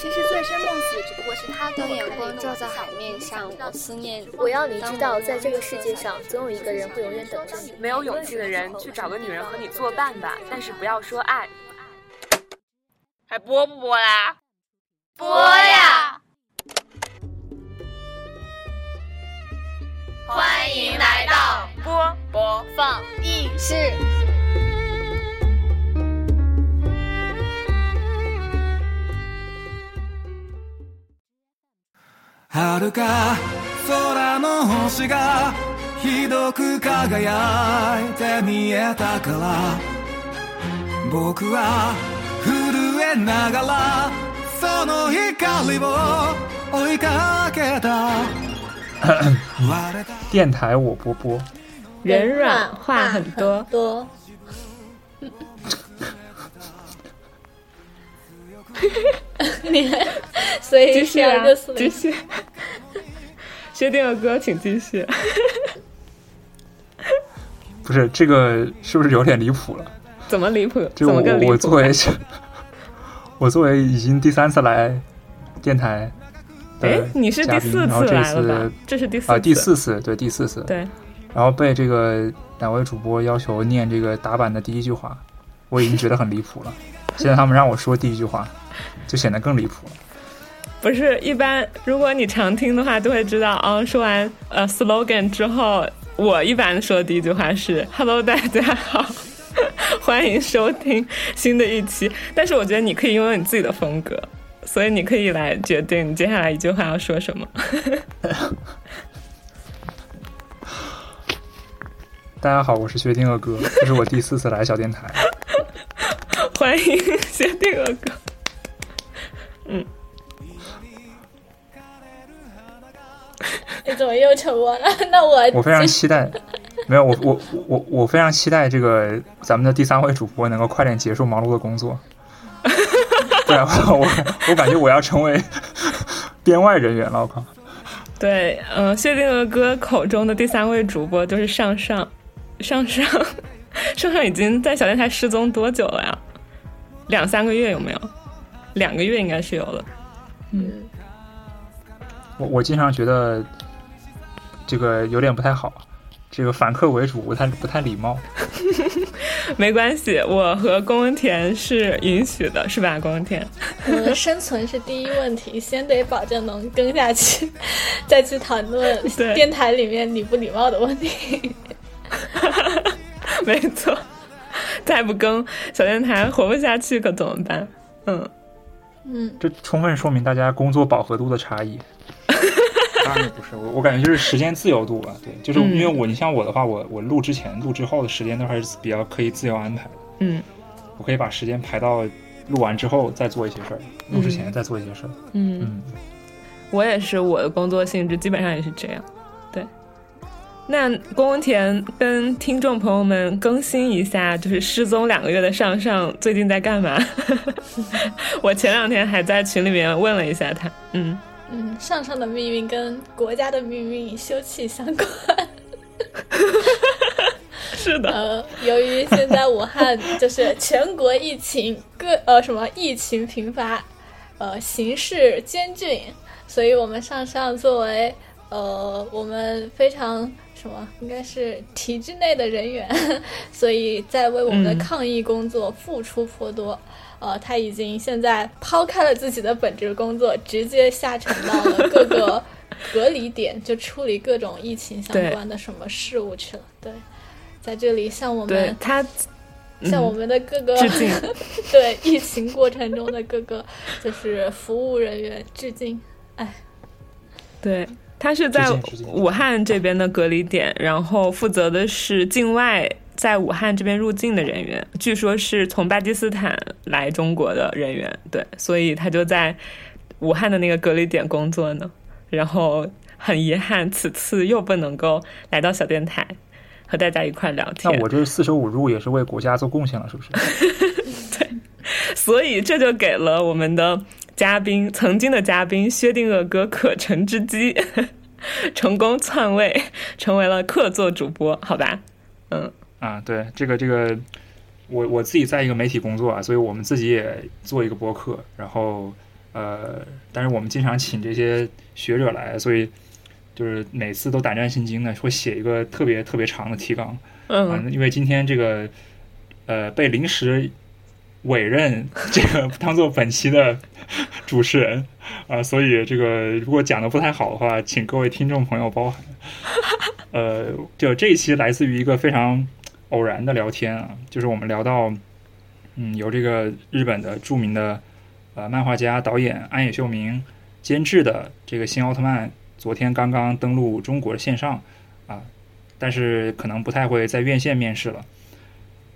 其实醉生梦死只不过是他当眼光照在海面上，我思念。我要你知道，在这个世界上，总有一个人会永远等着你。没有勇气的人，去找个女人和你作伴吧，但是不要说爱。还播不播啦？播呀！欢迎来到播播放意识。遥か空の星がひどく輝いて見えたから僕は震えながらその光を追いかけた电台我波波，人软话很多。多。你所以继续啊六四，继续。 薛定谔哥，请继续。不是这个是不是有点离谱了？怎么离谱？就我作为 我作为已经第三次来电台的哎，你是第四次来了吧？这是第四啊第四次对第四次对，然后被这个两位主播要求念这个打板的第一句话，我已经觉得很离谱了。现在他们让我说第一句话，就显得更离谱了。不是一般，如果你常听的话，就会知道哦。说完呃 slogan 之后，我一般说的第一句话是 “Hello，大家好，欢迎收听新的一期”。但是我觉得你可以拥有你自己的风格，所以你可以来决定你接下来一句话要说什么。大家好，我是薛定谔哥，这是我第四次来小电台。欢迎薛定谔哥。嗯，你怎么又沉默了？那我我非常期待，没有我我我我非常期待这个咱们的第三位主播能够快点结束忙碌的工作。对啊，我我感觉我要成为 编外人员了，我靠！对，嗯、谢定谔哥口中的第三位主播就是上上，上上，上上已经在小电台失踪多久了呀？两三个月有没有？两个月应该是有了。我我经常觉得这个有点不太好，这个反客为主不太不太礼貌。没关系，我和宫文田是允许的，是吧？宫文田，我们的生存是第一问题，先得保证能更下去，再去谈论电台里面礼不礼貌的问题。没错，再不更小电台活不下去可怎么办？嗯，嗯，这充分说明大家工作饱和度的差异。当然也不是，我我感觉就是时间自由度吧。对，就是嗯因为我，你像我的话，我我录之前、录之后的时间都还是比较可以自由安排的。嗯我可以把时间排到录完之后再做一些事儿，录之前再做一些事儿。嗯，嗯，我也是，我的工作性质基本上也是这样。对，那龚文田跟听众朋友们更新一下，就是失踪两个月的上上最近在干嘛？我前两天还在群里面问了一下他，嗯，嗯，上上的命运跟国家的命运休戚相关。是的，呃，由于现在武汉就是全国疫情各呃什么疫情频发，呃形势艰峻，所以我们上上作为呃我们非常什么应该是体制内的人员，所以在为我们的嗯抗疫工作付出颇多。呃，他已经现在抛开了自己的本职工作，直接下沉到了各个隔离点，就处理各种疫情相关的什么事务去了。对，在这里向我们他，向我嗯们的各个、致敬 对疫情过程中的各个就是服务人员致敬。哎，对。他是在武汉这边的隔离点，然后负责的是境外在武汉这边入境的人员，据说是从巴基斯坦来中国的人员，对，所以他就在武汉的那个隔离点工作呢。然后很遗憾，此次又不能够来到小电台和大家一块聊天，那我这四舍五入也是为国家做贡献了，是不是？对所以这就给了我们的嘉宾，曾经的嘉宾薛定谔哥可乘之机，成功篡位，成为了客座主播，好吧？嗯，啊，对，这个这个，我我自己在一个媒体工作啊，所以我们自己也做一个播客，然后呃，但是我们经常请这些学者来，所以就是每次都胆战心惊的，会写一个特别特别长的提纲。嗯，因为今天这个呃被临时委任这个 当做本期的主持人啊，所以这个如果讲的不太好的话，请各位听众朋友包涵。呃，就这一期来自于一个非常偶然的聊天啊，就是我们聊到，嗯，由这个日本的著名的呃漫画家、导演安野秀明监制的这个新奥特曼，昨天刚刚登陆中国的线上啊，但是可能不太会在院线面世了。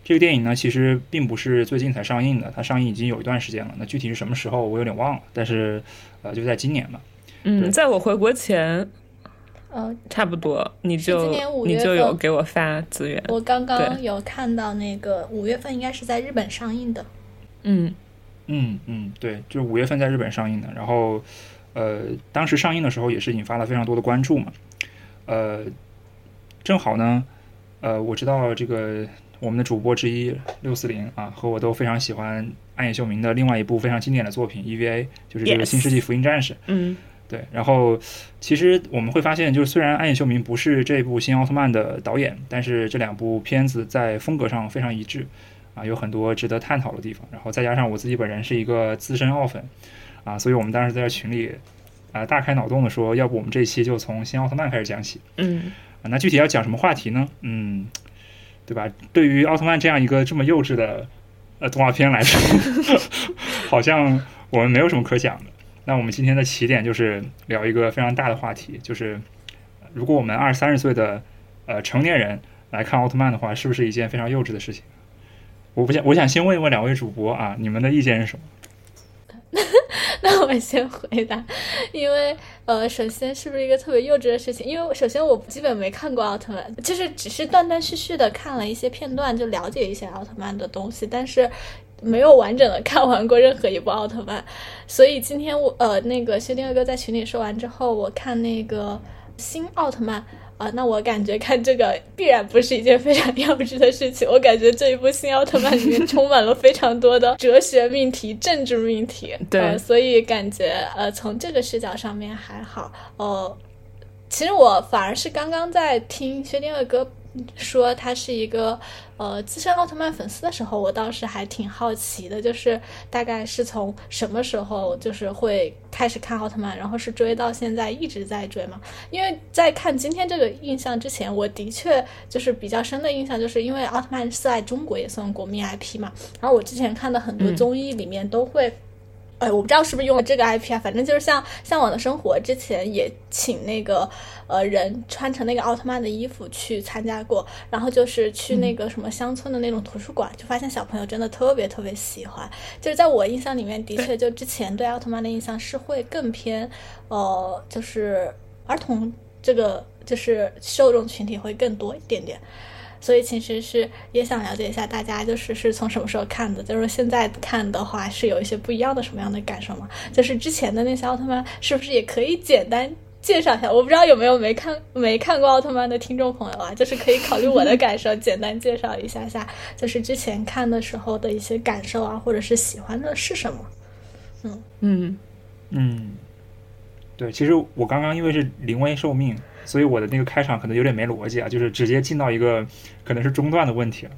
这个电影呢，其实并不是最近才上映的，它上映已经有一段时间了。那具体是什么时候，我有点忘了，但是呃，就在今年吧。嗯，在我回国前。呃，差不多，你就你就有给我发资源。我刚刚有看到那个五月份应该是在日本上映的。嗯嗯嗯，对，就是五月份在日本上映的。然后呃，当时上映的时候也是引发了非常多的关注嘛。呃，正好呢，呃，我知道这个我们的主播之一六四零啊，和我都非常喜欢暗夜秀明的另外一部非常经典的作品 EVA，就是这个《新世纪福音战士》。嗯。对，然后其实我们会发现，就是虽然暗夜秀明不是这部新奥特曼的导演，但是这两部片子在风格上非常一致，啊，有很多值得探讨的地方。然后再加上我自己本人是一个资深奥粉，啊，所以我们当时在群里啊大开脑洞的说，要不我们这期就从新奥特曼开始讲起。嗯，啊，那具体要讲什么话题呢？嗯，对吧？对于奥特曼这样一个这么幼稚的呃动画片来说，好像我们没有什么可讲的。那我们今天的起点就是聊一个非常大的话题，就是如果我们二三十岁的呃成年人来看奥特曼的话，是不是一件非常幼稚的事情？我不想，我想先问一问两位主播啊，你们的意见是什么？那我先回答，因为呃，首先是不是一个特别幼稚的事情？因为首先我基本没看过奥特曼，就是只是断断续续的看了一些片段，就了解一些奥特曼的东西，但是。没有完整的看完过任何一部奥特曼，所以今天我呃那个薛定谔哥在群里说完之后，我看那个新奥特曼啊，那我感觉看这个必然不是一件非常幼稚的事情。我感觉这一部新奥特曼里面充满了非常多的哲学命题、政治命题，对，所以感觉呃从这个视角上面还好。呃，其实我反而是刚刚在听薛定谔哥。说他是一个呃资深奥特曼粉丝的时候，我倒是还挺好奇的，就是大概是从什么时候就是会开始看奥特曼，然后是追到现在一直在追嘛？因为在看今天这个印象之前，我的确就是比较深的印象，就是因为奥特曼是在中国也算国民 IP 嘛，然后我之前看的很多综艺里面都会。哎，我不知道是不是用了这个 IP 啊，反正就是像《向往的生活》之前也请那个呃人穿成那个奥特曼的衣服去参加过，然后就是去那个什么乡村的那种图书馆，就发现小朋友真的特别特别喜欢。就是在我印象里面，的确就之前对奥特曼的印象是会更偏呃，就是儿童这个就是受众群体会更多一点点。所以其实是也想了解一下大家就是是从什么时候看的，就是现在看的话是有一些不一样的什么样的感受吗？就是之前的那些奥特曼是不是也可以简单介绍一下？我不知道有没有没看没看过奥特曼的听众朋友啊，就是可以考虑我的感受，简单介绍一下下，就是之前看的时候的一些感受啊，或者是喜欢的是什么？嗯嗯嗯，对，其实我刚刚因为是临危受命。所以我的那个开场可能有点没逻辑啊，就是直接进到一个可能是中断的问题了。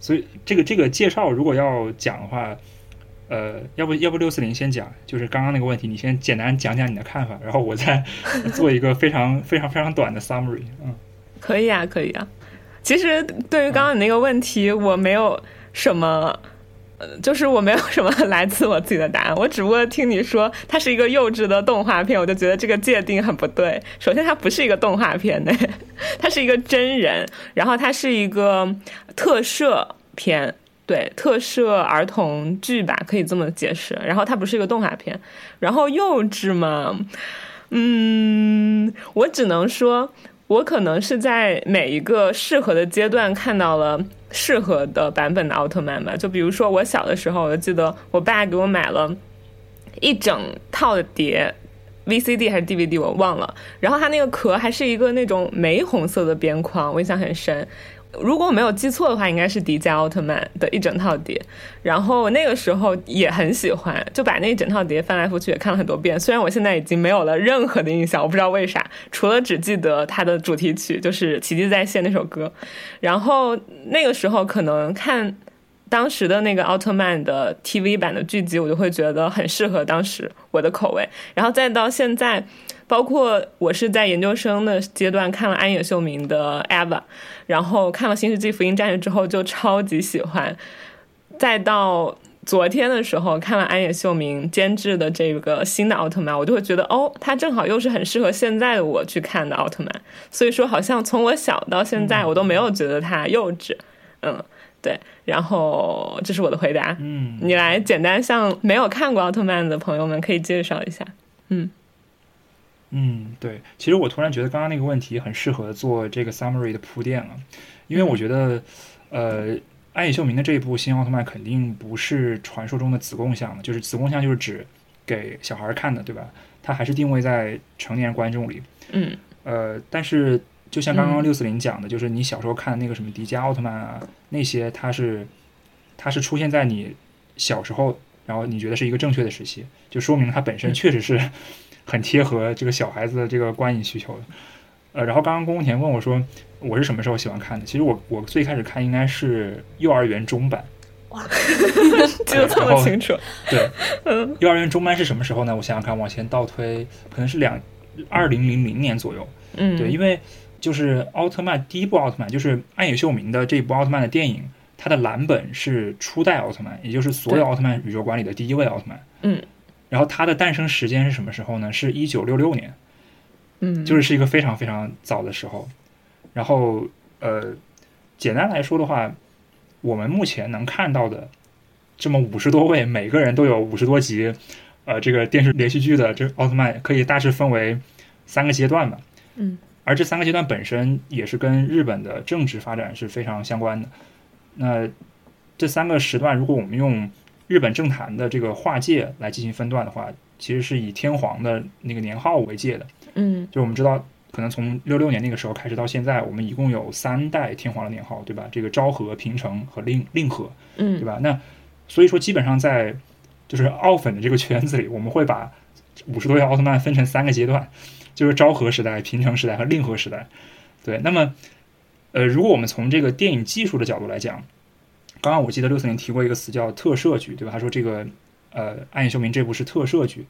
所以这个这个介绍如果要讲的话，呃，要不要不六四零先讲，就是刚刚那个问题，你先简单讲讲你的看法，然后我再做一个非常 非常非常短的 summary。嗯，可以啊，可以啊。其实对于刚刚你那个问题，我没有什么。就是我没有什么 来自我自己的答案，我只不过听你说它是一个幼稚的动画片，我就觉得这个界定很不对。首先，它不是一个动画片呢，它是一个真人，然后它是一个特摄片，对，特摄儿童剧吧，可以这么解释。然后它不是一个动画片，然后幼稚嘛，嗯，我只能说。我可能是在每一个适合的阶段看到了适合的版本的奥特曼吧。就比如说我小的时候，我记得我爸给我买了一整套的碟，VCD 还是 DVD 我忘了。然后它那个壳还是一个那种玫红色的边框，我印象很深。如果我没有记错的话，应该是迪迦奥特曼的一整套碟。然后那个时候也很喜欢，就把那一整套碟翻来覆去也看了很多遍。虽然我现在已经没有了任何的印象，我不知道为啥，除了只记得它的主题曲就是《奇迹在线》那首歌。然后那个时候可能看当时的那个奥特曼的 TV 版的剧集，我就会觉得很适合当时我的口味。然后再到现在。包括我是在研究生的阶段看了安野秀明的《Eva》，然后看了《新世纪福音战士》之后就超级喜欢，再到昨天的时候看了安野秀明监制的这个新的奥特曼，我就会觉得哦，他正好又是很适合现在的我去看的奥特曼。所以说，好像从我小到现在，我都没有觉得他幼稚。嗯，对。然后这是我的回答。嗯，你来简单向没有看过奥特曼的朋友们可以介绍一下。嗯。嗯，对，其实我突然觉得刚刚那个问题很适合做这个 summary 的铺垫了，因为我觉得，呃，安野秀明的这一部新奥特曼肯定不是传说中的子贡像，就是子供像就是指给小孩看的，对吧？它还是定位在成年观众里。嗯，呃，但是就像刚刚六四零讲的，就是你小时候看那个什么迪迦奥特曼啊，那些它是它是出现在你小时候，然后你觉得是一个正确的时期，就说明它本身确实是。很贴合这个小孩子的这个观影需求的，呃，然后刚刚宫田问我说，我是什么时候喜欢看的？其实我我最开始看应该是幼儿园中班，哇，记得这么清楚。对，幼儿园中班是什么时候呢？我想想看，往前倒推，可能是两二零零零年左右。嗯，对，因为就是奥特曼第一部奥特曼，就是暗野秀明的这部奥特曼的电影，它的蓝本是初代奥特曼，也就是所有奥特曼宇宙观里的第一位奥特曼。嗯。然后它的诞生时间是什么时候呢？是一九六六年，嗯，就是是一个非常非常早的时候。然后呃，简单来说的话，我们目前能看到的这么五十多位，每个人都有五十多集，呃，这个电视连续剧的这奥特曼，可以大致分为三个阶段吧。嗯，而这三个阶段本身也是跟日本的政治发展是非常相关的。那这三个时段，如果我们用日本政坛的这个划界来进行分段的话，其实是以天皇的那个年号为界的。嗯，就我们知道，可能从六六年那个时候开始到现在，我们一共有三代天皇的年号，对吧？这个昭和、平成和令令和，嗯，对吧？那所以说，基本上在就是奥粉的这个圈子里，我们会把五十多位奥特曼分成三个阶段，就是昭和时代、平成时代和令和时代。对，那么呃，如果我们从这个电影技术的角度来讲。刚刚我记得六四年提过一个词叫特摄局，对吧？他说这个，呃，暗夜秀明这部是特摄局，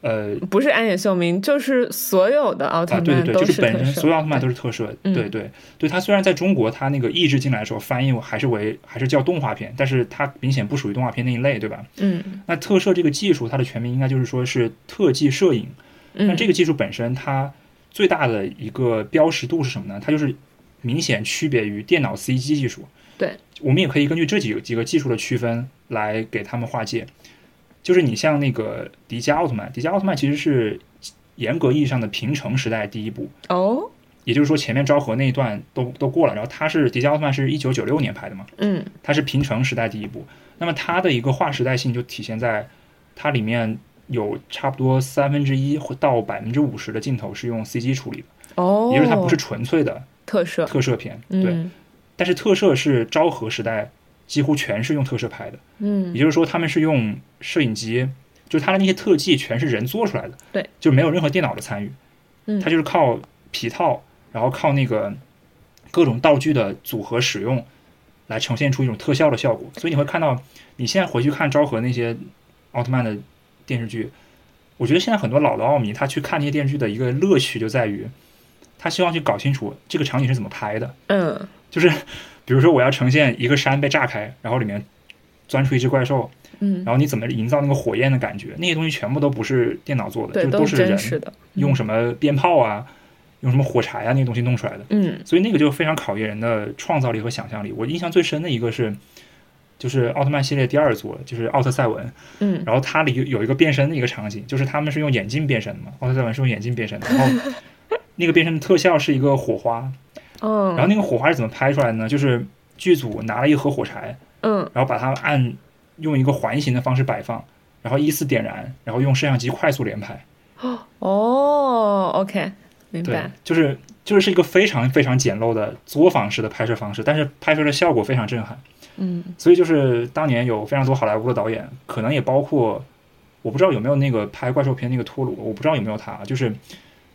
呃，不是暗夜秀明，就是所有的奥特曼对对对，就是本身所有奥特曼都是特摄，对对对。他虽然在中国他那个译制进来的时候翻译还是为还是叫动画片，但是它明显不属于动画片那一类，对吧？嗯。那特摄这个技术，它的全名应该就是说是特技摄影。那这个技术本身，它最大的一个标识度是什么呢？它就是明显区别于电脑 CG 技术。对，我们也可以根据这几个几个技术的区分来给他们划界。就是你像那个迪迦奥特曼，迪迦奥特曼其实是严格意义上的平成时代第一部。哦，也就是说前面昭和那一段都都过了，然后它是迪迦奥特曼是一九九六年拍的嘛，嗯，它是平成时代第一部，那么它的一个划时代性就体现在它里面有差不多三分之一到百分之五十的镜头是用 CG 处理的哦，也就是它不是纯粹的特摄。特摄片，对。但是特摄是昭和时代几乎全是用特摄拍的，嗯，也就是说他们是用摄影机，就他的那些特技全是人做出来的，对，就没有任何电脑的参与，嗯，他就是靠皮套，然后靠那个各种道具的组合使用来呈现出一种特效的效果。所以你会看到，你现在回去看昭和那些奥特曼的电视剧，我觉得现在很多老的奥迷他去看那些电视剧的一个乐趣就在于，他希望去搞清楚这个场景是怎么拍的，嗯。就是，比如说我要呈现一个山被炸开，然后里面钻出一只怪兽，嗯，然后你怎么营造那个火焰的感觉？那些东西全部都不是电脑做的，就都是人的，用什么鞭炮啊，用什么火柴啊那些东西弄出来的，嗯，所以那个就非常考验人的创造力和想象力。我印象最深的一个是，就是奥特曼系列第二作，就是奥特赛文，嗯，然后它里有一个变身的一个场景，就是他们是用眼镜变身的嘛，奥特赛文是用眼镜变身的，然后 那个变身的特效是一个火花。嗯，然后那个火花是怎么拍出来的呢？就是剧组拿了一盒火柴，嗯，然后把它按用一个环形的方式摆放，然后依次点燃，然后用摄像机快速连拍。哦，OK，对明白。，就是就是是一个非常非常简陋的作坊式的拍摄方式，但是拍摄的效果非常震撼。嗯所以就是当年有非常多好莱坞的导演，可能也包括我不知道有没有那个拍怪兽片那个托鲁，我不知道有没有他，就是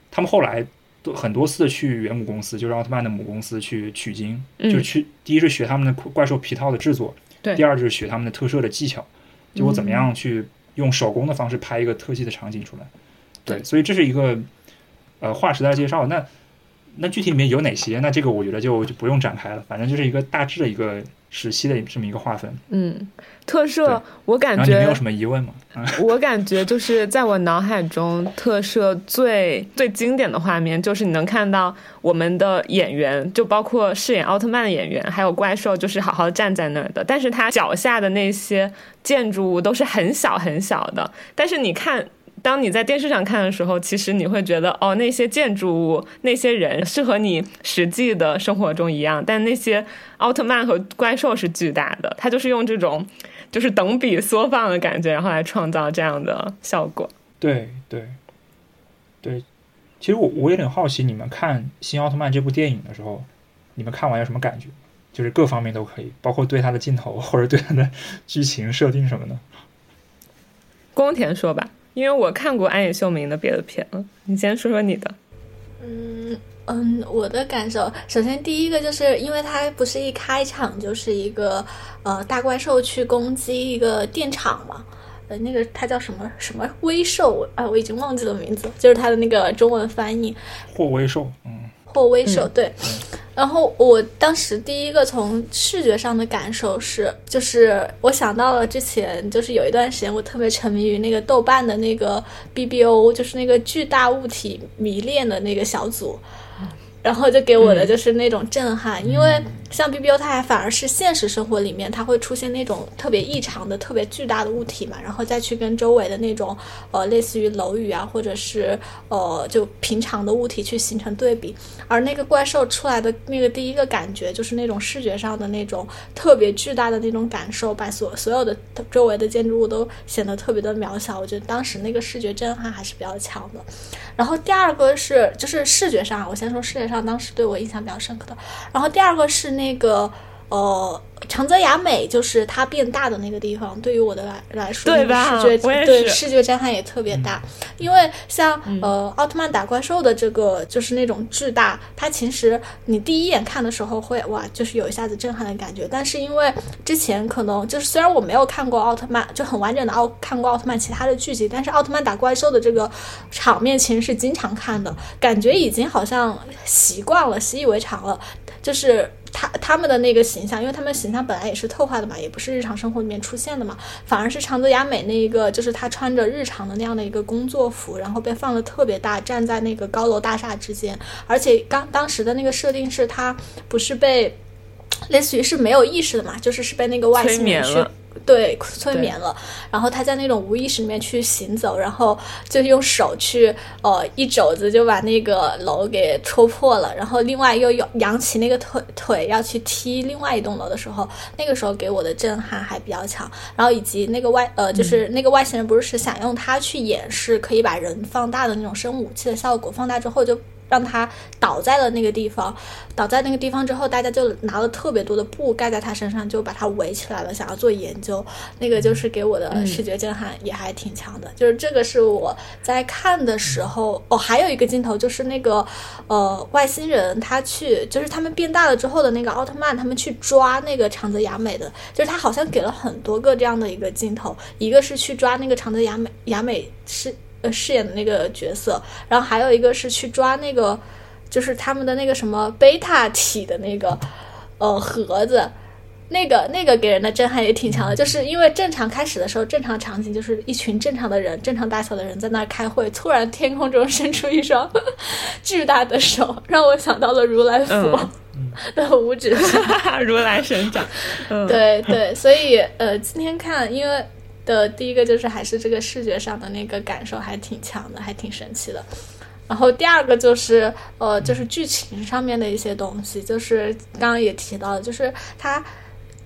他们后来都很多次去原母公司，就是奥特曼的母公司去取经，嗯就是去第一是学他们的怪兽皮套的制作，对第二就是学他们的特摄的技巧，就我怎么样去用手工的方式拍一个特技的场景出来。对，所以这是一个呃划时代的介绍。那那具体里面有哪些？那这个我觉得就就不用展开了，反正就是一个大致的一个时期的这么一个划分。嗯，特摄我感觉你们有什么疑问吗？嗯 我感觉就是在我脑海中，特摄最最经典的画面就是你能看到我们的演员，就包括饰演奥特曼的演员，还有怪兽，就是好好站在那儿的，但是他脚下的那些建筑物都是很小很小的，但是你看。当你在电视上看的时候，其实你会觉得，哦，那些建筑物、那些人是和你实际的生活中一样，但那些奥特曼和怪兽是巨大的，它就是用这种就是等比缩放的感觉，然后来创造这样的效果。对对对，其实我我有点好奇，你们看《新奥特曼》这部电影的时候，你们看完有什么感觉？就是各方面都可以，包括对它的镜头或者对它的剧情设定什么的。宫田说吧，因为我看过安野秀明的别的片了，你先说说你的。嗯嗯，我的感受，首先第一个就是因为它不是一开场就是一个呃大怪兽去攻击一个电厂嘛，呃那个它叫什么什么威兽啊、我已经忘记了名字，就是它的那个中文翻译。霍威兽，嗯，或威手，对。然后我当时第一个从视觉上的感受是，就是我想到了之前就是有一段时间我特别沉迷于那个豆瓣的那个 BBO，就是那个巨大物体迷恋的那个小组。然后就给我的就是那种震撼，因为像 BBO 它还反而是现实生活里面它会出现那种特别异常的、特别巨大的物体嘛，然后再去跟周围的那种呃类似于楼宇啊，或者是呃就平常的物体去形成对比，而那个怪兽出来的那个第一个感觉就是那种视觉上的那种特别巨大的那种感受，把所所有的周围的建筑物都显得特别的渺小。我觉得当时那个视觉震撼还是比较强的。然后第二个是就是视觉上，我先说视觉上当时对我印象比较深刻的。然后第二个是那个呃长泽雅美，就是它变大的那个地方，对于我的来来说，对吧视觉对视觉震撼也特别大。因为像呃奥特曼打怪兽的这个就是那种巨大，它其实你第一眼看的时候会哇，就是有一下子震撼的感觉。但是因为之前可能就是虽然我没有看过奥特曼，就很完整的奥看过奥特曼其他的剧集，但是奥特曼打怪兽的这个场面其实是经常看的，感觉已经好像习惯了，习以为常了。就是他他们的那个形象，因为他们形象本来也是特化的嘛，也不是日常生活里面出现的嘛，反而是长泽雅美那一个，就是她穿着日常的那样的一个工作服，然后被放的特别大，站在那个高楼大厦之间，而且刚当时的那个设定是她不是被。类似于是没有意识的嘛，就是是被那个外星人去对催眠了，然后他在那种无意识里面去行走，然后就用手去呃一肘子就把那个楼给戳破了，然后另外又有扬起那个腿腿要去踢另外一栋楼的时候，那个时候给我的震撼还比较强，然后以及那个外呃就是那个外星人不是是想用它去演示可以把人放大的那种生物武器的效果，放大之后就。让他倒在了那个地方，倒在那个地方之后，大家就拿了特别多的布盖在他身上，就把他围起来了，想要做研究。那个就是给我的视觉震撼也还挺强的。就是这个是我在看的时候，哦，还有一个镜头就是那个呃外星人他去，就是他们变大了之后的那个奥特曼，他们去抓那个长泽雅美的，就是他好像给了很多个这样的一个镜头，一个是去抓那个长泽雅美雅美是。呃，饰演的那个角色，然后还有一个是去抓那个，就是他们的那个什么贝塔体的那个呃盒子，那个那个给人的震撼也挺强的，就是因为正常开始的时候，正常场景就是一群正常的人，正常大小的人在那儿开会，突然天空中伸出一双 巨大的手，让我想到了如来佛 的五指山。如来神掌，嗯，对对，所以呃，今天看，因为的第一个就是还是这个视觉上的那个感受还挺强的，还挺神奇的。然后第二个就是呃，就是剧情上面的一些东西，就是刚刚也提到了，就是它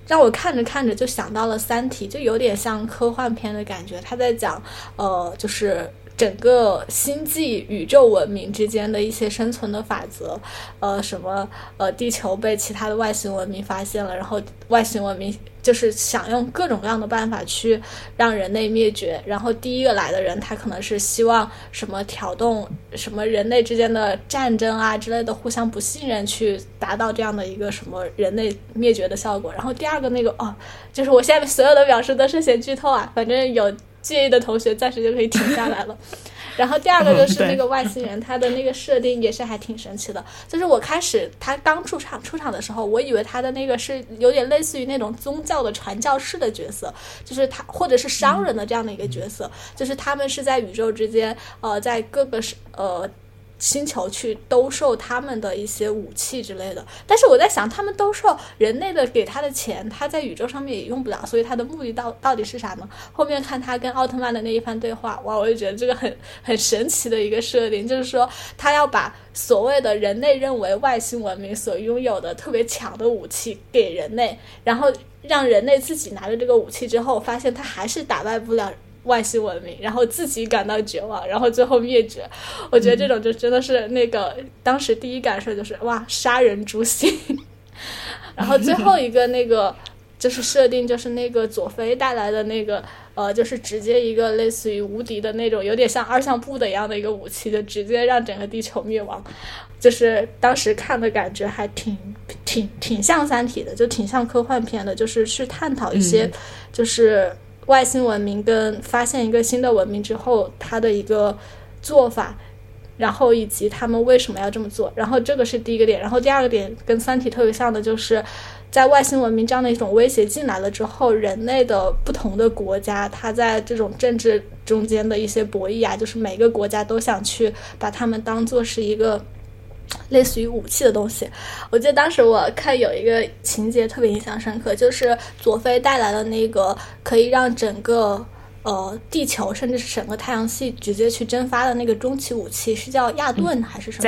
让我看着看着就想到了《三体》，就有点像科幻片的感觉。他在讲呃，就是整个星际宇宙文明之间的一些生存的法则，呃，什么呃，地球被其他的外星文明发现了，然后外星文明就是想用各种各样的办法去让人类灭绝，然后第一个来的人他可能是希望什么挑动什么人类之间的战争啊之类的互相不信任，去达到这样的一个什么人类灭绝的效果，然后第二个那个哦，就是我现在所有的表述都是写剧透啊，反正有。介意的同学暂时就可以停下来了。然后第二个就是那个外星人，他的那个设定也是还挺神奇的。就是我开始他刚出场出场的时候，我以为他的那个是有点类似于那种宗教的传教士的角色，就是他或者是商人的这样的一个角色，就是他们是在宇宙之间，呃，在各个是呃。星球去兜售他们的一些武器之类的，但是我在想，他们兜售人类的给他的钱，他在宇宙上面也用不了，所以他的目的到到底是啥呢？后面看他跟奥特曼的那一番对话，哇，我就觉得这个很 很神奇的一个设定，就是说他要把所谓的人类认为外星文明所拥有的特别强的武器给人类，然后让人类自己拿着这个武器之后，发现他还是打败不了。外星文明，然后自己感到绝望，然后最后灭绝。我觉得这种就真的是那个当时第一感受就是哇，杀人诛心。然后最后一个那个就是设定，就是那个佐菲带来的那个呃，就是直接一个类似于无敌的那种，有点像二向步的一样的一个武器，就直接让整个地球灭亡。就是当时看的感觉还挺挺挺像《三体》的，就挺像科幻片的，就是去探讨一些就是。外星文明跟发现一个新的文明之后，它的一个做法，然后以及他们为什么要这么做，然后这个是第一个点，然后第二个点跟《三体》特别像的就是，在外星文明这样的一种威胁进来了之后，人类的不同的国家，它在这种政治中间的一些博弈啊，就是每个国家都想去把他们当做是一个。类似于武器的东西，我记得当时我看有一个情节特别印象深刻，就是佐菲带来的那个可以让整个呃地球甚至是整个太阳系直接去蒸发的那个终极武器，是叫亚顿还是什么？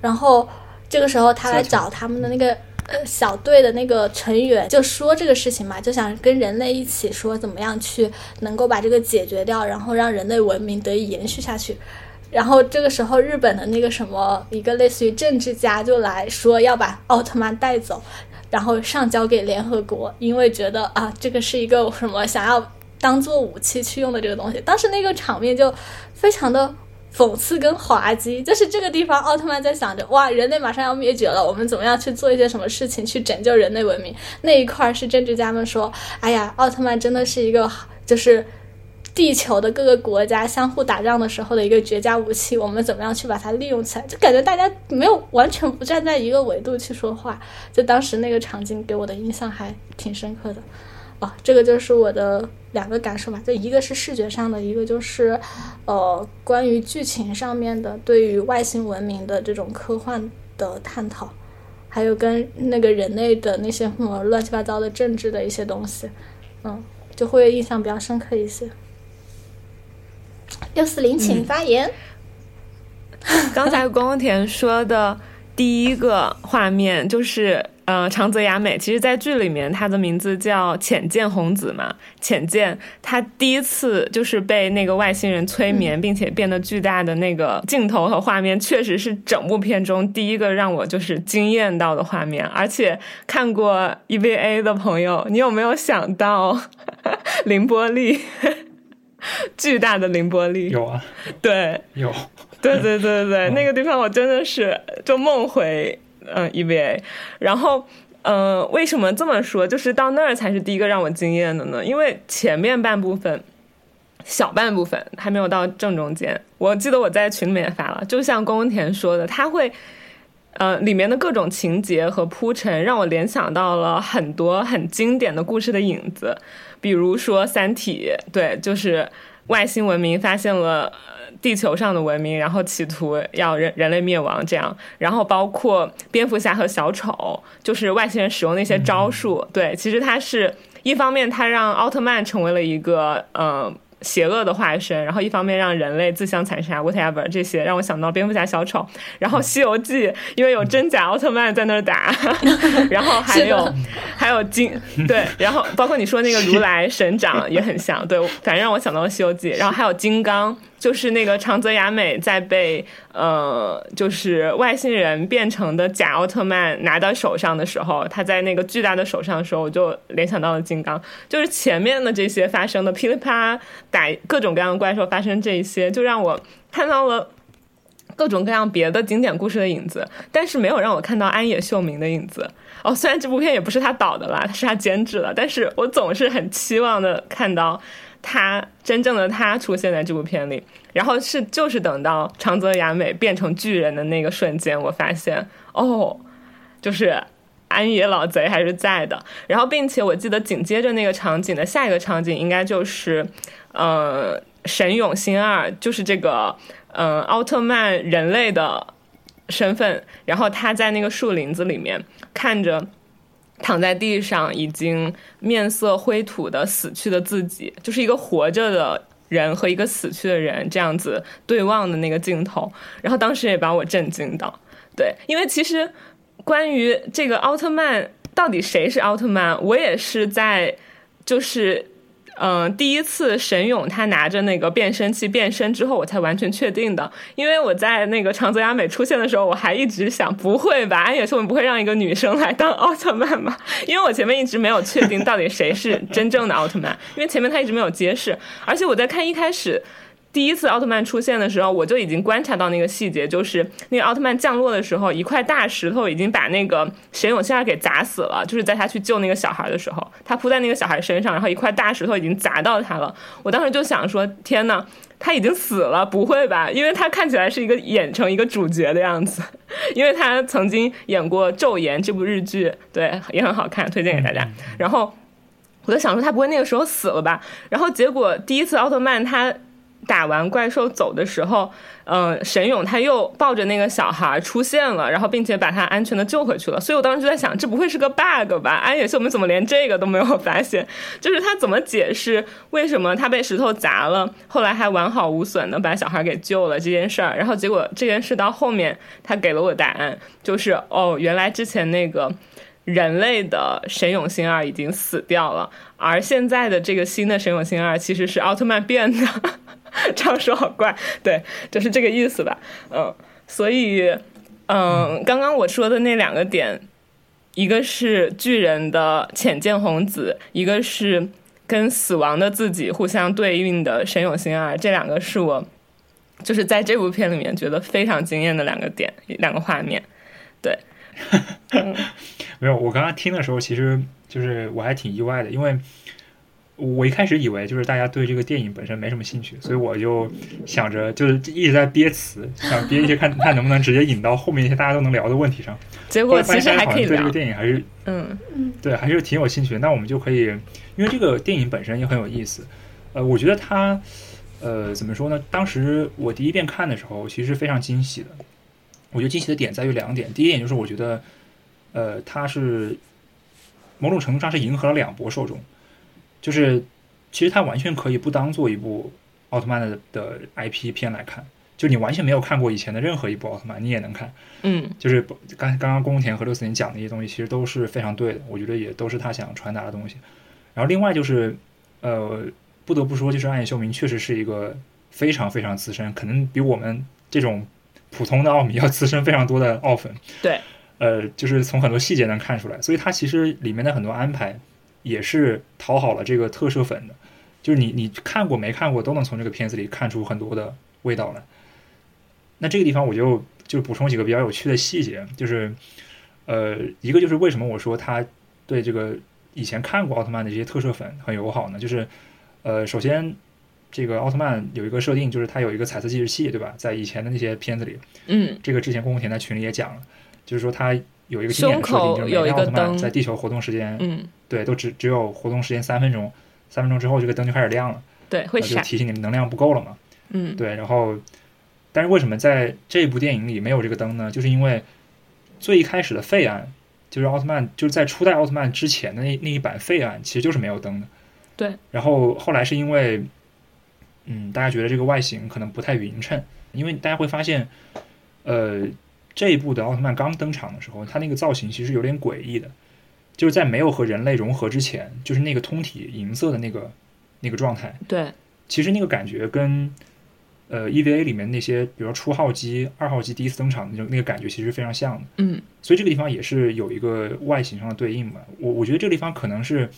然后这个时候他来找他们的那个呃小队的那个成员，就说这个事情嘛，就想跟人类一起说怎么样去能够把这个解决掉，然后让人类文明得以延续下去。然后这个时候，日本的那个什么一个类似于政治家就来说要把奥特曼带走，然后上交给联合国，因为觉得啊，这个是一个什么想要当做武器去用的这个东西。当时那个场面就非常的讽刺跟滑稽，就是这个地方奥特曼在想着哇，人类马上要灭绝了，我们怎么样去做一些什么事情去拯救人类文明？那一块是政治家们说，哎呀，奥特曼真的是一个就是。地球的各个国家相互打仗的时候的一个绝佳武器，我们怎么样去把它利用起来？就感觉大家没有完全不站在一个维度去说话。就当时那个场景给我的印象还挺深刻的。哦，这个就是我的两个感受吧。就一个是视觉上的，一个就是呃关于剧情上面的对于外星文明的这种科幻的探讨，还有跟那个人类的那些什么乱七八糟的政治的一些东西，嗯，就会印象比较深刻一些。六四零，请发言。刚才宫田说的第一个画面就是，呃，长泽雅美。其实，在剧里面，她的名字叫浅见红子嘛。浅见，她第一次就是被那个外星人催眠，并且变得巨大的那个镜头和画面，确实是整部片中第一个让我就是惊艳到的画面。而且，看过 EVA 的朋友，你有没有想到 凌波丽？巨大的凌波丽有啊，对，有，对对对对对，那个地方我真的是就梦回嗯 EVA，然后嗯为什么这么说？就是到那儿才是第一个让我惊艳的呢？因为前面半部分小半部分还没有到正中间。我记得我在群里面发了，就像宫田说的，他会呃里面的各种情节和铺陈，让我联想到了很多很经典的故事的影子。比如说《三体》，对，就是外星文明发现了地球上的文明，然后企图要人人类灭亡这样。然后包括蝙蝠侠和小丑，就是外星人使用那些招数。对，其实他是一方面，他让奥特曼成为了一个嗯。邪恶的化身，然后一方面让人类自相残杀，whatever 这些让我想到蝙蝠侠、小丑，然后《西游记》因为有真假奥特曼在那儿打，然后还有还有金对，然后包括你说那个如来神掌也很像，对，反正让我想到了《西游记》，然后还有金刚，就是那个长泽雅美在被呃，就是外星人变成的假奥特曼拿到手上的时候，他在那个巨大的手上的时候，我就联想到了金刚。就是前面的这些发生的噼里啪啦打各种各样的怪兽发生这一些，就让我看到了各种各样别的经典故事的影子，但是没有让我看到安野秀明的影子。哦，虽然这部片也不是他导的啦，是他监制的，但是我总是很期望的看到。他真正的他出现在这部片里，然后是就是等到长泽雅美变成巨人的那个瞬间，我发现哦，就是安野老贼还是在的。然后，并且我记得紧接着那个场景的下一个场景，应该就是呃神勇星二，就是这个呃奥特曼人类的身份，然后他在那个树林子里面看着。躺在地上，已经面色灰土的死去的自己，就是一个活着的人和一个死去的人这样子对望的那个镜头。然后当时也把我震惊到，对，因为其实关于这个奥特曼到底谁是奥特曼，我也是在就是。嗯，第一次神勇他拿着那个变身器变身之后，我才完全确定的。因为我在那个长泽雅美出现的时候，我还一直想，不会吧，安野秀明不会让一个女生来当奥特曼吧？因为我前面一直没有确定到底谁是真正的奥特曼，因为前面他一直没有揭示，而且我在看一开始。第一次奥特曼出现的时候，我就已经观察到那个细节，就是那个奥特曼降落的时候，一块大石头已经把那个神勇星给砸死了。就是在他去救那个小孩的时候，他扑在那个小孩身上，然后一块大石头已经砸到他了。我当时就想说：天呐，他已经死了？不会吧？因为他看起来是一个演成一个主角的样子，因为他曾经演过《昼颜》这部日剧，对，也很好看，推荐给大家。然后我就想说，他不会那个时候死了吧？然后结果第一次奥特曼他。打完怪兽走的时候，嗯，神勇他又抱着那个小孩出现了，然后并且把他安全的救回去了。所以我当时就在想，这不会是个 bug 吧？安野秀明怎么连这个都没有发现？就是他怎么解释为什么他被石头砸了，后来还完好无损的把小孩给救了这件事儿？然后结果这件事到后面他给了我答案，就是哦，原来之前那个人类的神勇星二已经死掉了，而现在的这个新的神勇星二其实是奥特曼变的。这样说好怪，对，就是这个意思吧，嗯，所以，嗯，刚刚我说的那两个点，一个是巨人的浅见红子，一个是跟死亡的自己互相对应的神勇星二，这两个是我就是在这部片里面觉得非常惊艳的两个点，两个画面，对，没有，我刚刚听的时候，其实就是我还挺意外的，因为。我一开始以为就是大家对这个电影本身没什么兴趣，所以我就想着就是一直在憋词，想憋一些看看能不能直接引到后面一些大家都能聊的问题上。结果其实还可以对这个电影还是嗯嗯对还是挺有兴趣。那我们就可以，因为这个电影本身也很有意思。呃，我觉得它呃怎么说呢？当时我第一遍看的时候，其实非常惊喜的。我觉得惊喜的点在于两点，第一点就是我觉得呃它是某种程度上是迎合了两波受众。就是，其实它完全可以不当做一部奥特曼的的 IP 片来看，就你完全没有看过以前的任何一部奥特曼，你也能看。嗯，就是刚刚刚宫田和六四零讲的一些东西，其实都是非常对的，我觉得也都是他想传达的东西。然后另外就是，呃，不得不说，就是暗夜秀明确实是一个非常非常资深，可能比我们这种普通的奥米要滋生非常多的奥粉。对，呃，就是从很多细节能看出来，所以它其实里面的很多安排。也是讨好了这个特摄粉的，就是你你看过没看过都能从这个片子里看出很多的味道来。那这个地方我就就补充几个比较有趣的细节，就是呃一个就是为什么我说他对这个以前看过奥特曼的这些特摄粉很友好呢？就是呃首先这个奥特曼有一个设定，就是它有一个彩色计时器，对吧？在以前的那些片子里，嗯，这个之前宫田在群里也讲了，就是说他有一个经典的设定，就是每个奥特曼在地球活动时间，嗯。对，都只只有活动时间三分钟，三分钟之后这个灯就开始亮了，对，会闪，提醒你们能量不够了嘛。嗯，对，然后，但是为什么在这部电影里没有这个灯呢？就是因为最一开始的废案，就是奥特曼就是在初代奥特曼之前的那那一版废案，其实就是没有灯的。对，然后后来是因为，嗯，大家觉得这个外形可能不太匀称，因为大家会发现，呃，这一部的奥特曼刚登场的时候，它那个造型其实有点诡异的。就是在没有和人类融合之前，就是那个通体银色的那个那个状态。对，其实那个感觉跟呃 EVA 里面那些，比如说初号机、二号机第一次登场那种那个感觉，其实非常像的。嗯，所以这个地方也是有一个外形上的对应吧。我我觉得这个地方可能是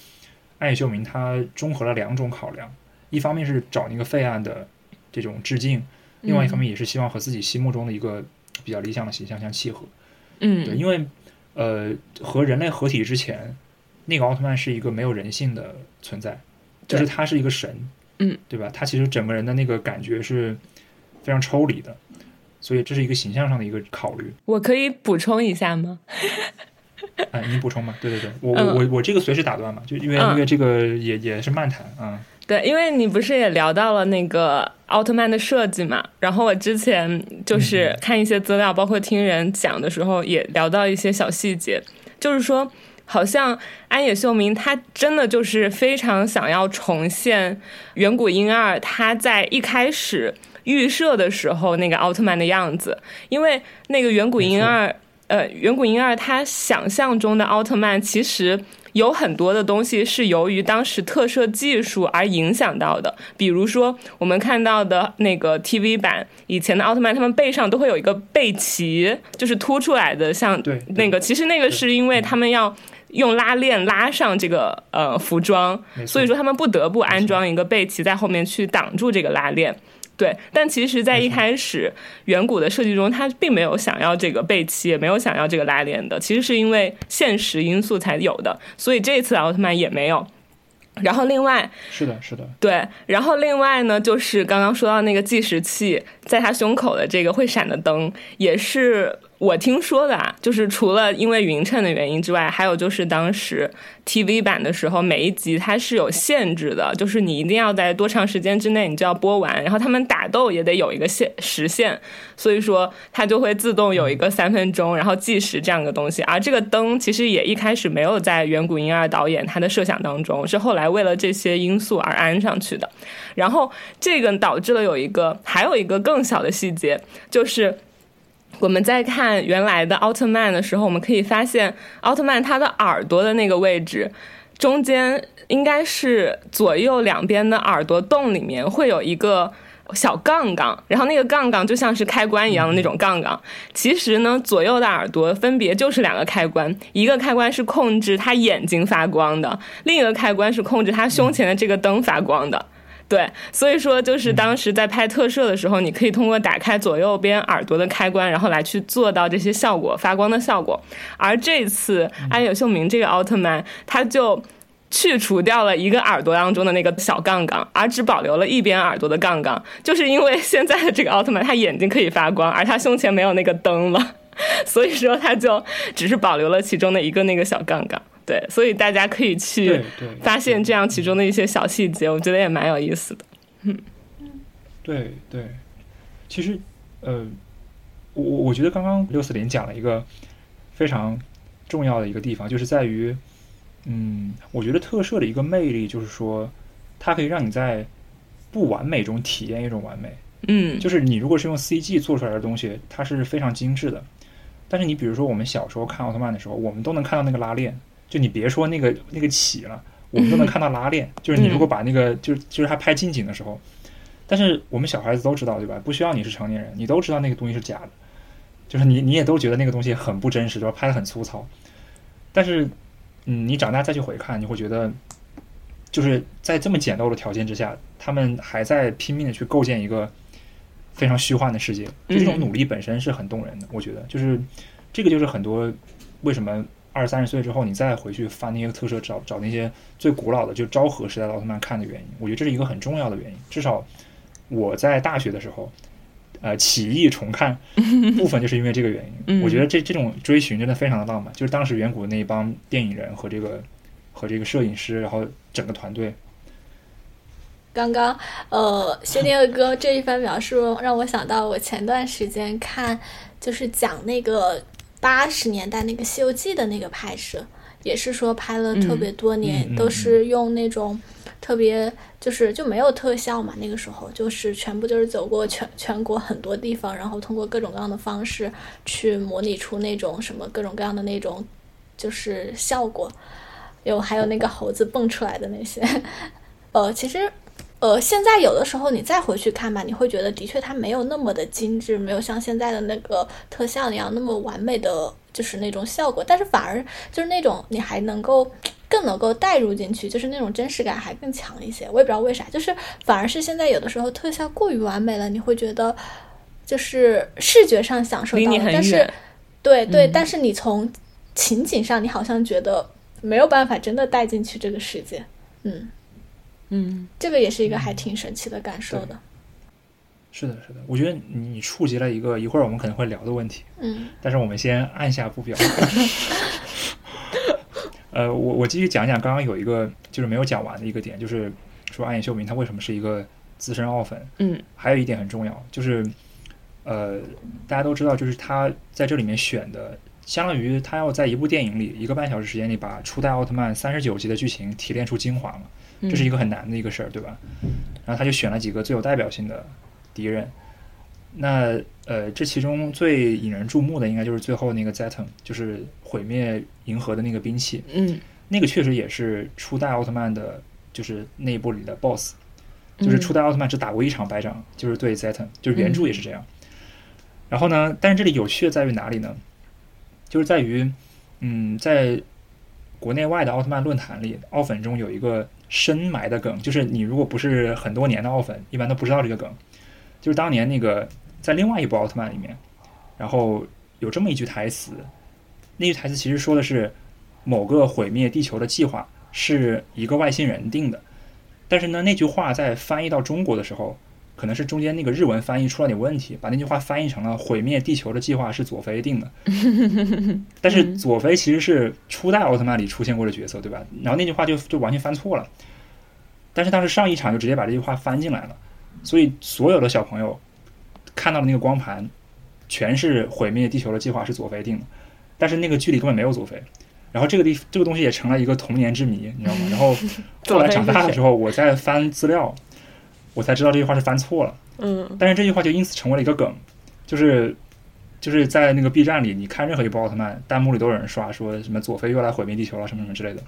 暗野秀明他综合了两种考量，一方面是找那个废案的这种致敬，另外一方面也是希望和自己心目中的一个比较理想的形象相契合。嗯，对，因为呃和人类合体之前，那个奥特曼是一个没有人性的存在，就是他是一个神。嗯，对吧？他其实整个人的那个感觉是非常抽离的，所以这是一个形象上的一个考虑。我可以补充一下吗？哎，你补充吧。对对对，我我我我这个随时打断嘛，就因为因为这个也也是漫谈啊。对，因为你不是也聊到了那个奥特曼的设计嘛？然后我之前就是看一些资料，包括听人讲的时候，也聊到一些小细节，就是说。好像安野秀明他真的就是非常想要重现远古婴儿他在一开始预设的时候那个奥特曼的样子，因为那个远古婴儿，呃，远古婴儿他想象中的奥特曼其实有很多的东西是由于当时特摄技术而影响到的，比如说我们看到的那个 TV 版以前的奥特曼，他们背上都会有一个背鳍，就是凸出来的，像那个，其实那个是因为他们要。用拉链拉上这个呃服装，所以说他们不得不安装一个背鳍在后面去挡住这个拉链。对，但其实，在一开始远古的设计中，他并没有想要这个背鳍，也没有想要这个拉链的。其实是因为现实因素才有的，所以这次奥特曼也没有。然后另外是的，是的，对。然后另外呢，就是刚刚说到那个计时器，在他胸口的这个会闪的灯，也是。我听说的啊，就是除了因为匀称的原因之外，还有就是当时 TV 版的时候，每一集它是有限制的，就是你一定要在多长时间之内你就要播完，然后他们打斗也得有一个限时限，所以说它就会自动有一个三分钟，然后计时这样一个东西。而这个灯其实也一开始没有在远古婴儿导演他的设想当中，是后来为了这些因素而安上去的。然后这个导致了有一个还有一个更小的细节，就是。我们在看原来的奥特曼的时候，我们可以发现，奥特曼他的耳朵的那个位置，中间应该是左右两边的耳朵洞里面会有一个小杠杠，然后那个杠杠就像是开关一样的那种杠杠。其实呢，左右的耳朵分别就是两个开关，一个开关是控制他眼睛发光的，另一个开关是控制他胸前的这个灯发光的。对，所以说就是当时在拍特摄的时候，你可以通过打开左右边耳朵的开关，然后来去做到这些效果，发光的效果。而这次安野秀明这个奥特曼，他就去除掉了一个耳朵当中的那个小杠杠，而只保留了一边耳朵的杠杠，就是因为现在的这个奥特曼他眼睛可以发光，而他胸前没有那个灯了，所以说他就只是保留了其中的一个那个小杠杠。对，所以大家可以去发现这样其中的一些小细节，我觉得也蛮有意思的。嗯，对对，其实呃，我我觉得刚刚六四零讲了一个非常重要的一个地方，就是在于，嗯，我觉得特摄的一个魅力就是说，它可以让你在不完美中体验一种完美。嗯，就是你如果是用 CG 做出来的东西，它是非常精致的。但是你比如说我们小时候看奥特曼的时候，我们都能看到那个拉链。就你别说那个那个起了，我们都能看到拉链。就是你如果把那个，就是就是他拍近景的时候，但是我们小孩子都知道，对吧？不需要你是成年人，你都知道那个东西是假的。就是你你也都觉得那个东西很不真实，就是拍的很粗糙。但是，嗯，你长大再去回看，你会觉得，就是在这么简陋的条件之下，他们还在拼命的去构建一个非常虚幻的世界。就这种努力本身是很动人的，我觉得。就是这个就是很多为什么。二三十岁之后，你再回去翻那些特摄，找找那些最古老的，就昭和时代的奥特曼看的原因，我觉得这是一个很重要的原因。至少我在大学的时候，呃，起义重看 部分就是因为这个原因。我觉得这这种追寻真的非常的浪漫，就是当时远古那一帮电影人和这个和这个摄影师，然后整个团队。刚刚呃，薛定谔哥这一番描述让我想到，我前段时间看就是讲那个。八十年代那个《西游记》的那个拍摄，也是说拍了特别多年，都是用那种特别就是就没有特效嘛。那个时候就是全部就是走过全全国很多地方，然后通过各种各样的方式去模拟出那种什么各种各样的那种就是效果，有还有那个猴子蹦出来的那些，呃，其实呃，现在有的时候你再回去看吧，你会觉得的确它没有那么的精致，没有像现在的那个特效一样那么完美的就是那种效果，但是反而就是那种你还能够更能够带入进去，就是那种真实感还更强一些。我也不知道为啥，就是反而是现在有的时候特效过于完美了，你会觉得就是视觉上享受到了，但是对对，但是你从情景上，你好像觉得没有办法真的带进去这个世界，嗯。嗯，这个也是一个还挺神奇的感受的。是的，是的，我觉得你触及了一个一会儿我们可能会聊的问题。嗯，但是我们先按下不表。呃，我我继续讲讲刚刚有一个就是没有讲完的一个点，就是说暗野秀明他为什么是一个资深奥粉。嗯，还有一点很重要，就是呃，大家都知道，就是他在这里面选的，相当于他要在一部电影里一个半小时时间里把初代奥特曼三十九集的剧情提炼出精华嘛。这是一个很难的一个事儿，对吧？然后他就选了几个最有代表性的敌人。那呃，这其中最引人注目的应该就是最后那个 Zeton，就是毁灭银河的那个兵器。嗯，那个确实也是初代奥特曼的，就是内部里的 BOSS。就是初代奥特曼只打过一场败仗，就是对 Zeton，就是原著也是这样。然后呢，但是这里有趣的在于哪里呢？就是在于，嗯，在国内外的奥特曼论坛里，奥粉中有一个。深埋的梗，就是你如果不是很多年的奥粉，一般都不知道这个梗。就是当年那个在另外一部奥特曼里面，然后有这么一句台词，那句台词其实说的是某个毁灭地球的计划是一个外星人定的，但是呢，那句话在翻译到中国的时候，可能是中间那个日文翻译出了点问题，把那句话翻译成了毁灭地球的计划是佐菲定的。但是佐菲其实是初代奥特曼里出现过的角色，对吧？然后那句话就就完全翻错了。但是当时上一场就直接把这句话翻进来了，所以所有的小朋友看到的那个光盘，全是毁灭地球的计划是佐菲定的，但是那个剧里根本没有佐菲，然后这个地这个东西也成了一个童年之谜，你知道吗？然后 后来长大的时候，我在翻资料，我才知道这句话是翻错了。嗯，但是这句话就因此成为了一个梗，就是就是在那个 B 站里，你看任何一部奥特曼，弹幕里都有人刷说什么佐菲又来毁灭地球了，什么什么之类的。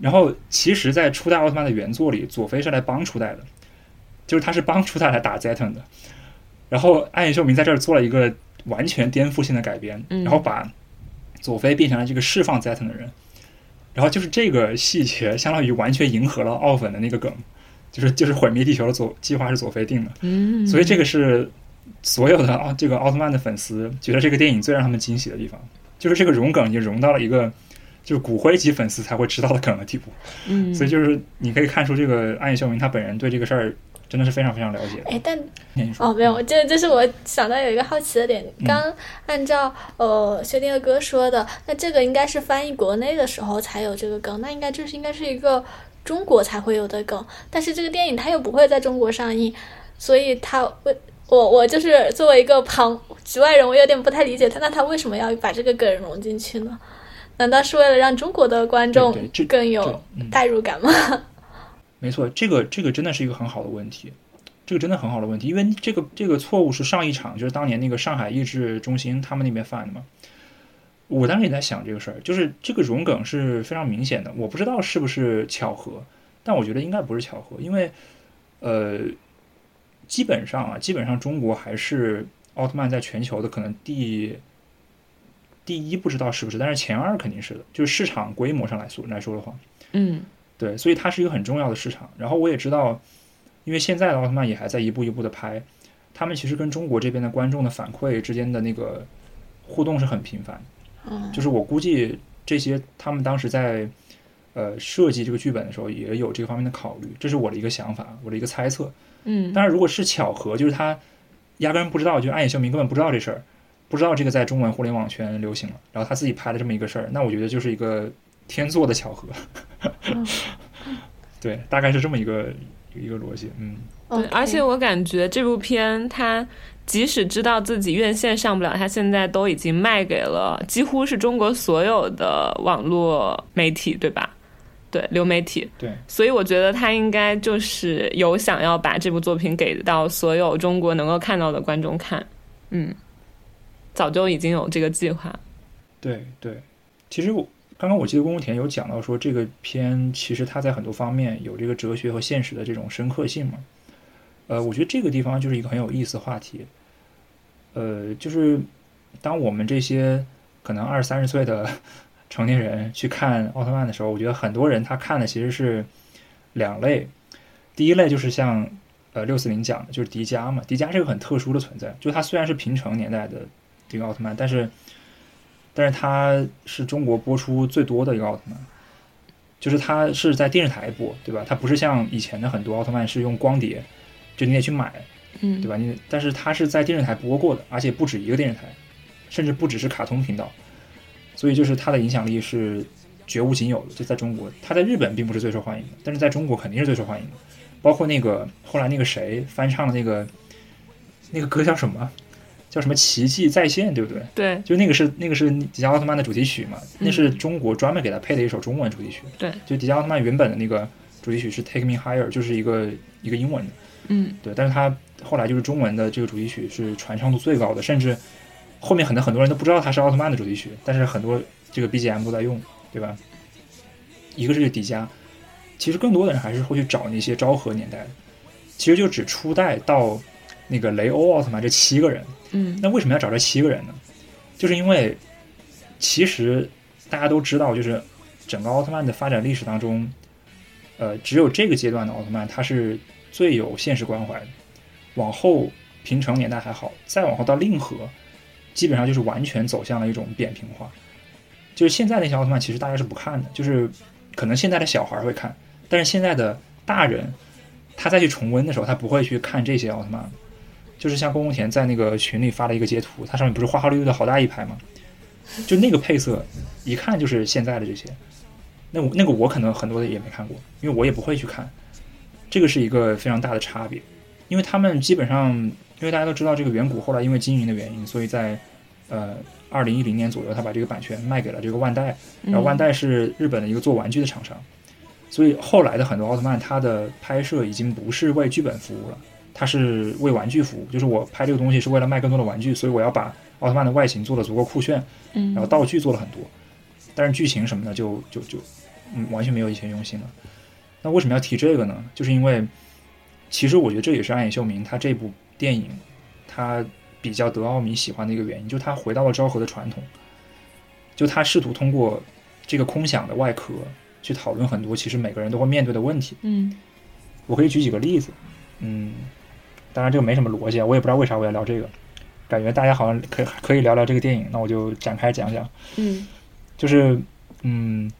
然后，其实，在初代奥特曼的原作里，佐菲是来帮初代的，就是他是帮初代来打 Zeton 的。然后，暗夜秀明在这儿做了一个完全颠覆性的改编，然后把佐菲变成了这个释放 Zeton 的人。然后，就是这个细节，相当于完全迎合了奥粉的那个梗，就是就是毁灭地球的佐计划是佐菲定的。嗯，所以这个是所有的奥这个奥特曼的粉丝觉得这个电影最让他们惊喜的地方，就是这个融梗已经融到了一个。就是骨灰级粉丝才会知道的梗的地步，嗯，所以就是你可以看出这个暗夜秀明他本人对这个事儿真的是非常非常了解。哎，但哦，没有，这这是我想到有一个好奇的点。刚按照呃薛定谔哥说的，那这个应该是翻译国内的时候才有这个梗，那应该这是应该是一个中国才会有的梗。但是这个电影它又不会在中国上映，所以他为我我就是作为一个旁局外人，我有点不太理解他，那他为什么要把这个梗融进去呢？难道是为了让中国的观众更有代入感吗？没错，这个这个真的是一个很好的问题，这个真的很好的问题，因为这个这个错误是上一场就是当年那个上海译制中心他们那边犯的嘛。我当时也在想这个事儿，就是这个融梗是非常明显的，我不知道是不是巧合，但我觉得应该不是巧合，因为呃，基本上啊，基本上中国还是奥特曼在全球的可能第。第一不知道是不是，但是前二肯定是的，就是市场规模上来说来说的话，嗯，对，所以它是一个很重要的市场。然后我也知道，因为现在的奥特曼也还在一步一步的拍，他们其实跟中国这边的观众的反馈之间的那个互动是很频繁。嗯，就是我估计这些他们当时在呃设计这个剧本的时候也有这方面的考虑，这是我的一个想法，我的一个猜测。嗯，当然如果是巧合，就是他压根不知道，就暗夜秀明根本不知道这事儿。不知道这个在中文互联网圈流行了，然后他自己拍了这么一个事儿，那我觉得就是一个天作的巧合。对，大概是这么一个一个逻辑。嗯，对，而且我感觉这部片，他即使知道自己院线上不了，他现在都已经卖给了几乎是中国所有的网络媒体，对吧？对，流媒体。对，所以我觉得他应该就是有想要把这部作品给到所有中国能够看到的观众看。嗯。早就已经有这个计划，对对，其实我刚刚我记得宫武田有讲到说，这个片其实它在很多方面有这个哲学和现实的这种深刻性嘛。呃，我觉得这个地方就是一个很有意思的话题。呃，就是当我们这些可能二三十岁的 成年人去看奥特曼的时候，我觉得很多人他看的其实是两类。第一类就是像呃六四零讲的，就是迪迦嘛。迪迦是个很特殊的存在，就他虽然是平成年代的这个奥特曼，但是但是他是中国播出最多的一个奥特曼，就是他是在电视台播，对吧？他不是像以前的很多奥特曼是用光碟，就你得去买，嗯，对吧？你但是它是在电视台播过的，而且不止一个电视台，甚至不只是卡通频道，所以就是它的影响力是绝无仅有的。就在中国，它在日本并不是最受欢迎的，但是在中国肯定是最受欢迎的。包括那个后来那个谁翻唱的那个那个歌叫什么？叫什么奇迹再现，对不对？对，就那个是那个是迪迦奥特曼的主题曲嘛？那是中国专门给他配的一首中文主题曲。对，就迪迦奥特曼原本的那个主题曲是 Take Me Higher，就是一个一个英文的。嗯，对，但是他后来就是中文的这个主题曲是传唱度最高的，甚至后面可能很多人都不知道它是奥特曼的主题曲，但是很多这个 BGM 都在用，对吧？一个是迪迦，其实更多的人还是会去找那些昭和年代的，其实就指初代到那个雷欧奥特曼这七个人。嗯，那为什么要找这七个人呢？就是因为其实大家都知道，就是整个奥特曼的发展历史当中，呃，只有这个阶段的奥特曼他是最有现实关怀。往后平成年代还好，再往后到令和，基本上就是完全走向了一种扁平化。就是现在那些奥特曼其实大家是不看的，就是可能现在的小孩会看，但是现在的大人他再去重温的时候，他不会去看这些奥特曼。就是像宫宫田在那个群里发了一个截图，它上面不是花花绿绿的好大一排吗？就那个配色，一看就是现在的这些。那我那个我可能很多的也没看过，因为我也不会去看。这个是一个非常大的差别，因为他们基本上，因为大家都知道这个远古后来因为经营的原因，所以在呃二零一零年左右，他把这个版权卖给了这个万代，然后万代是日本的一个做玩具的厂商，所以后来的很多奥特曼，它的拍摄已经不是为剧本服务了。它是为玩具服务，就是我拍这个东西是为了卖更多的玩具，所以我要把奥特曼的外形做的足够酷炫，嗯，然后道具做了很多，但是剧情什么的就就就嗯完全没有以前用心了。那为什么要提这个呢？就是因为其实我觉得这也是暗野秀明他这部电影他比较得奥米喜欢的一个原因，就他回到了昭和的传统，就他试图通过这个空想的外壳去讨论很多其实每个人都会面对的问题。嗯，我可以举几个例子，嗯。当然这个没什么逻辑啊，我也不知道为啥我要聊这个，感觉大家好像可可以聊聊这个电影，那我就展开讲讲。嗯，就是嗯，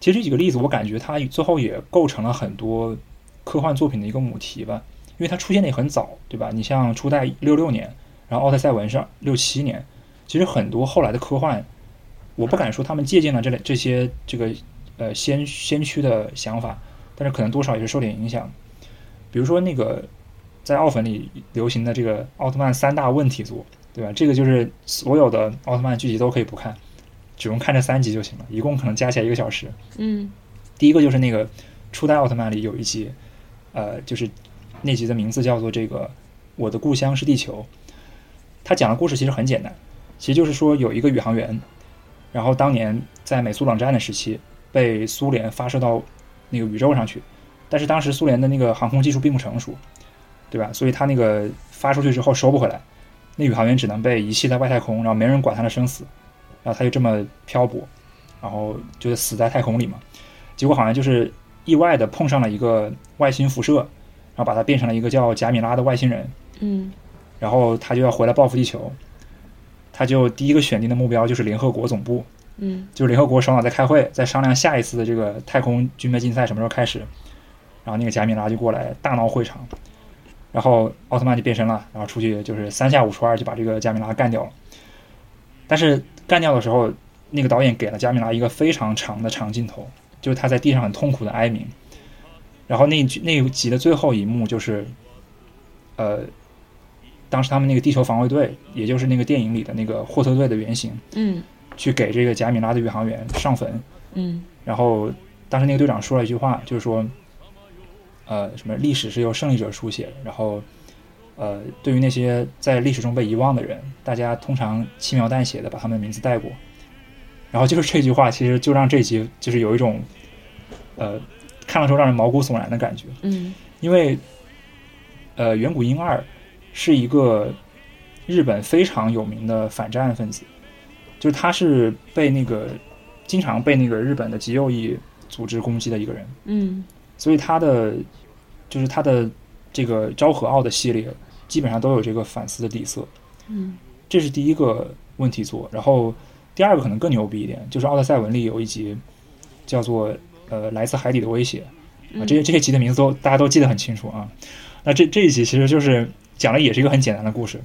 其实这几个例子，我感觉它最后也构成了很多科幻作品的一个母题吧，因为它出现的也很早，对吧？你像初代六六年，然后奥特赛文是六七年，其实很多后来的科幻，我不敢说他们借鉴了这类这些这个呃先先驱的想法，但是可能多少也是受点影响，比如说那个。在奥粉里流行的这个奥特曼三大问题组，对吧？这个就是所有的奥特曼剧集都可以不看，只用看这三集就行了，一共可能加起来一个小时。嗯，第一个就是那个初代奥特曼里有一集，呃，就是那集的名字叫做这个“我的故乡是地球”。他讲的故事其实很简单，其实就是说有一个宇航员，然后当年在美苏冷战的时期被苏联发射到那个宇宙上去，但是当时苏联的那个航空技术并不成熟。对吧？所以他那个发出去之后收不回来，那宇航员只能被遗弃在外太空，然后没人管他的生死，然后他就这么漂泊，然后就死在太空里嘛。结果好像就是意外的碰上了一个外星辐射，然后把他变成了一个叫贾米拉的外星人。嗯，然后他就要回来报复地球，他就第一个选定的目标就是联合国总部。嗯，就是联合国首脑在开会，在商量下一次的这个太空军备竞赛什么时候开始，然后那个贾米拉就过来大闹会场。然后奥特曼就变身了，然后出去就是三下五除二就把这个贾米拉干掉了。但是干掉的时候，那个导演给了加米拉一个非常长的长镜头，就是他在地上很痛苦的哀鸣。然后那那一集的最后一幕就是，呃，当时他们那个地球防卫队，也就是那个电影里的那个霍特队的原型，嗯，去给这个加米拉的宇航员上坟，嗯，然后当时那个队长说了一句话，就是说。呃，什么历史是由胜利者书写的？然后，呃，对于那些在历史中被遗忘的人，大家通常轻描淡写的把他们的名字带过。然后就是这句话，其实就让这集就是有一种，呃，看了之后让人毛骨悚然的感觉。嗯因为，呃，远古婴二是一个日本非常有名的反战分子，就是他是被那个经常被那个日本的极右翼组织攻击的一个人，嗯所以他的就是他的这个昭和奥的系列基本上都有这个反思的底色。嗯。这是第一个问题做，然后第二个可能更牛逼一点，就是《奥德赛文》里有一集叫做呃来自海底的威胁。啊，这些这些集的名字都大家都记得很清楚啊。那这这一集其实就是讲的也是一个很简单的故事，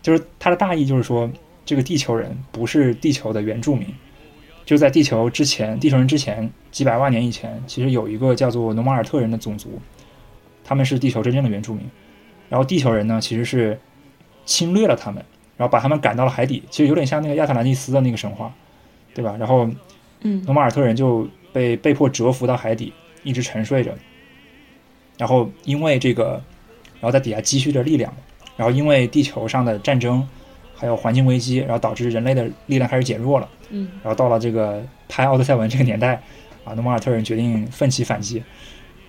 就是它的大意就是说，这个地球人不是地球的原住民，就在地球之前，地球人之前几百万年以前，其实有一个叫做努马尔特人的种族，他们是地球真正的原住民，然后地球人呢其实是侵略了他们，然后把他们赶到了海底，其实有点像那个亚特兰蒂斯的那个神话，对吧？然后嗯努马尔特人就被被迫蛰伏到海底，一直沉睡着。然后因为这个，然后在底下积蓄着力量，然后因为地球上的战争，还有环境危机，然后导致人类的力量开始减弱了。嗯然后到了这个拍《奥德赛文》这个年代，啊，努马尔特人决定奋起反击，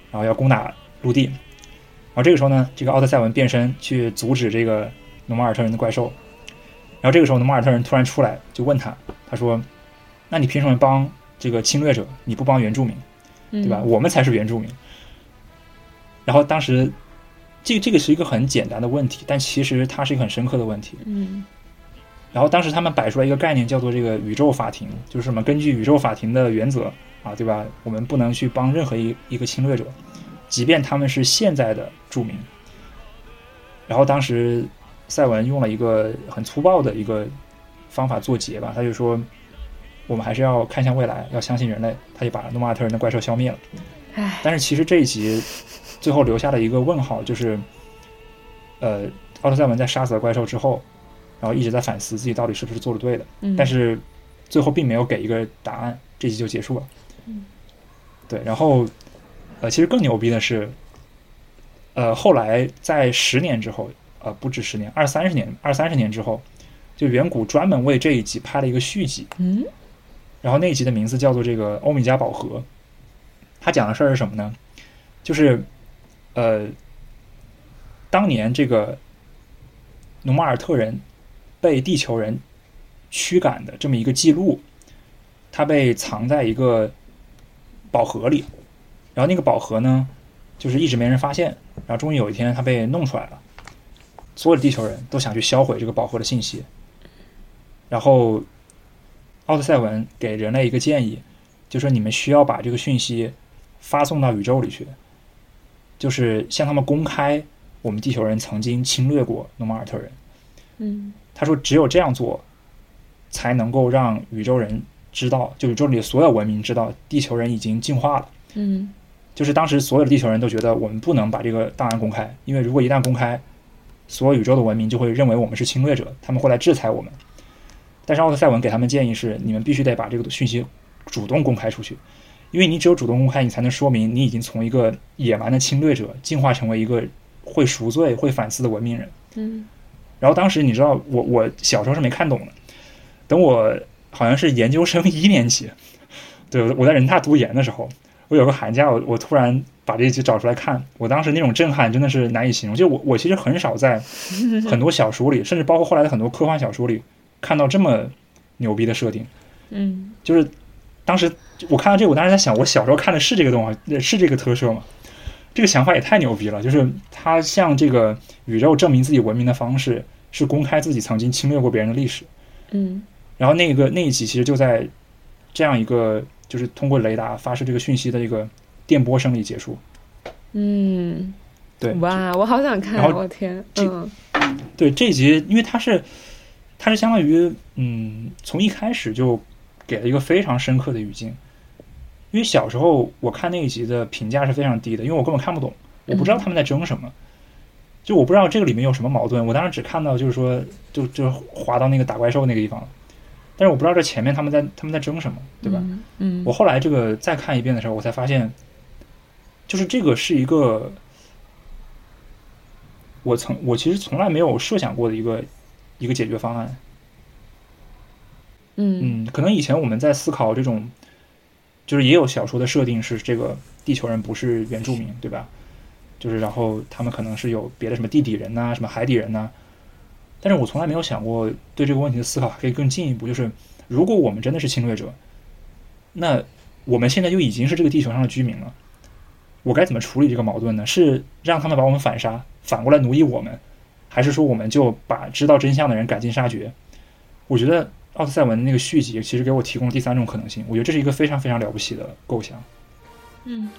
然后要攻打陆地。然后这个时候呢，这个奥特赛文变身去阻止这个努马尔特人的怪兽。然后这个时候，努马尔特人突然出来就问他，他说：“那你凭什么帮这个侵略者，你不帮原住民，嗯，对吧？我们才是原住民。”然后当时，这这个是一个很简单的问题，但其实它是一个很深刻的问题。嗯然后当时他们摆出来一个概念，叫做这个宇宙法庭，就是什么根据宇宙法庭的原则啊，对吧？我们不能去帮任何一一个侵略者，即便他们是现在的著名。然后当时赛文用了一个很粗暴的一个方法做结吧，他就说我们还是要看向未来，要相信人类，他就把诺马特人的怪兽消灭了。唉，但是其实这一集最后留下了一个问号，就是，呃，奥特赛文在杀死了怪兽之后，然后一直在反思自己到底是不是做的对的，嗯但是最后并没有给一个答案，这集就结束了。嗯对，然后，呃，其实更牛逼的是，呃，后来在十年之后，呃，不止十年，二三十年，二三十年之后，就远古专门为这一集拍了一个续集，嗯然后那一集的名字叫做这个欧米伽宝盒。它讲的事儿是什么呢？就是，呃，当年这个努马尔特人被地球人驱赶的这么一个记录，它被藏在一个宝盒里。然后那个宝盒呢，就是一直没人发现。然后终于有一天，它被弄出来了。所有的地球人都想去销毁这个宝盒的信息。然后，奥特赛文给人类一个建议，就说你们需要把这个讯息发送到宇宙里去，就是向他们公开我们地球人曾经侵略过诺马尔特人。嗯他说，只有这样做，才能够让宇宙人知道，就宇宙里所有文明知道地球人已经进化了。嗯就是当时所有的地球人都觉得我们不能把这个档案公开，因为如果一旦公开，所有宇宙的文明就会认为我们是侵略者，他们会来制裁我们。但是奥特赛文给他们建议是，你们必须得把这个讯息主动公开出去，因为你只有主动公开，你才能说明你已经从一个野蛮的侵略者进化成为一个会赎罪、会反思的文明人。嗯然后当时你知道，我我小时候是没看懂的，等我好像是研究生一年级，对，我在人大读研的时候，我有个寒假，我我突然把这一集找出来看，我当时那种震撼真的是难以形容。就我我其实很少在 很多小说里，甚至包括后来的很多科幻小说里看到这么牛逼的设定。嗯就是当时我看到这个，我当时在想，我小时候看的是这个动画，呃是这个特摄吗？这个想法也太牛逼了！就是他向这个宇宙证明自己文明的方式是公开自己曾经侵略过别人的历史。嗯然后那个那一集其实就在这样一个就是通过雷达发射这个讯息的一个电波声里结束。嗯，对，哇，我好想看我天，这嗯对这一集，因为它是它是相当于嗯，从一开始就给了一个非常深刻的语境。因为小时候我看那一集的评价是非常低的，因为我根本看不懂，我不知道他们在争什么，就我不知道这个里面有什么矛盾。我当时只看到就是说，就就滑到那个打怪兽那个地方了，但是我不知道这前面他们在他们在争什么，对吧？嗯嗯我后来这个再看一遍的时候，我才发现，就是这个是一个我从我其实从来没有设想过的一个一个解决方案。嗯嗯，可能以前我们在思考这种，就是也有小说的设定是这个地球人不是原住民，对吧？就是然后他们可能是有别的什么地底人呐、什么海底人呐、但是我从来没有想过对这个问题的思考可以更进一步，就是如果我们真的是侵略者，那我们现在就已经是这个地球上的居民了，我该怎么处理这个矛盾呢？是让他们把我们反杀，反过来奴役我们，还是说我们就把知道真相的人赶尽杀绝？我觉得奥特赛文那个续集其实给我提供了第三种可能性，我觉得这是一个非常非常了不起的构想。嗯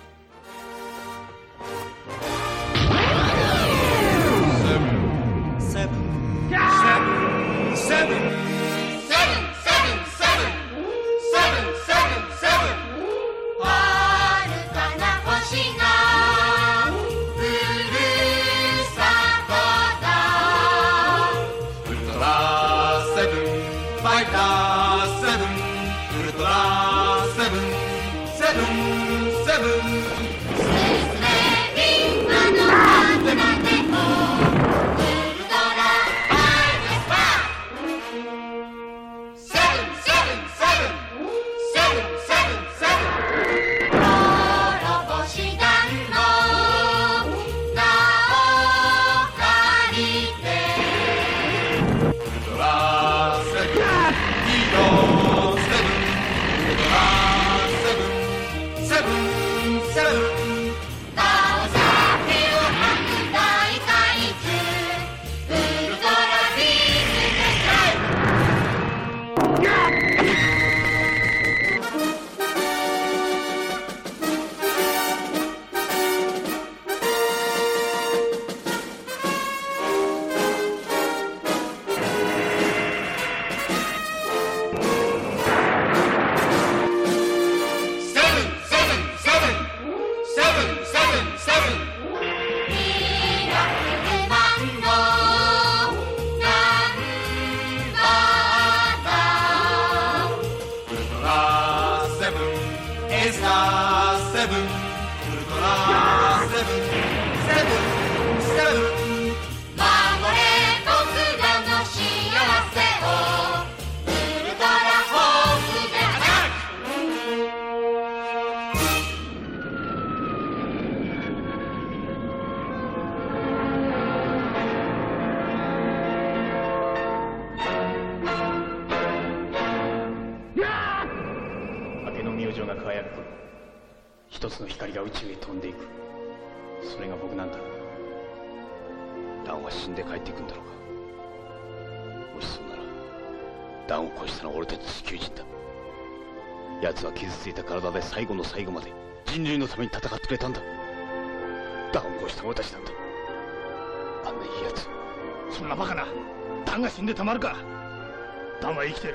は生きてる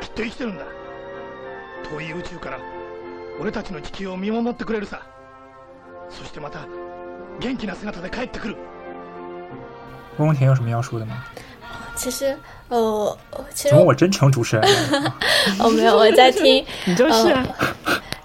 きっと生きてるんだ遠い宇宙から俺たちの地球を見守ってくれるさそしてまた元気な姿で帰ってくる翁翁田有什么要说的吗？其实，呃，其实我真成主持人了？哦，没有，我在听，你就是啊。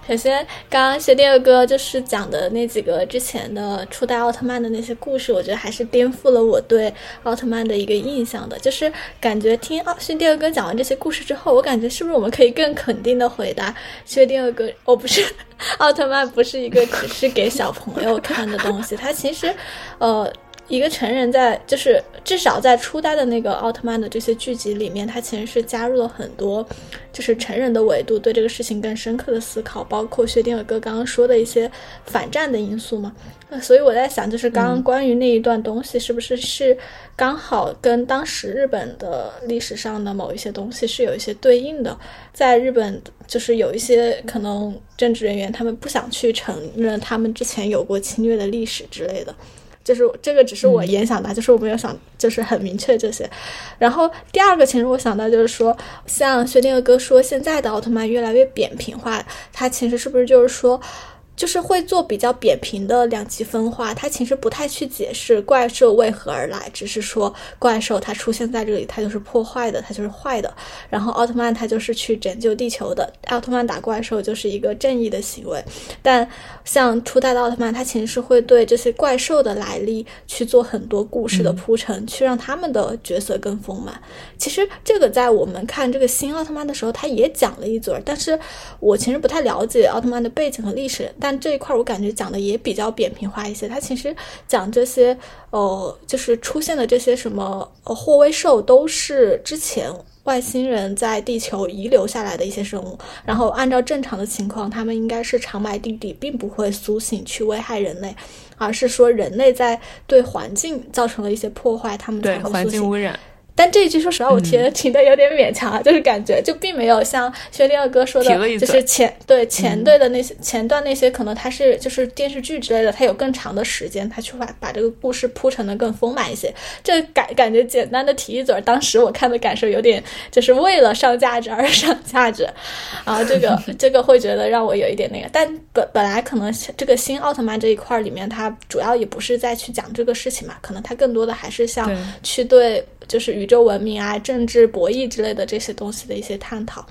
首先，刚刚薛定谔哥就是讲的那几个之前的初代奥特曼的那些故事，我觉得还是颠覆了我对奥特曼的一个印象的。就是感觉听奥薛定谔哥讲完这些故事之后，我感觉是不是我们可以更肯定的回答薛定谔哥，哦，不是，奥特曼不是一个只是给小朋友看的东西，它其实，呃。一个成人在就是至少在初代的那个奥特曼的这些剧集里面，它其实是加入了很多就是成人的维度，对这个事情更深刻的思考，包括薛定谔哥刚刚说的一些反战的因素嘛。呃，所以我在想，就是刚刚关于那一段东西，是不是是刚好跟当时日本的历史上的某一些东西是有一些对应的？在日本，就是有一些可能政治人员他们不想去承认他们之前有过侵略的历史之类的。就是这个只是我联想的，就是我没有想，就是很明确这些。然后第二个，其实我想到就是说，像薛定谔哥说，现在的奥特曼越来越扁平化，他其实是不是就是说，就是会做比较扁平的两极分化，它其实不太去解释怪兽为何而来，只是说怪兽它出现在这里，它就是破坏的，它就是坏的。然后奥特曼他就是去拯救地球的，奥特曼打怪兽就是一个正义的行为。但像初代的奥特曼，他其实是会对这些怪兽的来历去做很多故事的铺陈，去让他们的角色更丰满。其实这个在我们看这个新奥特曼的时候，他也讲了一嘴，但是我其实不太了解奥特曼的背景和历史。但这一块我感觉讲的也比较扁平化一些，它其实讲这些，呃，就是出现的这些什么呃霍威兽都是之前外星人在地球遗留下来的一些生物，然后按照正常的情况，他们应该是长埋地底，并不会苏醒去危害人类，而是说人类在对环境造成了一些破坏，他们才会苏醒。环境污染。但这一句说实话，我提的提的有点勉强啊，就是感觉就并没有像薛定谔哥说的，就是前对前对的那些前段那些，可能他是就是电视剧之类的，他有更长的时间，他去把把这个故事铺陈的更丰满一些。这感感觉简单的提一嘴，当时我看的感受有点就是为了上价值而上价值，然 后这个 这个会觉得让我有一点那个。但本本来可能这个新奥特曼这一块里面，它主要也不是在去讲这个事情嘛，可能它更多的还是像去对。就是宇宙文明啊、政治博弈之类的这些东西的一些探讨。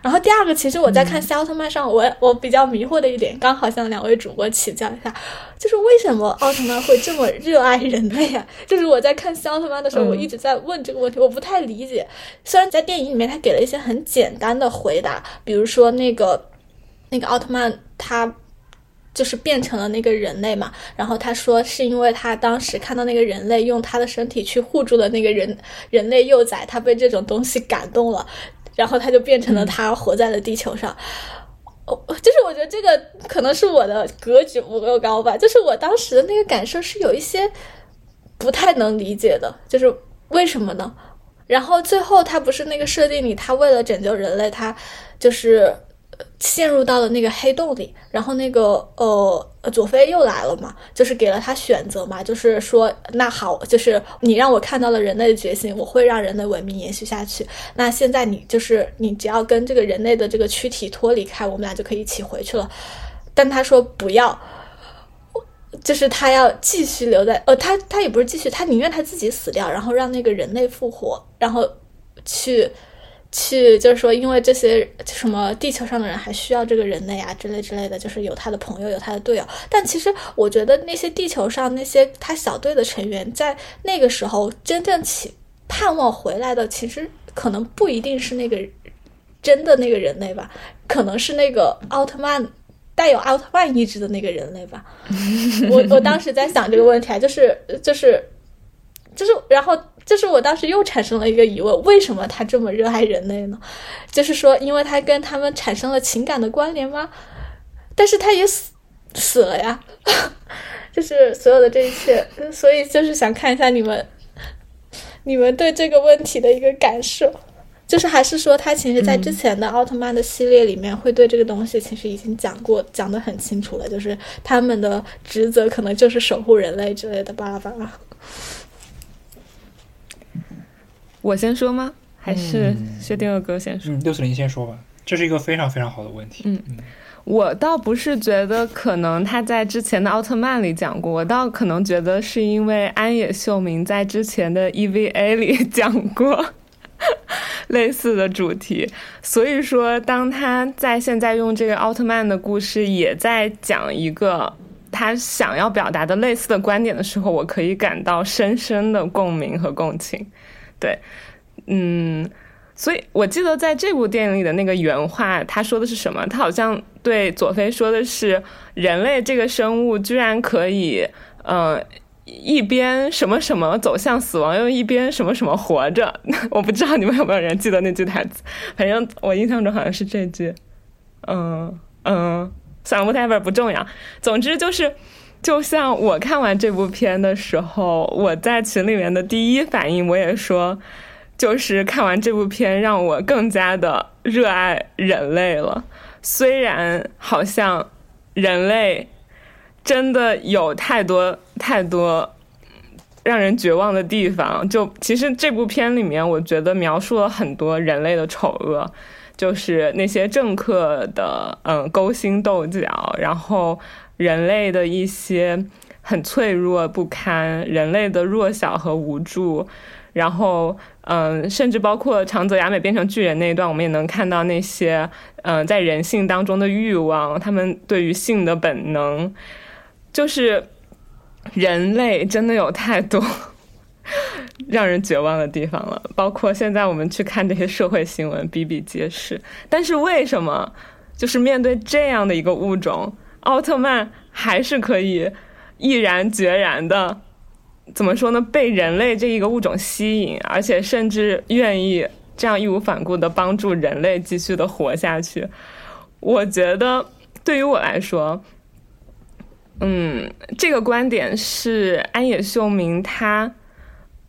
然后第二个，其实我在看《奥特曼》上，我我比较迷惑的一点，刚好向两位主播请教一下，就是为什么奥特曼会这么热爱人类啊？就是我在看《奥特曼》的时候，我一直在问这个问题，我不太理解。虽然在电影里面他给了一些很简单的回答，比如说那个那个奥特曼他。就是变成了那个人类嘛，然后他说是因为他当时看到那个人类用他的身体去护住了那个人人类幼崽，他被这种东西感动了，然后他就变成了他活在了地球上。哦，就是我觉得这个可能是我的格局不够高吧，就是我当时的那个感受是有一些不太能理解的，就是为什么呢？然后最后他不是那个设定里，他为了拯救人类，他就是。陷入到了那个黑洞里，然后那个呃佐菲又来了嘛，就是给了他选择嘛，就是说那好，就是你让我看到了人类的觉醒，我会让人类文明延续下去。那现在你就是你只要跟这个人类的这个躯体脱离开，我们俩就可以一起回去了。但他说不要，就是他要继续留在呃，他他也不是继续，他宁愿他自己死掉，然后让那个人类复活，然后去。去就是说，因为这些什么地球上的人还需要这个人类啊之类之类的，就是有他的朋友，有他的队友。但其实我觉得那些地球上那些他小队的成员，在那个时候真正起盼望回来的，其实可能不一定是那个真的那个人类吧，可能是那个奥特曼带有奥特曼意志的那个人类吧。我我当时在想这个问题啊，就是就是就是，然后。就是我当时又产生了一个疑问：为什么他这么热爱人类呢？就是说，因为他跟他们产生了情感的关联吗？但是他也死死了呀。就是所有的这一切，所以就是想看一下你们，你们对这个问题的一个感受。就是还是说，他其实在之前的奥特曼的系列里面，会对这个东西其实已经讲过，讲得很清楚了。就是他们的职责可能就是守护人类之类的，巴拉巴拉。我先说吗？还是薛定谔哥先说？嗯，六四零先说吧。这是一个非常非常好的问题。嗯嗯，我倒不是觉得可能他在之前的奥特曼里讲过，我倒可能觉得是因为安野秀明在之前的 EVA 里讲过 类似的主题，所以说当他在现在用这个奥特曼的故事也在讲一个他想要表达的类似的观点的时候，我可以感到深深的共鸣和共情。对，嗯，所以我记得在这部电影里的那个原话，他说的是什么？他好像对佐菲说的是，人类这个生物居然可以，呃，一边什么什么走向死亡，又一边什么什么活着。我不知道你们有没有人记得那句台词，反正我印象中好像是这句。嗯嗯，算了，whatever 不重要。总之就是。就像我看完这部片的时候，我在群里面的第一反应，我也说，就是看完这部片让我更加的热爱人类了。虽然好像人类真的有太多太多让人绝望的地方，就其实这部片里面，我觉得描述了很多人类的丑恶。就是那些政客的嗯勾心斗角，然后人类的一些很脆弱不堪，人类的弱小和无助，然后嗯，甚至包括长泽雅美变成巨人那一段，我们也能看到那些嗯在人性当中的欲望，他们对于性的本能，就是人类真的有太多。让人绝望的地方了，包括现在我们去看这些社会新闻，比比皆是。但是为什么，就是面对这样的一个物种，奥特曼还是可以毅然决然的，怎么说呢？被人类这一个物种吸引，而且甚至愿意这样义无反顾的帮助人类继续的活下去。我觉得对于我来说，嗯，这个观点是安野秀明他。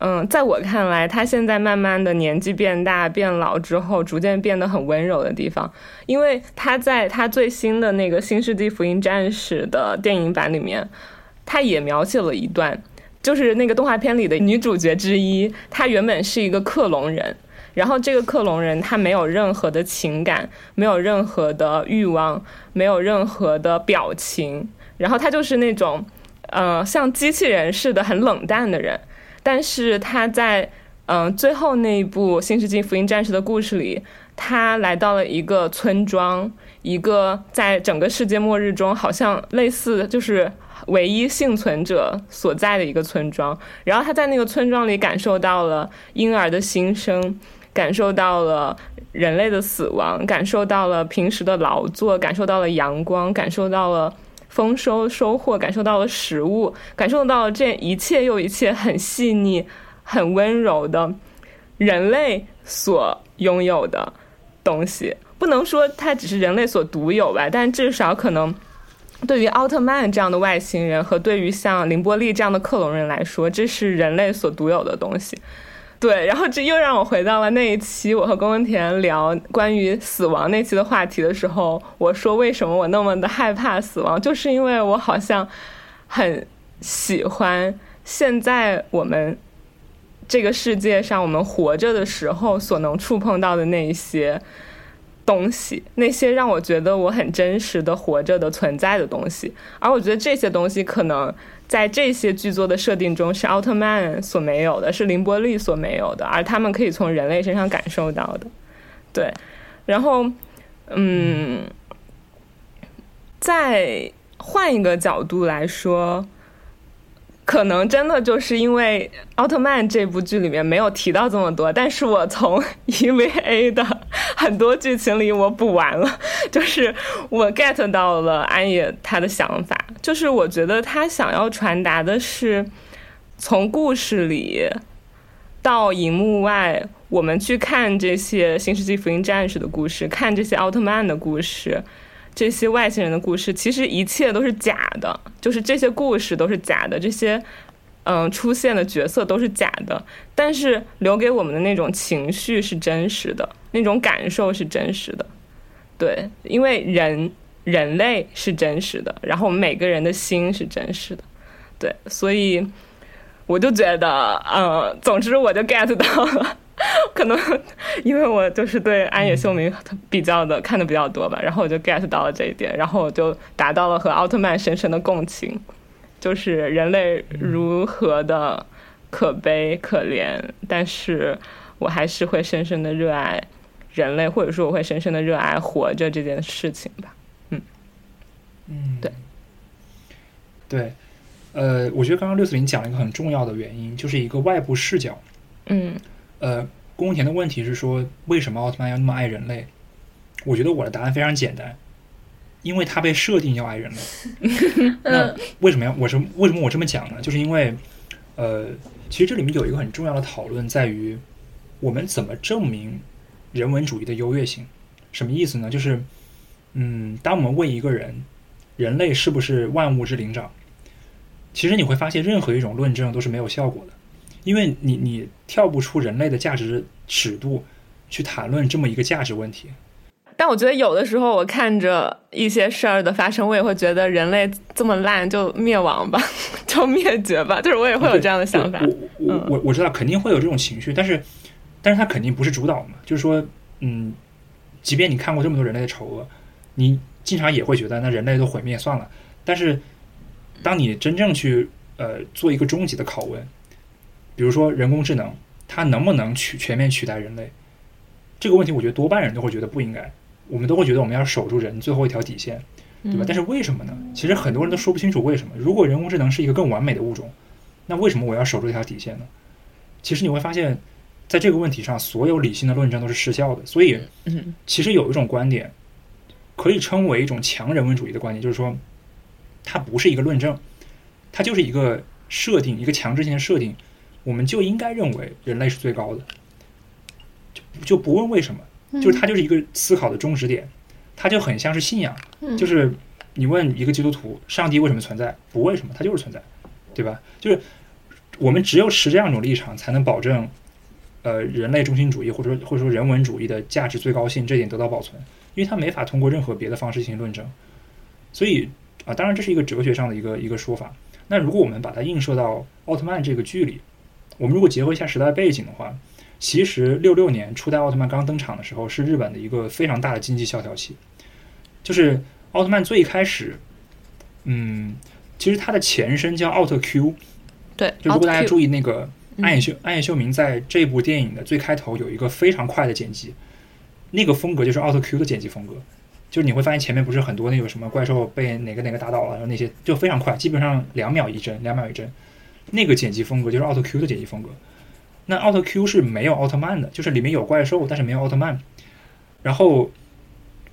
嗯，在我看来，他现在慢慢的年纪变大、变老之后，逐渐变得很温柔的地方，因为他在他最新的那个《新世纪福音战士》的电影版里面，他也描写了一段，就是那个动画片里的女主角之一，她原本是一个克隆人，然后这个克隆人她没有任何的情感，没有任何的欲望，没有任何的表情，然后她就是那种，呃，像机器人似的很冷淡的人。但是他在嗯最后那一部《新世纪福音战士》的故事里，他来到了一个村庄，一个在整个世界末日中好像类似就是唯一幸存者所在的一个村庄。然后他在那个村庄里感受到了婴儿的新生，感受到了人类的死亡，感受到了平时的劳作，感受到了阳光，感受到了。丰收收获，感受到了食物，感受到了这一切又一切很细腻、很温柔的人类所拥有的东西。不能说它只是人类所独有吧，但至少可能对于奥特曼这样的外星人和对于像林波丽这样的克隆人来说，这是人类所独有的东西。对，然后这又让我回到了那一期我和龚文田聊关于死亡那期的话题的时候，我说为什么我那么的害怕死亡，就是因为我好像很喜欢现在我们这个世界上我们活着的时候所能触碰到的那一些东西，那些让我觉得我很真实的活着的存在的东西，而我觉得这些东西可能。在这些剧作的设定中，是奥特曼所没有的，是林波丽所没有的，而他们可以从人类身上感受到的。对，然后，嗯，再换一个角度来说。可能真的就是因为奥特曼这部剧里面没有提到这么多，但是我从 EVA 的很多剧情里我补完了，就是我 get 到了安野他的想法，就是我觉得他想要传达的是，从故事里到荧幕外，我们去看这些新世纪福音战士的故事，看这些奥特曼的故事。这些外星人的故事，其实一切都是假的，就是这些故事都是假的，这些嗯出现的角色都是假的，但是留给我们的那种情绪是真实的，那种感受是真实的，对，因为人人类是真实的，然后我们每个人的心是真实的，对，所以我就觉得，呃，总之我就 get 到了。可能因为我就是对安野秀明比较的看的比较多吧，然后我就 get 到了这一点，然后我就达到了和奥特曼深深的共情，就是人类如何的可悲可怜，但是我还是会深深的热爱人类，或者说我会深深的热爱活着这件事情吧。嗯嗯，对对，呃，我觉得刚刚六四零讲了一个很重要的原因，就是一个外部视角。嗯。呃，宫田的问题是说，为什么奥特曼要那么爱人类？我觉得我的答案非常简单，因为他被设定要爱人类。那为什么要？我是为什么我这么讲呢？就是因为，呃，其实这里面有一个很重要的讨论，在于我们怎么证明人文主义的优越性？什么意思呢？就是，嗯，当我们为一个人，人类是不是万物之灵长？其实你会发现，任何一种论证都是没有效果的。因为你你跳不出人类的价值尺度去谈论这么一个价值问题，但我觉得有的时候我看着一些事儿的发生，我也会觉得人类这么烂就灭亡吧，就灭绝吧，就是我也会有这样的想法。我我我我知道肯定会有这种情绪，但是但是它肯定不是主导嘛，就是说，嗯，即便你看过这么多人类的丑恶，你经常也会觉得那人类都毁灭算了。但是，当你真正去呃做一个终极的拷问，比如说人工智能，它能不能取全面取代人类？这个问题，我觉得多半人都会觉得不应该。我们都会觉得我们要守住人最后一条底线，对吧？但是为什么呢？其实很多人都说不清楚为什么。如果人工智能是一个更完美的物种，那为什么我要守住这条底线呢？其实你会发现，在这个问题上，所有理性的论证都是失效的。所以，其实有一种观点可以称为一种强人文主义的观点，就是说，它不是一个论证，它就是一个设定，一个强制性的设定。我们就应该认为人类是最高的，就就不问为什么。就是它就是一个思考的终止点，它就很像是信仰，就是你问一个基督徒，上帝为什么存在？不为什么，它就是存在，对吧？就是我们只有持这样一种立场，才能保证，呃，人类中心主义或者说或者说人文主义的价值最高性这点得到保存，因为它没法通过任何别的方式进行论证。所以啊，当然这是一个哲学上的一个一个说法。那如果我们把它映射到奥特曼这个剧里，我们如果结合一下时代背景的话。其实六六年初代奥特曼刚登场的时候，是日本的一个非常大的经济萧条期。就是奥特曼最开始，嗯，其实它的前身叫奥特 Q。对，就如果大家注意那个暗野秀暗野秀明在这部电影的最开头有一个非常快的剪辑，那个风格就是奥特 Q 的剪辑风格。就是你会发现前面不是很多那个什么怪兽被哪个哪个打倒了，然后那些就非常快，基本上两秒一帧，两秒一帧。那个剪辑风格就是奥特 Q 的剪辑风格。那奥特 Q 是没有奥特曼的，就是里面有怪兽，但是没有奥特曼。然后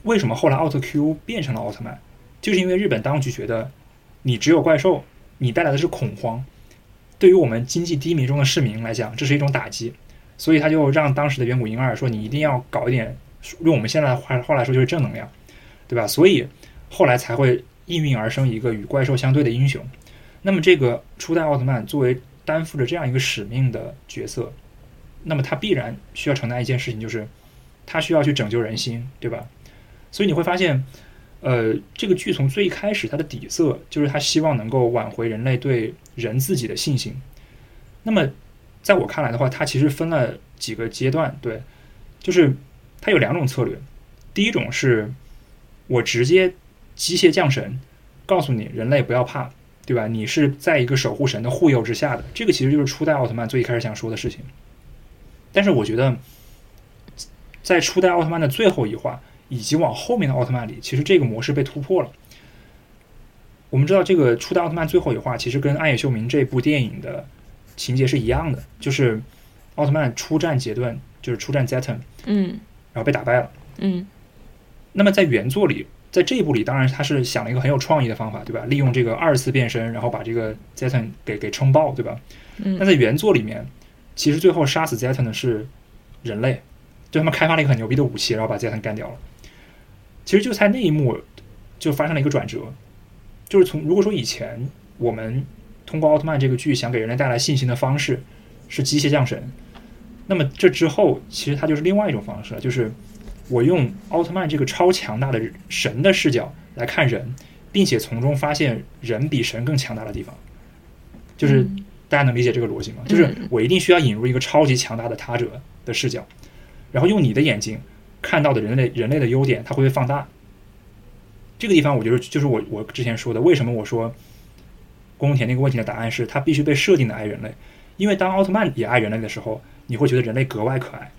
为什么后来奥特 Q 变成了奥特曼？就是因为日本当局觉得你只有怪兽，你带来的是恐慌，对于我们经济低迷中的市民来讲，这是一种打击。所以他就让当时的远古婴儿说：“你一定要搞一点，用我们现在的话话来说就是正能量，对吧？”所以后来才会应运而生一个与怪兽相对的英雄。那么这个初代奥特曼作为。担负着这样一个使命的角色，那么他必然需要承担一件事情，就是他需要去拯救人心，对吧？所以你会发现，呃，这个剧从最开始它的底色就是他希望能够挽回人类对人自己的信心。那么在我看来的话，它其实分了几个阶段，对，就是它有两种策略。第一种是我直接机械降神，告诉你人类不要怕。对吧？你是在一个守护神的护佑之下的，这个其实就是初代奥特曼最一开始想说的事情。但是我觉得，在初代奥特曼的最后一话以及往后面的奥特曼里，其实这个模式被突破了。我们知道，这个初代奥特曼最后一话其实跟暗夜秀明这部电影的情节是一样的，就是奥特曼出战杰顿，就是出战 Zeton，嗯，然后被打败了，嗯。那么在原作里。在这一步里，当然他是想了一个很有创意的方法，对吧？利用这个二次变身，然后把这个 Zeton 给给撑爆，对吧？嗯。那在原作里面，其实最后杀死 Zeton 的是人类，就他们开发了一个很牛逼的武器，然后把 Zeton 干掉了。其实就在那一幕，就发生了一个转折，就是从如果说以前我们通过奥特曼这个剧想给人类带来信心的方式是机械降神，那么这之后其实它就是另外一种方式了，就是。我用奥特曼这个超强大的神的视角来看人，并且从中发现人比神更强大的地方，就是大家能理解这个逻辑吗？就是我一定需要引入一个超级强大的他者的视角，然后用你的眼睛看到的人类人类的优点，它会被放大。这个地方，我觉得就是我我之前说的，为什么我说宫田那个问题的答案是他必须被设定的爱人类，因为当奥特曼也爱人类的时候，你会觉得人类格外可爱。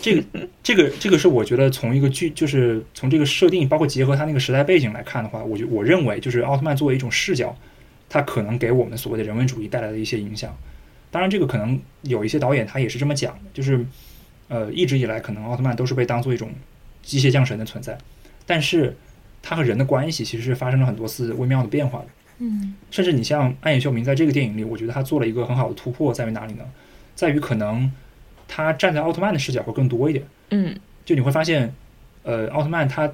这个，这个，这个是我觉得从一个剧，就是从这个设定，包括结合他那个时代背景来看的话，我觉我认为就是奥特曼作为一种视角，它可能给我们所谓的人文主义带来的一些影响。当然，这个可能有一些导演他也是这么讲的，就是呃，一直以来可能奥特曼都是被当做一种机械降神的存在，但是他和人的关系其实是发生了很多次微妙的变化的。嗯，甚至你像暗野秀明在这个电影里，我觉得他做了一个很好的突破，在于哪里呢？在于可能。他站在奥特曼的视角会更多一点，嗯，就你会发现，呃，奥特曼他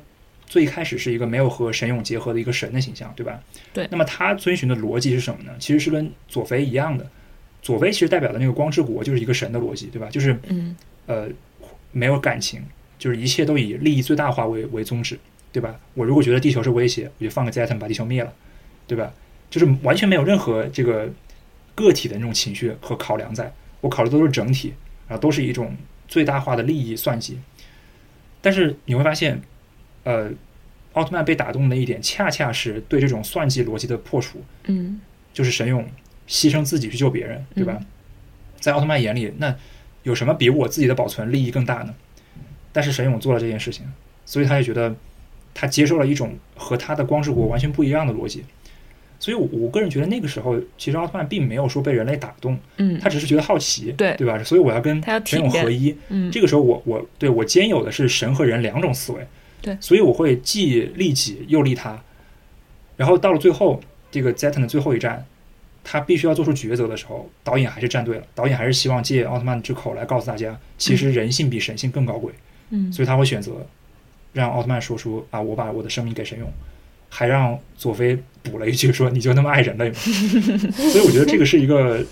最开始是一个没有和神勇结合的一个神的形象，对吧？对。那么他遵循的逻辑是什么呢？其实是跟佐菲一样的，佐菲其实代表的那个光之国就是一个神的逻辑，对吧？就是，嗯，呃，没有感情，就是一切都以利益最大化为为宗旨，对吧？我如果觉得地球是威胁，我就放个 Zeton 把地球灭了，对吧？就是完全没有任何这个个体的那种情绪和考量，在我考虑都是整体。然后都是一种最大化的利益算计，但是你会发现，呃，奥特曼被打动的一点，恰恰是对这种算计逻辑的破除。嗯就是神勇牺牲自己去救别人，对吧？在奥特曼眼里，那有什么比我自己的保存利益更大呢？但是神勇做了这件事情，所以他就觉得他接受了一种和他的光之国完全不一样的逻辑。所以我，我个人觉得那个时候，其实奥特曼并没有说被人类打动，嗯，他只是觉得好奇，对对吧？所以我要跟神勇合一。嗯这个时候我，我对我兼有的是神和人两种思维，对所以我会既利己又利他。然后到了最后，这个 Zeton 的最后一战，他必须要做出抉择的时候，导演还是站队了。导演还是希望借奥特曼之口来告诉大家，其实人性比神性更高贵。嗯所以他会选择让奥特曼说出啊，我把我的生命给神用，还让佐菲补了一句说你就那么爱人类吗？所以我觉得这个是一个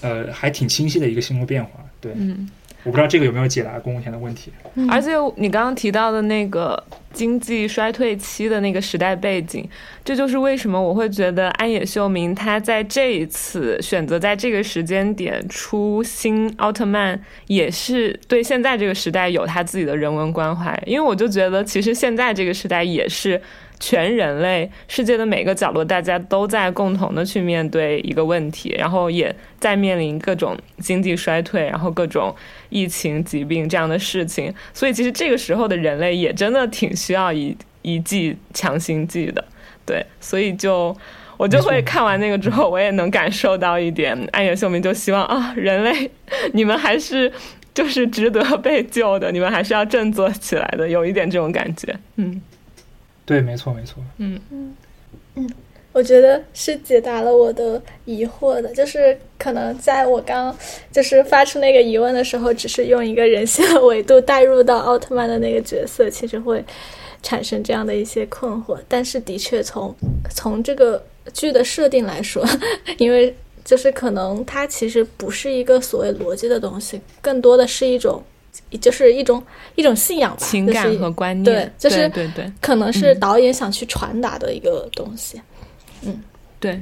呃还挺清晰的一个星座变化。对，嗯。我不知道这个有没有解答宫田的问题。而且你刚刚提到的那个经济衰退期的那个时代背景，这就是为什么我会觉得安野秀明他在这一次选择在这个时间点出新奥特曼，也是对现在这个时代有他自己的人文关怀。因为我就觉得，其实现在这个时代也是全人类世界的每个角落，大家都在共同的去面对一个问题，然后也在面临各种经济衰退，然后各种疫情、疾病这样的事情。所以其实这个时候的人类也真的挺需要一一剂强心剂的，对，所以就我就会看完那个之后，我也能感受到一点，暗野秀明就希望啊，人类你们还是就是值得被救的，你们还是要振作起来的，有一点这种感觉，嗯对，没错，没错。嗯嗯嗯我觉得是解答了我的疑惑的，就是可能在我刚就是发出那个疑问的时候，只是用一个人性的维度带入到奥特曼的那个角色，其实会产生这样的一些困惑。但是的确从从这个剧的设定来说，因为就是可能它其实不是一个所谓逻辑的东西，更多的是一种。就是一种一种信仰吧，情感和观念，对，就是对对对可能是导演想去传达的一个东西。嗯对，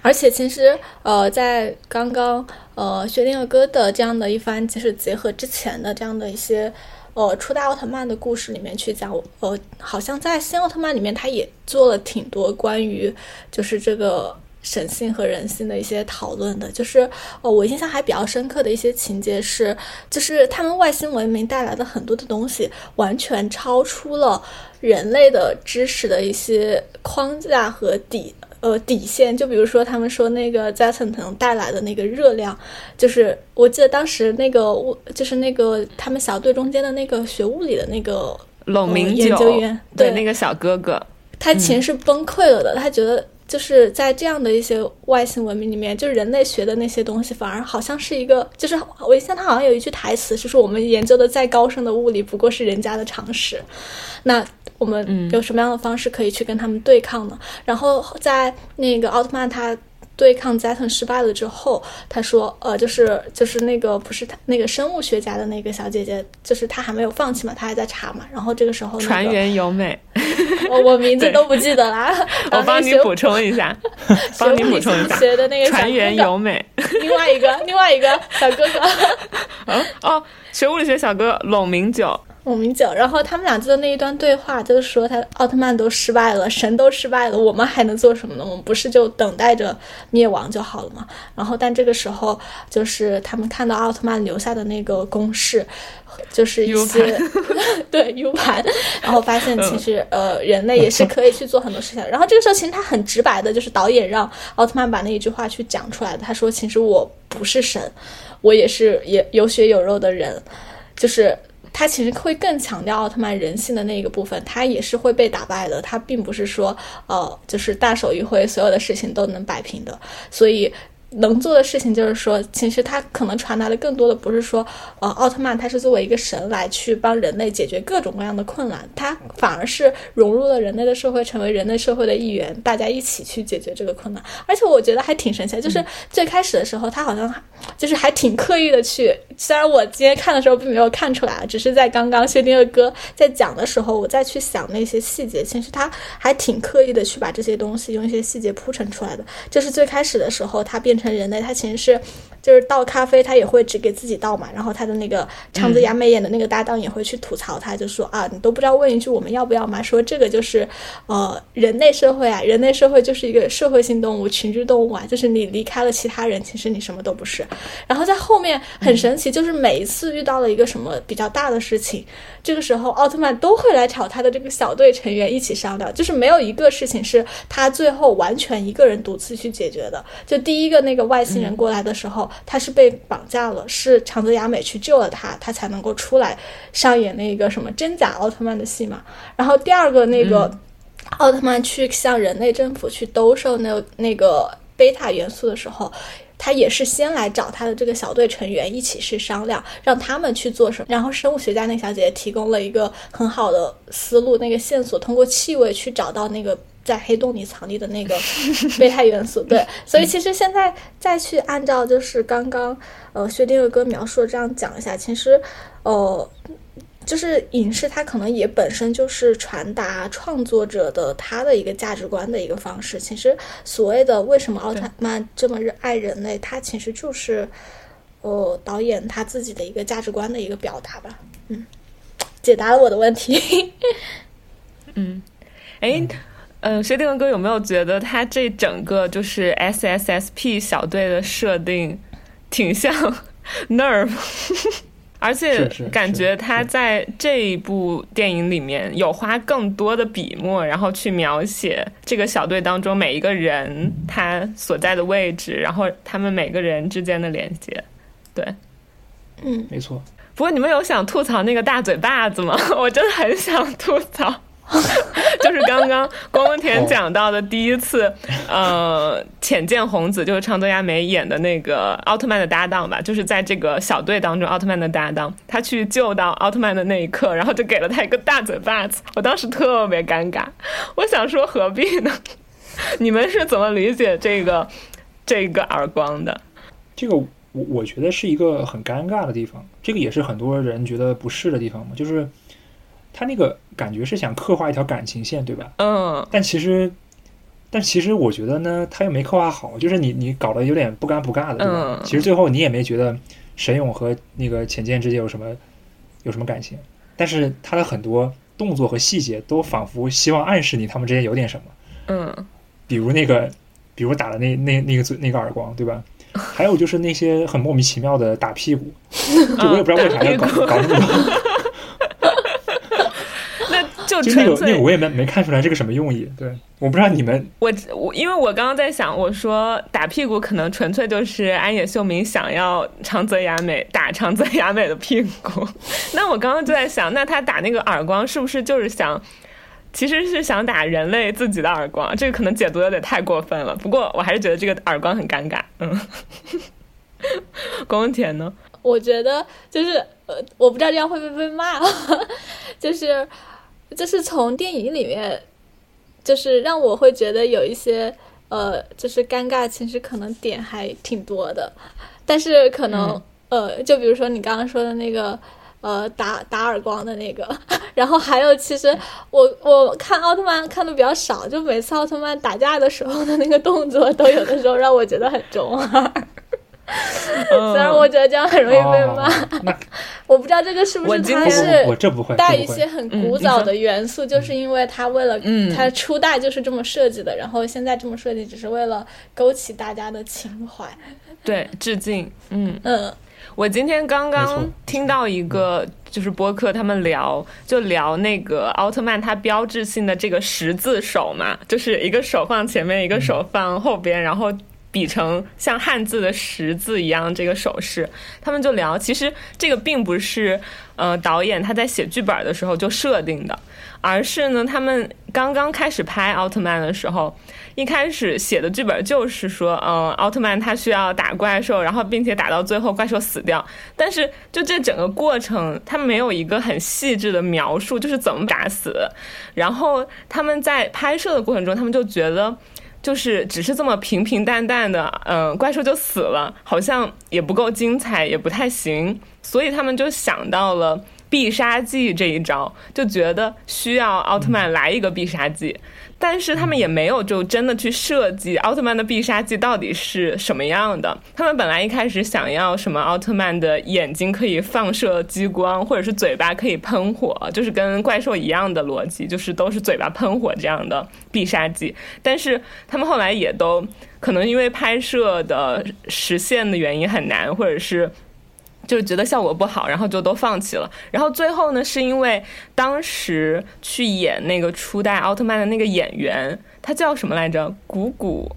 而且其实呃，在刚刚呃薛定谔哥的这样的一番，就是结合之前的这样的一些呃初代奥特曼的故事里面去讲，呃，好像在新奥特曼里面，他也做了挺多关于就是这个。神性和人性的一些讨论的，就是哦，我印象还比较深刻的一些情节是，就是他们外星文明带来的很多的东西，完全超出了人类的知识的一些框架和底呃底线。就比如说，他们说那个 e 可能带来的那个热量，就是我记得当时那个物，就是那个他们小队中间的那个学物理的那个冷明研究员，对那个小哥哥，他其实是崩溃了的，他觉得。就是在这样的一些外星文明里面，就是人类学的那些东西，反而好像是一个，就是我印象他好像有一句台词是说，我们研究的再高深的物理，不过是人家的常识。那我们有什么样的方式可以去跟他们对抗呢？然后在那个奥特曼他。对抗 Zeton 失败了之后，他说：“呃，就是就是那个不是他那个生物学家的那个小姐姐，就是她还没有放弃嘛，她还在查嘛。然后这个时候、那个，船员由美，我我名字都不记得啦。我帮你补充一下，帮你补充一下。学的那个船员由美，另外一个另外一个小哥哥，嗯哦，学物理学小哥龙明九。”孔明九，然后他们俩做的那一段对话，就是说他奥特曼都失败了，神都失败了，我们还能做什么呢？我们不是就等待着灭亡就好了嘛？然后，但这个时候，就是他们看到奥特曼留下的那个公式，就是 一些对 U 盘，然后发现其实呃，人类也是可以去做很多事情。然后这个时候，其实他很直白的，就是导演让奥特曼把那一句话去讲出来的。他说：“其实我不是神，我也是也有血有肉的人，就是。”他其实会更强调奥特曼人性的那一个部分，他也是会被打败的，他并不是说呃，就是大手一挥，所有的事情都能摆平的。所以能做的事情就是说，其实他可能传达的更多的不是说，呃，奥特曼他是作为一个神来去帮人类解决各种各样的困难，他反而是融入了人类的社会，成为人类社会的一员，大家一起去解决这个困难。而且我觉得还挺神奇，就是最开始的时候，他好像就是还挺刻意的去。虽然我今天看的时候并没有看出来，只是在刚刚薛定谔哥在讲的时候，我再去想那些细节，其实他还挺刻意的去把这些东西用一些细节铺陈出来的。就是最开始的时候，他变成人类，他其实是就是倒咖啡，他也会只给自己倒嘛。然后他的那个长泽雅美演的那个搭档也会去吐槽他，就说啊，你都不知道问一句我们要不要吗？说这个就是呃人类社会啊，人类社会就是一个社会性动物、群居动物啊，就是你离开了其他人，其实你什么都不是。然后在后面很神奇，就是每一次遇到了一个什么比较大的事情，这个时候奥特曼都会来找他的这个小队成员一起商量，就是没有一个事情是他最后完全一个人独自去解决的。就第一个那个外星人过来的时候，他是被绑架了，是长泽雅美去救了他，他才能够出来上演那个什么真假奥特曼的戏嘛。然后第二个那个奥特曼去向人类政府去兜售那那个贝塔元素的时候。他也是先来找他的这个小队成员一起去商量，让他们去做什么。然后生物学家那小姐姐提供了一个很好的思路，那个线索通过气味去找到那个在黑洞里藏匿的那个 贝塔元素。对，所以其实现在再去按照就是刚刚呃薛定谔哥描述的这样讲一下，其实呃。就是影视，它可能也本身就是传达创作者的他的一个价值观的一个方式。其实所谓的为什么奥特曼这么热爱人类，它其实就是呃导演他自己的一个价值观的一个表达吧。嗯，解答了我的问题。嗯，哎，嗯，薛定谔哥有没有觉得他这整个就是 S S S P 小队的设定挺像 Nerve？而且感觉他在这一部电影里面有花更多的笔墨，然后去描写这个小队当中每一个人他所在的位置，然后他们每个人之间的连接。对，嗯，没错。不过你们有想吐槽那个大嘴巴子吗？我真的很想吐槽。就是刚刚光田讲到的第一次，呃，浅见红子就是长泽雅美演的那个奥特曼的搭档吧，就是在这个小队当中奥特曼的搭档，他去救到奥特曼的那一刻，然后就给了他一个大嘴巴子，我当时特别尴尬，我想说何必呢？你们是怎么理解这个这个耳光的？这个我我觉得是一个很尴尬的地方，这个也是很多人觉得不适的地方嘛，就是。他那个感觉是想刻画一条感情线，对吧？嗯。但其实，但其实我觉得呢，他又没刻画好，就是你你搞得有点不尴不尬的，对吧？其实最后你也没觉得沈勇和那个浅见之间有什么有什么感情，但是他的很多动作和细节都仿佛希望暗示你他们之间有点什么。嗯。比如那个，比如打的那那那个嘴那个耳光，对吧？还有就是那些很莫名其妙的打屁股，就我也不知道为啥要搞搞那么多。就那个那个我也没没看出来这个什么用意，对，我不知道你们我我因为我刚刚在想，我说打屁股可能纯粹就是安野秀明想要长泽雅美打长泽雅美的屁股，那我刚刚就在想，那他打那个耳光是不是就是想，其实是想打人类自己的耳光？这个可能解读有点太过分了，不过我还是觉得这个耳光很尴尬。嗯，宫田呢？我觉得就是呃，我不知道这样会不会被骂，就是。就是从电影里面，就是让我会觉得有一些呃，就是尴尬，其实可能点还挺多的，但是可能呃，就比如说你刚刚说的那个呃，打打耳光的那个，然后还有，其实我我看奥特曼看的比较少，就每次奥特曼打架的时候的那个动作，都有的时候让我觉得很中二。虽然我觉得这样很容易被骂，我不知道这个是不是他是带一些很古早的元素，就是因为他为了他初代就是这么设计的，然后现在这么设计只是为了勾起大家的情怀，对，致敬。嗯嗯，我今天刚刚听到一个就是播客，他们聊就聊那个奥特曼他标志性的这个十字手嘛，就是一个手放前面，一个手放后边，然后。比成像汉字的十字一样这个手势，他们就聊，其实这个并不是呃导演他在写剧本的时候就设定的，而是呢他们刚刚开始拍奥特曼的时候，一开始写的剧本就是说，嗯，奥特曼他需要打怪兽，然后并且打到最后怪兽死掉，但是就这整个过程，他没有一个很细致的描述，就是怎么打死，然后他们在拍摄的过程中，他们就觉得。就是只是这么平平淡淡的，嗯，怪兽就死了，好像也不够精彩，也不太行，所以他们就想到了必杀技这一招，就觉得需要奥特曼来一个必杀技。但是他们也没有就真的去设计奥特曼的必杀技到底是什么样的。他们本来一开始想要什么奥特曼的眼睛可以放射激光，或者是嘴巴可以喷火，就是跟怪兽一样的逻辑，就是都是嘴巴喷火这样的必杀技。但是他们后来也都可能因为拍摄的实现的原因很难，或者是。就是觉得效果不好，然后就都放弃了。然后最后呢，是因为当时去演那个初代奥特曼的那个演员，他叫什么来着？古古。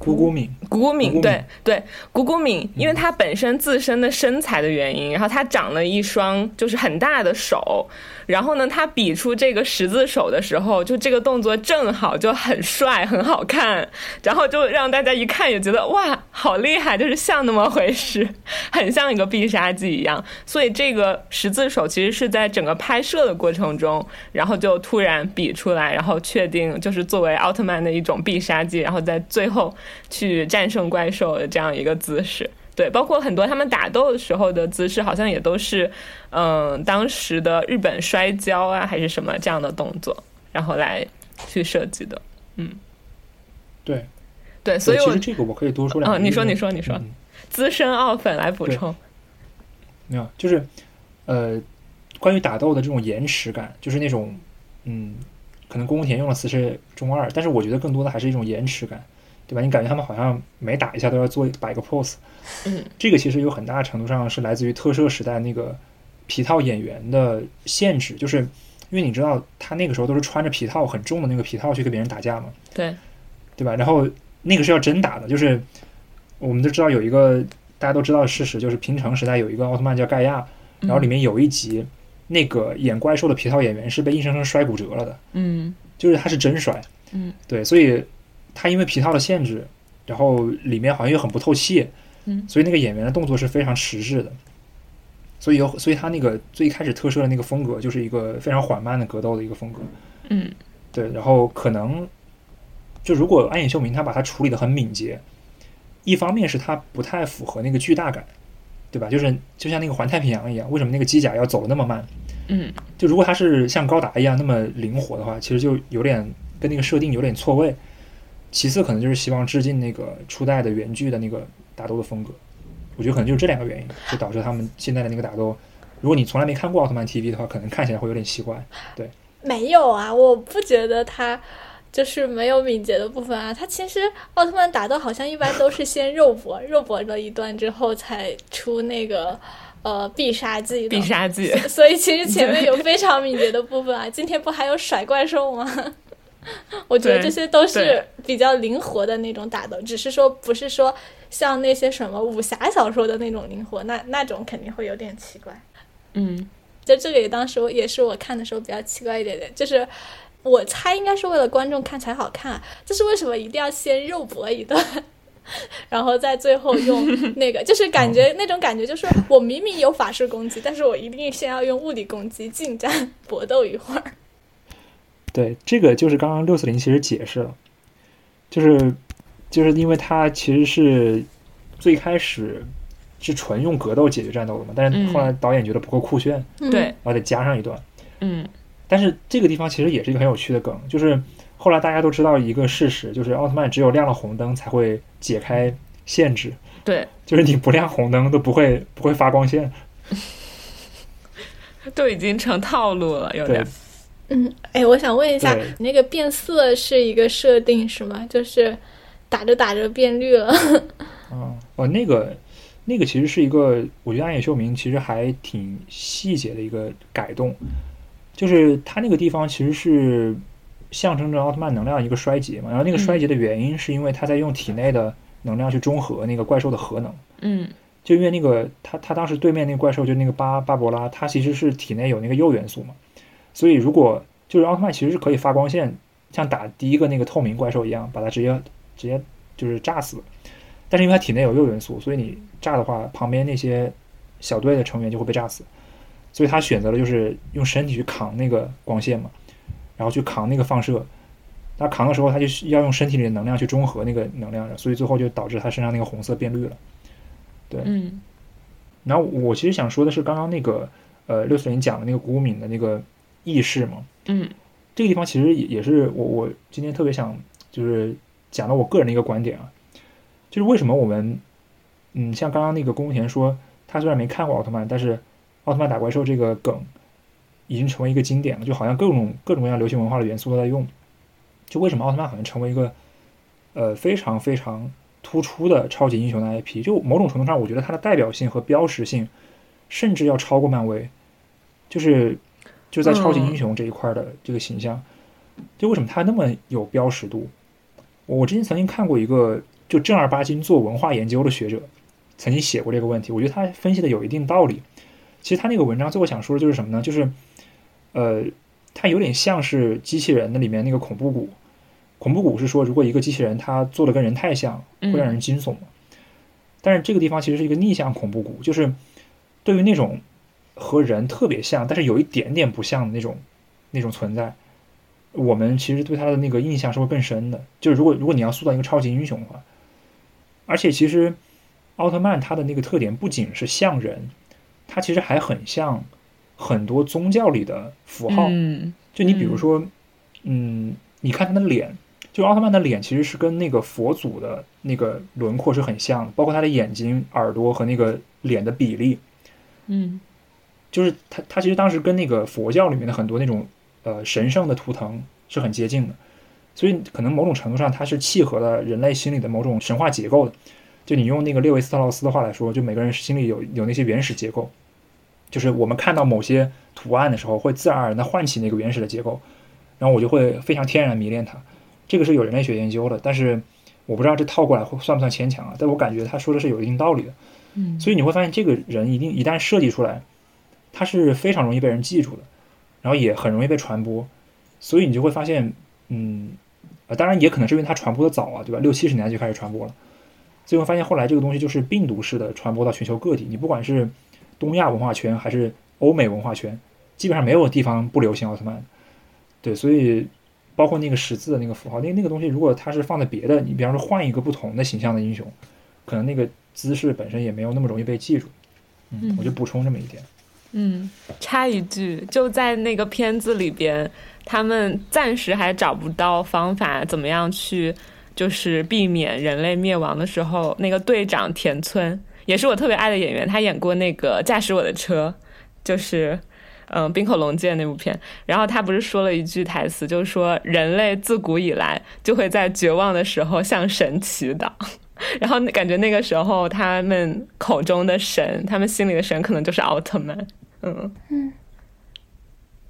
古古敏，古古敏，对对，古古敏，因为他本身自身的身材的原因，然后他长了一双就是很大的手。然后呢，他比出这个十字手的时候，就这个动作正好就很帅，很好看，然后就让大家一看也觉得哇，好厉害，就是像那么回事，很像一个必杀技一样。所以这个十字手其实是在整个拍摄的过程中，然后就突然比出来，然后确定就是作为奥特曼的一种必杀技，然后在最后去战胜怪兽的这样一个姿势。对，包括很多他们打斗的时候的姿势，好像也都是，嗯，当时的日本摔跤啊，还是什么这样的动作，然后来去设计的。嗯，对，对，所以其实这个我可以多说两句。嗯，你说，你说，你说，资深奥粉来补充。没有，就是呃，关于打斗的这种延迟感，就是那种，嗯，可能宫田用了词是中二，但是我觉得更多的还是一种延迟感。对吧？你感觉他们好像每打一下都要做摆个 pose，嗯，这个其实有很大程度上是来自于特摄时代那个皮套演员的限制，就是因为你知道他那个时候都是穿着皮套很重的那个皮套去跟别人打架嘛，对，对吧？然后那个是要真打的，就是我们都知道有一个大家都知道的事实，就是平成时代有一个奥特曼叫盖亚，然后里面有一集那个演怪兽的皮套演员是被硬生生摔骨折了的，嗯，就是他是真摔，嗯，对，所以。他因为皮套的限制，然后里面好像又很不透气，嗯，所以那个演员的动作是非常迟滞的，所以有，所以他那个最开始特摄的那个风格就是一个非常缓慢的格斗的一个风格，嗯，对，然后可能就如果安野秀明他把它处理的很敏捷，一方面是他不太符合那个巨大感，对吧？就是就像那个环太平洋一样，为什么那个机甲要走的那么慢？嗯，就如果他是像高达一样那么灵活的话，其实就有点跟那个设定有点错位。其次，可能就是希望致敬那个初代的原剧的那个打斗的风格，我觉得可能就是这两个原因，就导致他们现在的那个打斗，如果你从来没看过奥特曼 TV 的话，可能看起来会有点奇怪。对，没有啊，我不觉得他就是没有敏捷的部分啊。他其实奥特曼打斗好像一般都是先肉搏，肉搏了一段之后才出那个呃必杀技。必杀技。所以其实前面有非常敏捷的部分啊。今天不还有甩怪兽吗？我觉得这些都是比较灵活的那种打斗，只是说不是说像那些什么武侠小说的那种灵活，那那种肯定会有点奇怪。嗯，就这个也当时也是我看的时候比较奇怪一点点，就是我猜应该是为了观众看才好看，就是为什么一定要先肉搏一段，然后在最后用那个，就是感觉那种感觉就是我明明有法术攻击，但是我一定先要用物理攻击近战搏斗一会儿。对，这个就是刚刚六四零其实解释了，就是就是因为他其实是最开始是纯用格斗解决战斗的嘛，但是后来导演觉得不够酷炫，对，然后得加上一段，嗯，但是这个地方其实也是一个很有趣的梗，就是后来大家都知道一个事实，就是奥特曼只有亮了红灯才会解开限制，对，就是你不亮红灯都不会不会发光线，都已经成套路了，有点。嗯，哎，我想问一下，那个变色是一个设定是吗？就是打着打着变绿了。哦，哦，那个那个其实是一个，我觉得暗野秀明其实还挺细节的一个改动，就是他那个地方其实是象征着奥特曼能量一个衰竭嘛，然后那个衰竭的原因是因为他在用体内的能量去中和那个怪兽的核能。嗯，就因为那个他他当时对面那个怪兽就那个巴巴博拉，他其实是体内有那个铀元素嘛。所以，如果就是奥特曼其实是可以发光线，像打第一个那个透明怪兽一样，把它直接直接就是炸死。但是因为它体内有铀元素，所以你炸的话，旁边那些小队的成员就会被炸死。所以他选择了就是用身体去扛那个光线嘛，然后去扛那个放射。他扛的时候，他就要用身体里的能量去中和那个能量，所以最后就导致他身上那个红色变绿了。对，嗯然后我其实想说的是，刚刚那个呃六四零讲的那个古武敏的那个意识嘛，嗯这个地方其实也也是我我今天特别想就是讲到我个人的一个观点啊，就是为什么我们嗯像刚刚那个宫田说，他虽然没看过奥特曼，但是奥特曼打怪兽这个梗已经成为一个经典了，就好像各种各种各样流行文化的元素都在用。就为什么奥特曼好像成为一个呃非常非常突出的超级英雄的 IP？就某种程度上，我觉得它的代表性和标识性甚至要超过漫威，就是就在超级英雄这一块的这个形象，就为什么他那么有标识度？我之前曾经看过一个就正儿八经做文化研究的学者曾经写过这个问题，我觉得他分析的有一定道理。其实他那个文章最后想说的就是什么呢？就是呃，他有点像是机器人的里面那个恐怖谷。恐怖谷是说，如果一个机器人它做的跟人太像，会让人惊悚嘛。但是这个地方其实是一个逆向恐怖谷，就是对于那种和人特别像，但是有一点点不像的那种那种存在，我们其实对他的那个印象是会更深的。就是如果如果你要塑造一个超级英雄的话，而且其实奥特曼他的那个特点不仅是像人，他其实还很像很多宗教里的符号。嗯就你比如说，嗯，你看他的脸，就奥特曼的脸其实是跟那个佛祖的那个轮廓是很像的，包括他的眼睛、耳朵和那个脸的比例，嗯就是他他其实当时跟那个佛教里面的很多那种呃神圣的图腾是很接近的，所以可能某种程度上它是契合了人类心理的某种神话结构的。就你用那个列维斯特劳斯的话来说，就每个人心里有有那些原始结构，就是我们看到某些图案的时候，会自然而然的唤起那个原始的结构，然后我就会非常天然迷恋它。这个是有人类学研究的，但是我不知道这套过来会算不算牵强啊？但我感觉他说的是有一定道理的。嗯所以你会发现，这个人一定一旦设计出来，他是非常容易被人记住的，然后也很容易被传播。所以你就会发现，嗯，呃，当然也可能是因为它传播的早啊，对吧？六七十年代就开始传播了。最后发现后来这个东西就是病毒式的传播到全球各地。你不管是东亚文化圈还是欧美文化圈，基本上没有地方不流行奥特曼。对，所以包括那个十字的那个符号，那那个东西如果它是放在别的，你比方说换一个不同的形象的英雄，可能那个姿势本身也没有那么容易被记住。嗯，我就补充这么一点。嗯，嗯插一句，就在那个片子里边，他们暂时还找不到方法，怎么样去就是避免人类灭亡的时候，那个队长田村也是我特别爱的演员，他演过那个《驾驶我的车》，就是。嗯，冰口龙介那部片，然后他不是说了一句台词，就是说人类自古以来就会在绝望的时候向神祈祷，然后感觉那个时候他们口中的神，他们心里的神可能就是奥特曼。嗯嗯，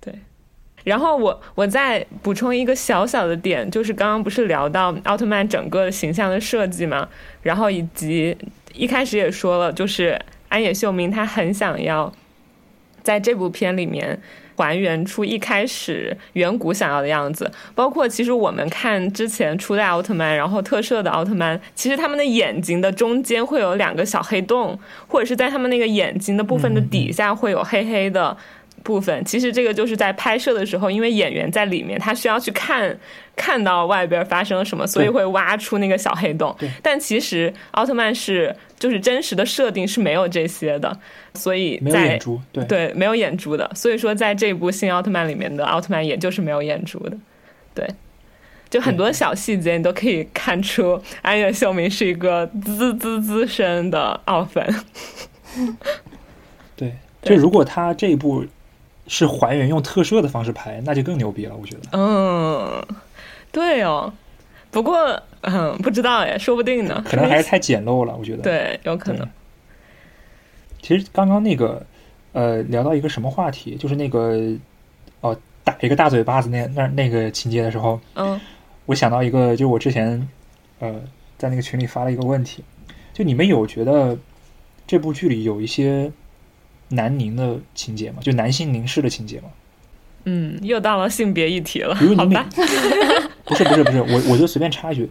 对。然后我我再补充一个小小的点，就是刚刚不是聊到奥特曼整个形象的设计嘛，然后以及一开始也说了，就是安野秀明他很想要在这部片里面。还原出一开始远古想要的样子，包括其实我们看之前初代奥特曼，然后特摄的奥特曼，其实他们的眼睛的中间会有两个小黑洞，或者是在他们那个眼睛的部分的底下会有黑黑的部分。其实这个就是在拍摄的时候，因为演员在里面，他需要去看看到外边发生了什么，所以会挖出那个小黑洞。但其实奥特曼是就是真实的设定是没有这些的。所以没有眼珠，对对，没有眼珠的。所以说，在这部新奥特曼里面的奥特曼，也就是没有眼珠的。对，就很多小细节，你都可以看出安野秀明是一个资资资深的奥粉。对，就如果他这一部是还原用特摄的方式拍，那就更牛逼了，我觉得。嗯，对哦。不过，嗯，不知道哎，说不定呢。可能还是 太简陋了，我觉得。对，有可能。其实刚刚那个，呃，聊到一个什么话题，就是那个，哦，打一个大嘴巴子那那那个情节的时候，嗯，我想到一个，就我之前，呃，在那个群里发了一个问题，就你们有觉得这部剧里有一些男凝的情节嘛？就男性凝视的情节嘛？嗯，又到了性别议题了，好吧？不是不是不是，我我就随便插一句。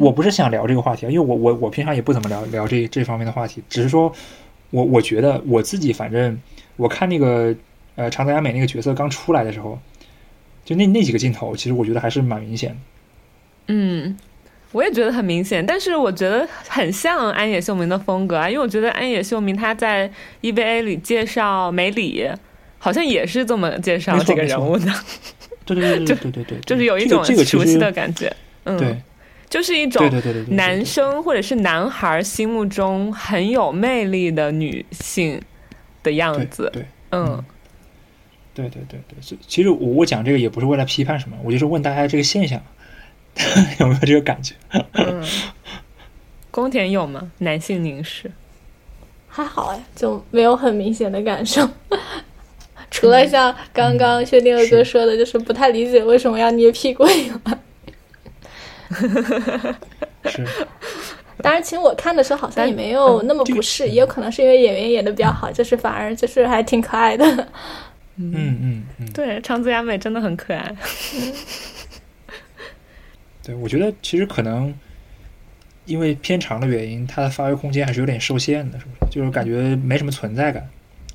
我不是想聊这个话题，因为我我我平常也不怎么聊聊这这方面的话题，只是说，我我觉得我自己反正我看那个呃长泽雅美那个角色刚出来的时候，就那那几个镜头，其实我觉得还是蛮明显的。嗯，我也觉得很明显，但是我觉得很像安野秀明的风格啊，因为我觉得安野秀明他在 EVA 里介绍美里，好像也是这么介绍这个人物的。对对对对对对对，就是有一种熟悉的感觉。嗯，对，就是一种男生或者是男孩心目中很有魅力的女性的样子。对，嗯。对对对对，其实我我讲这个也不是为了批判什么，我就是问大家这个现象 有没有这个感觉？嗯，宫田有吗？男性凝视还好哎，就没有很明显的感受，除了像刚刚薛定谔哥说的，就是不太理解为什么要捏屁股以外。是，当然，其实我看的时候好像也没有那么不适，也有可能是因为演员演的比较好，就是反而就是还挺可爱的。嗯嗯嗯，对，长泽雅美真的很可爱。对，我觉得其实可能因为偏长的原因，它的发挥空间还是有点受限的，是不是？就是感觉没什么存在感，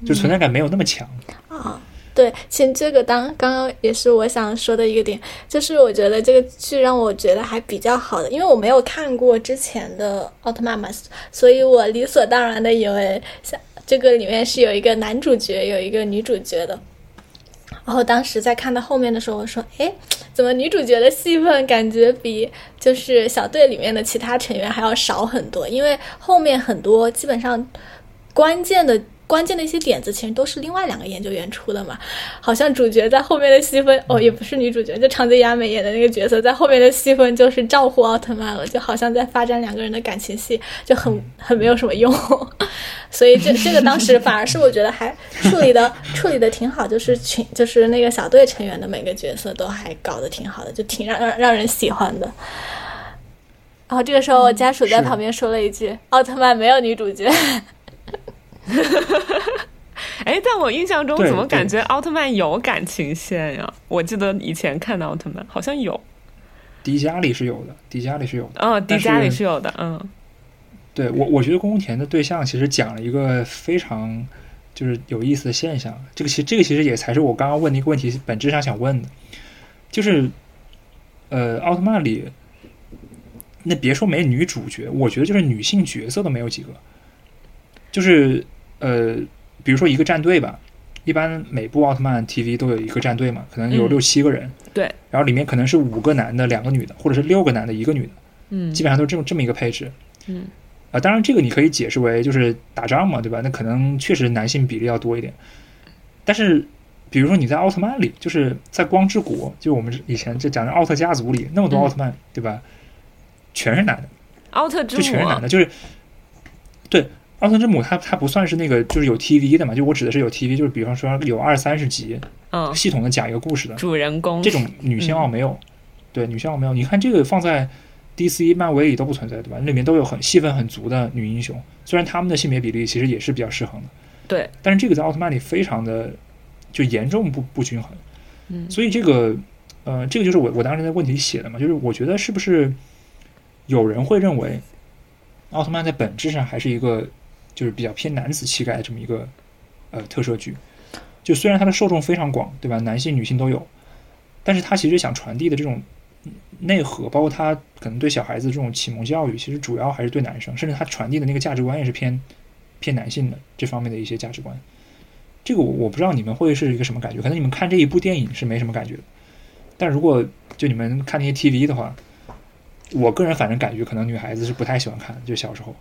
就存在感没有那么强啊。对，其实这个当刚刚也是我想说的一个点，就是我觉得这个剧让我觉得还比较好的，因为我没有看过之前的奥特曼嘛，所以我理所当然的以为像这个里面是有一个男主角，有一个女主角的。然后当时在看到后面的时候，我说：“哎，怎么女主角的戏份感觉比就是小队里面的其他成员还要少很多？因为后面很多基本上关键的。”关键的一些点子其实都是另外两个研究员出的嘛，好像主角在后面的戏份哦，也不是女主角，就长泽雅美演的那个角色在后面的戏份就是照顾奥特曼了，就好像在发展两个人的感情戏，就很 很没有什么用。所以这这个当时反而是我觉得还处理的处理的挺好，就是群就是那个小队成员的每个角色都还搞得挺好的，就挺让让让人喜欢的。然后这个时候我家属在旁边说了一句：“奥特曼没有女主角。” 哎，在我印象中，怎么感觉奥特曼有感情线呀？我记得以前看的奥特曼好像有，迪迦里是有的，迪迦里是有的。嗯，迪迦里是有的。嗯，对我，我觉得宫田的对象其实讲了一个非常就是有意思的现象。这个其实这个其实也才是我刚刚问的一个问题本质上想问的，就是呃，奥特曼里那别说没女主角，我觉得就是女性角色都没有几个，就是。呃，比如说一个战队吧，一般每部奥特曼 TV 都有一个战队嘛，可能有六七个人，对，然后里面可能是五个男的，两个女的，或者是六个男的，一个女的，嗯，基本上都是这么这么一个配置，嗯，啊，当然这个你可以解释为就是打仗嘛，对吧？那可能确实男性比例要多一点，但是比如说你在奥特曼里，就是在光之国，就我们以前就讲的奥特家族里，那么多奥特曼，对吧？全是男的，奥特之就全是男的，就是对。奥特之母，它它不算是那个，就是有 TV 的嘛？就我指的是有 TV，就是比方说有二三十集，嗯，系统的讲一个故事的主人公，这种女性奥没有，对，女性奥没有。你看这个放在 DC、漫威里都不存在，对吧？里面都有很戏份很足的女英雄，虽然他们的性别比例其实也是比较失衡的，对。但是这个在奥特曼里非常的就严重不不均衡，嗯。所以这个呃，这个就是我我当时在问题写的嘛，就是我觉得是不是有人会认为奥特曼在本质上还是一个。就是比较偏男子气概的这么一个呃特摄剧，就虽然它的受众非常广，对吧？男性、女性都有，但是它其实想传递的这种内核，包括它可能对小孩子这种启蒙教育，其实主要还是对男生，甚至它传递的那个价值观也是偏偏男性的这方面的一些价值观。这个我我不知道你们会是一个什么感觉？可能你们看这一部电影是没什么感觉的，但如果就你们看那些 TV 的话，我个人反正感觉可能女孩子是不太喜欢看，就小时候。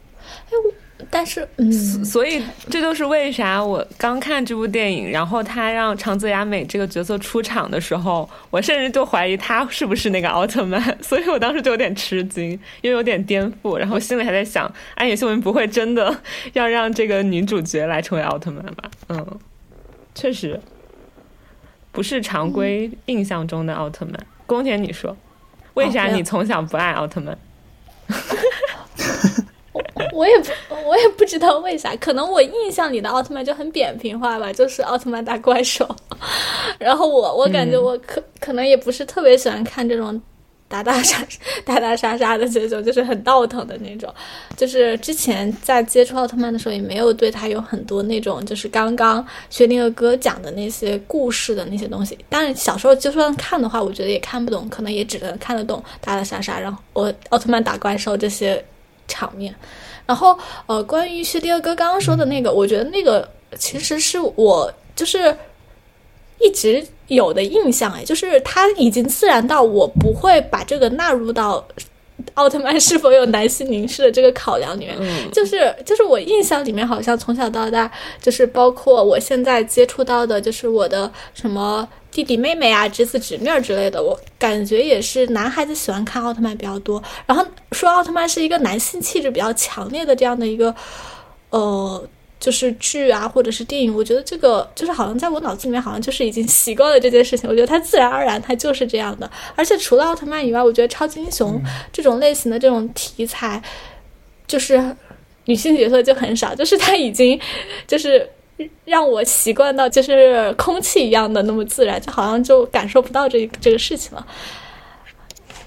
但是，嗯，所以这就是为啥我刚看这部电影，然后他让长泽雅美这个角色出场的时候，我甚至就怀疑他是不是那个奥特曼。所以我当时就有点吃惊，因为有点颠覆。然后心里还在想，安野秀明不会真的 要让这个女主角来成为奥特曼吧？嗯，确实不是常规印象中的奥特曼。宫田，你说，为啥你从小不爱奥特曼？我也不，我也不知道为啥，可能我印象里的奥特曼就很扁平化吧，就是奥特曼打怪兽。然后我，我感觉我可可能也不是特别喜欢看这种打打杀打打杀杀的这种，就是很闹腾的那种。就是之前在接触奥特曼的时候，也没有对他有很多那种，就是刚刚薛定谔哥讲的那些故事的那些东西。但是小时候就算看的话，我觉得也看不懂，可能也只能看得懂打打杀杀，然后我奥特曼打怪兽这些场面。然后呃，关于薛定谔哥刚刚说的那个，我觉得那个其实是我就是一直。有的印象哎，就是他已经自然到我不会把这个纳入到奥特曼是否有男性凝视的这个考量里面。就是就是我印象里面好像从小到大，就是包括我现在接触到的，就是我的什么弟弟妹妹啊、侄子侄女之类的，我感觉也是男孩子喜欢看奥特曼比较多。然后说奥特曼是一个男性气质比较强烈的这样的一个呃。就是剧啊，或者是电影，我觉得这个就是好像在我脑子里面，好像就是已经习惯了这件事情。我觉得它自然而然，它就是这样的。而且除了奥特曼以外，我觉得超级英雄这种类型的这种题材，就是女性角色就很少。就是它已经就是让我习惯到就是空气一样的那么自然，就好像就感受不到这这个事情了。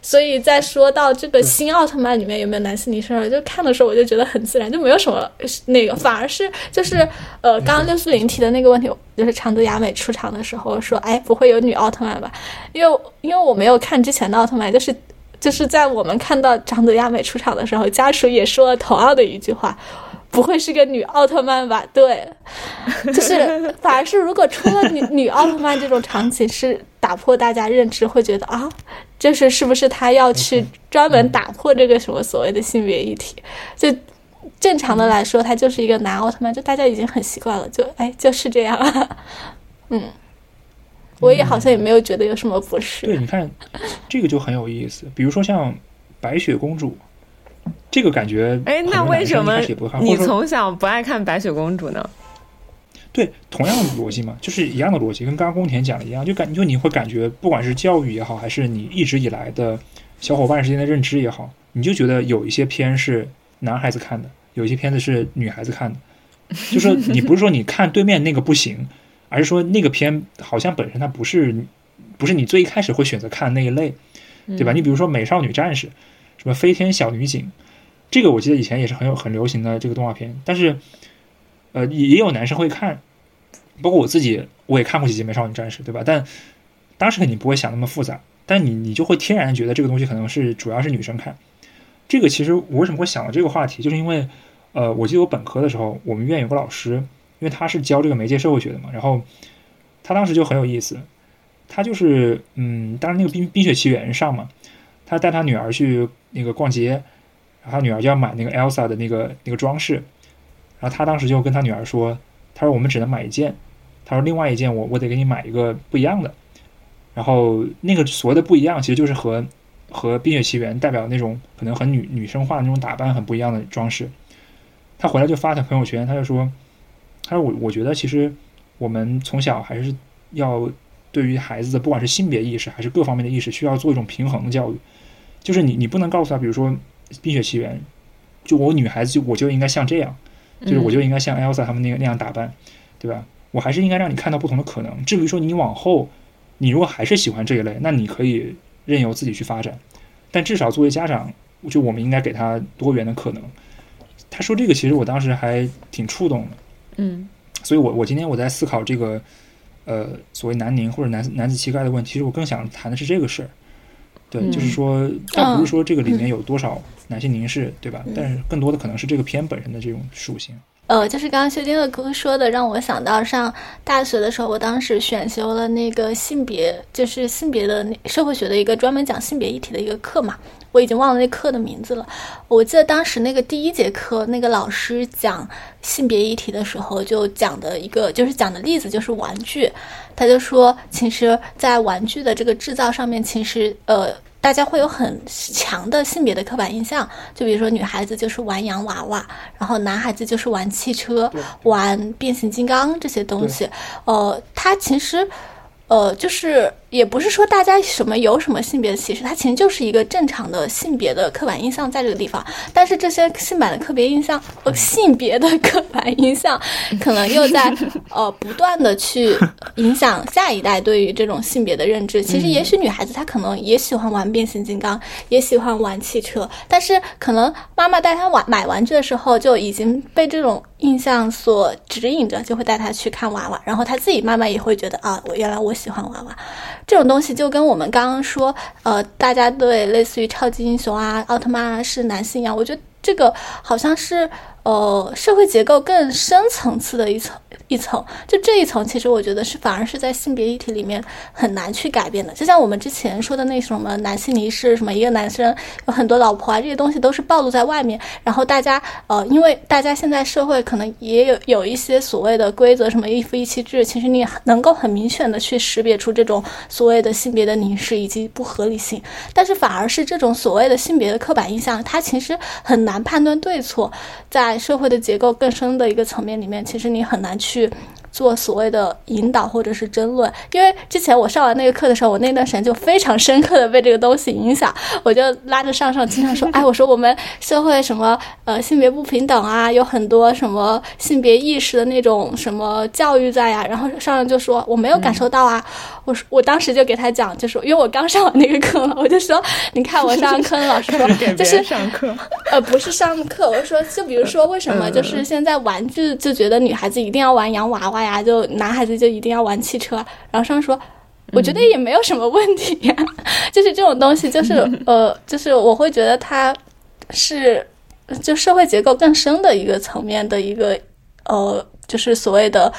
所以在说到这个新奥特曼里面有没有男性女生，就看的时候我就觉得很自然，就没有什么那个，反而是就是呃，刚刚六四零提的那个问题，就是长泽雅美出场的时候说，哎，不会有女奥特曼吧？因为因为我没有看之前的奥特曼，就是就是在我们看到长泽雅美出场的时候，家属也说了同样的一句话。不会是个女奥特曼吧？对，就是反而是如果出了女 女奥特曼这种场景，是打破大家认知，会觉得啊，就是是不是他要去专门打破这个什么所谓的性别议题？就正常的来说，他就是一个男奥特曼，就大家已经很习惯了，就哎就是这样。嗯，我也好像也没有觉得有什么不适。对，你看这个就很有意思，比如说像白雪公主。这个感觉，哎，那为什么你从小不爱看白雪公主呢？对，同样的逻辑嘛，就是一样的逻辑，跟刚刚宫田讲的一样，就感就你会感觉，不管是教育也好，还是你一直以来的小伙伴之间的认知也好，你就觉得有一些片是男孩子看的，有一些片子是女孩子看的，就是 你不是说你看对面那个不行，而是说那个片好像本身它不是不是你最一开始会选择看那一类，对吧？你比如说美少女战士。什么飞天小女警，这个我记得以前也是很有很流行的这个动画片，但是，呃，也也有男生会看，包括我自己，我也看过几集美少女战士，对吧？但当时肯定不会想那么复杂，但你你就会天然觉得这个东西可能是主要是女生看。这个其实我为什么会想到这个话题，就是因为，呃，我记得我本科的时候，我们院有个老师，因为他是教这个媒介社会学的嘛，然后他当时就很有意思，他就是，嗯，当时那个冰冰雪奇缘上嘛。他带他女儿去那个逛街，然后他女儿就要买那个 Elsa 的那个那个装饰，然后他当时就跟他女儿说：“他说我们只能买一件，他说另外一件我我得给你买一个不一样的。”然后那个所谓的不一样，其实就是和和《冰雪奇缘》代表那种可能很女女生化的那种打扮很不一样的装饰。他回来就发他朋友圈，他就说：“他说我我觉得其实我们从小还是要对于孩子的不管是性别意识还是各方面的意识，需要做一种平衡的教育。”就是你，你不能告诉他，比如说《冰雪奇缘》，就我女孩子就我就应该像这样，就是我就应该像 Elsa 他们那个那样打扮，对吧？我还是应该让你看到不同的可能。至于说你往后，你如果还是喜欢这一类，那你可以任由自己去发展。但至少作为家长，就我们应该给他多元的可能。他说这个，其实我当时还挺触动的。嗯，所以我我今天我在思考这个，呃，所谓男宁或者男男子气概的问题，其实我更想谈的是这个事儿。对，就是说，倒不是说这个里面有多少男性凝视，对吧？但是更多的可能是这个片本身的这种属性。呃，就是刚刚薛定谔哥说的，让我想到上大学的时候，我当时选修了那个性别，就是性别的那社会学的一个专门讲性别议题的一个课嘛。我已经忘了那课的名字了。我记得当时那个第一节课，那个老师讲性别议题的时候，就讲的一个就是讲的例子就是玩具。他就说，其实，在玩具的这个制造上面，其实呃。大家会有很强的性别的刻板印象，就比如说女孩子就是玩洋娃娃，然后男孩子就是玩汽车、玩变形金刚这些东西。呃，它其实，呃，就是也不是说大家什么有什么性别的歧视，它其实就是一个正常的性别的刻板印象在这个地方。但是这些性版的刻别印象，呃，性别的刻板印象，可能又在呃不断的去影响下一代对于这种性别的认知。其实也许女孩子她可能也喜欢玩变形金刚，也喜欢玩汽车，但是可能妈妈带她玩买玩具的时候就已经被这种。印象所指引着，就会带他去看娃娃，然后他自己慢慢也会觉得啊，我原来我喜欢娃娃，这种东西就跟我们刚刚说，呃，大家对类似于超级英雄啊、奥特曼啊是男性一样，我觉得这个好像是呃社会结构更深层次的一层。一层，就这一层，其实我觉得是反而是在性别议题里面很难去改变的。就像我们之前说的那什么男性离世，什么一个男生有很多老婆啊，这些东西都是暴露在外面。然后大家呃，因为大家现在社会可能也有有一些所谓的规则，什么一夫一妻制，其实你能够很明显的去识别出这种所谓的性别的凝视以及不合理性。但是反而是这种所谓的性别的刻板印象，它其实很难判断对错。在社会的结构更深的一个层面里面，其实你很难去。去做所谓的引导或者是争论，因为之前我上完那个课的时候，我那段时间就非常深刻的被这个东西影响，我就拉着上上经常说，哎，我说我们社会什么呃性别不平等啊，有很多什么性别意识的那种什么教育在呀，然后上上就说我没有感受到啊，我说我当时就给他讲，就是因为我刚上完那个课嘛，我就说你看我 上课，老师说就是上课，呃不是上课，我说就比如说为什么就是现在玩具就觉得女孩子一定要玩洋娃娃。呀，就男孩子就一定要玩汽车，然后上说，我觉得也没有什么问题呀，就是这种东西，就是呃，就是我会觉得它是就社会结构更深的一个层面的一个呃，就是所谓的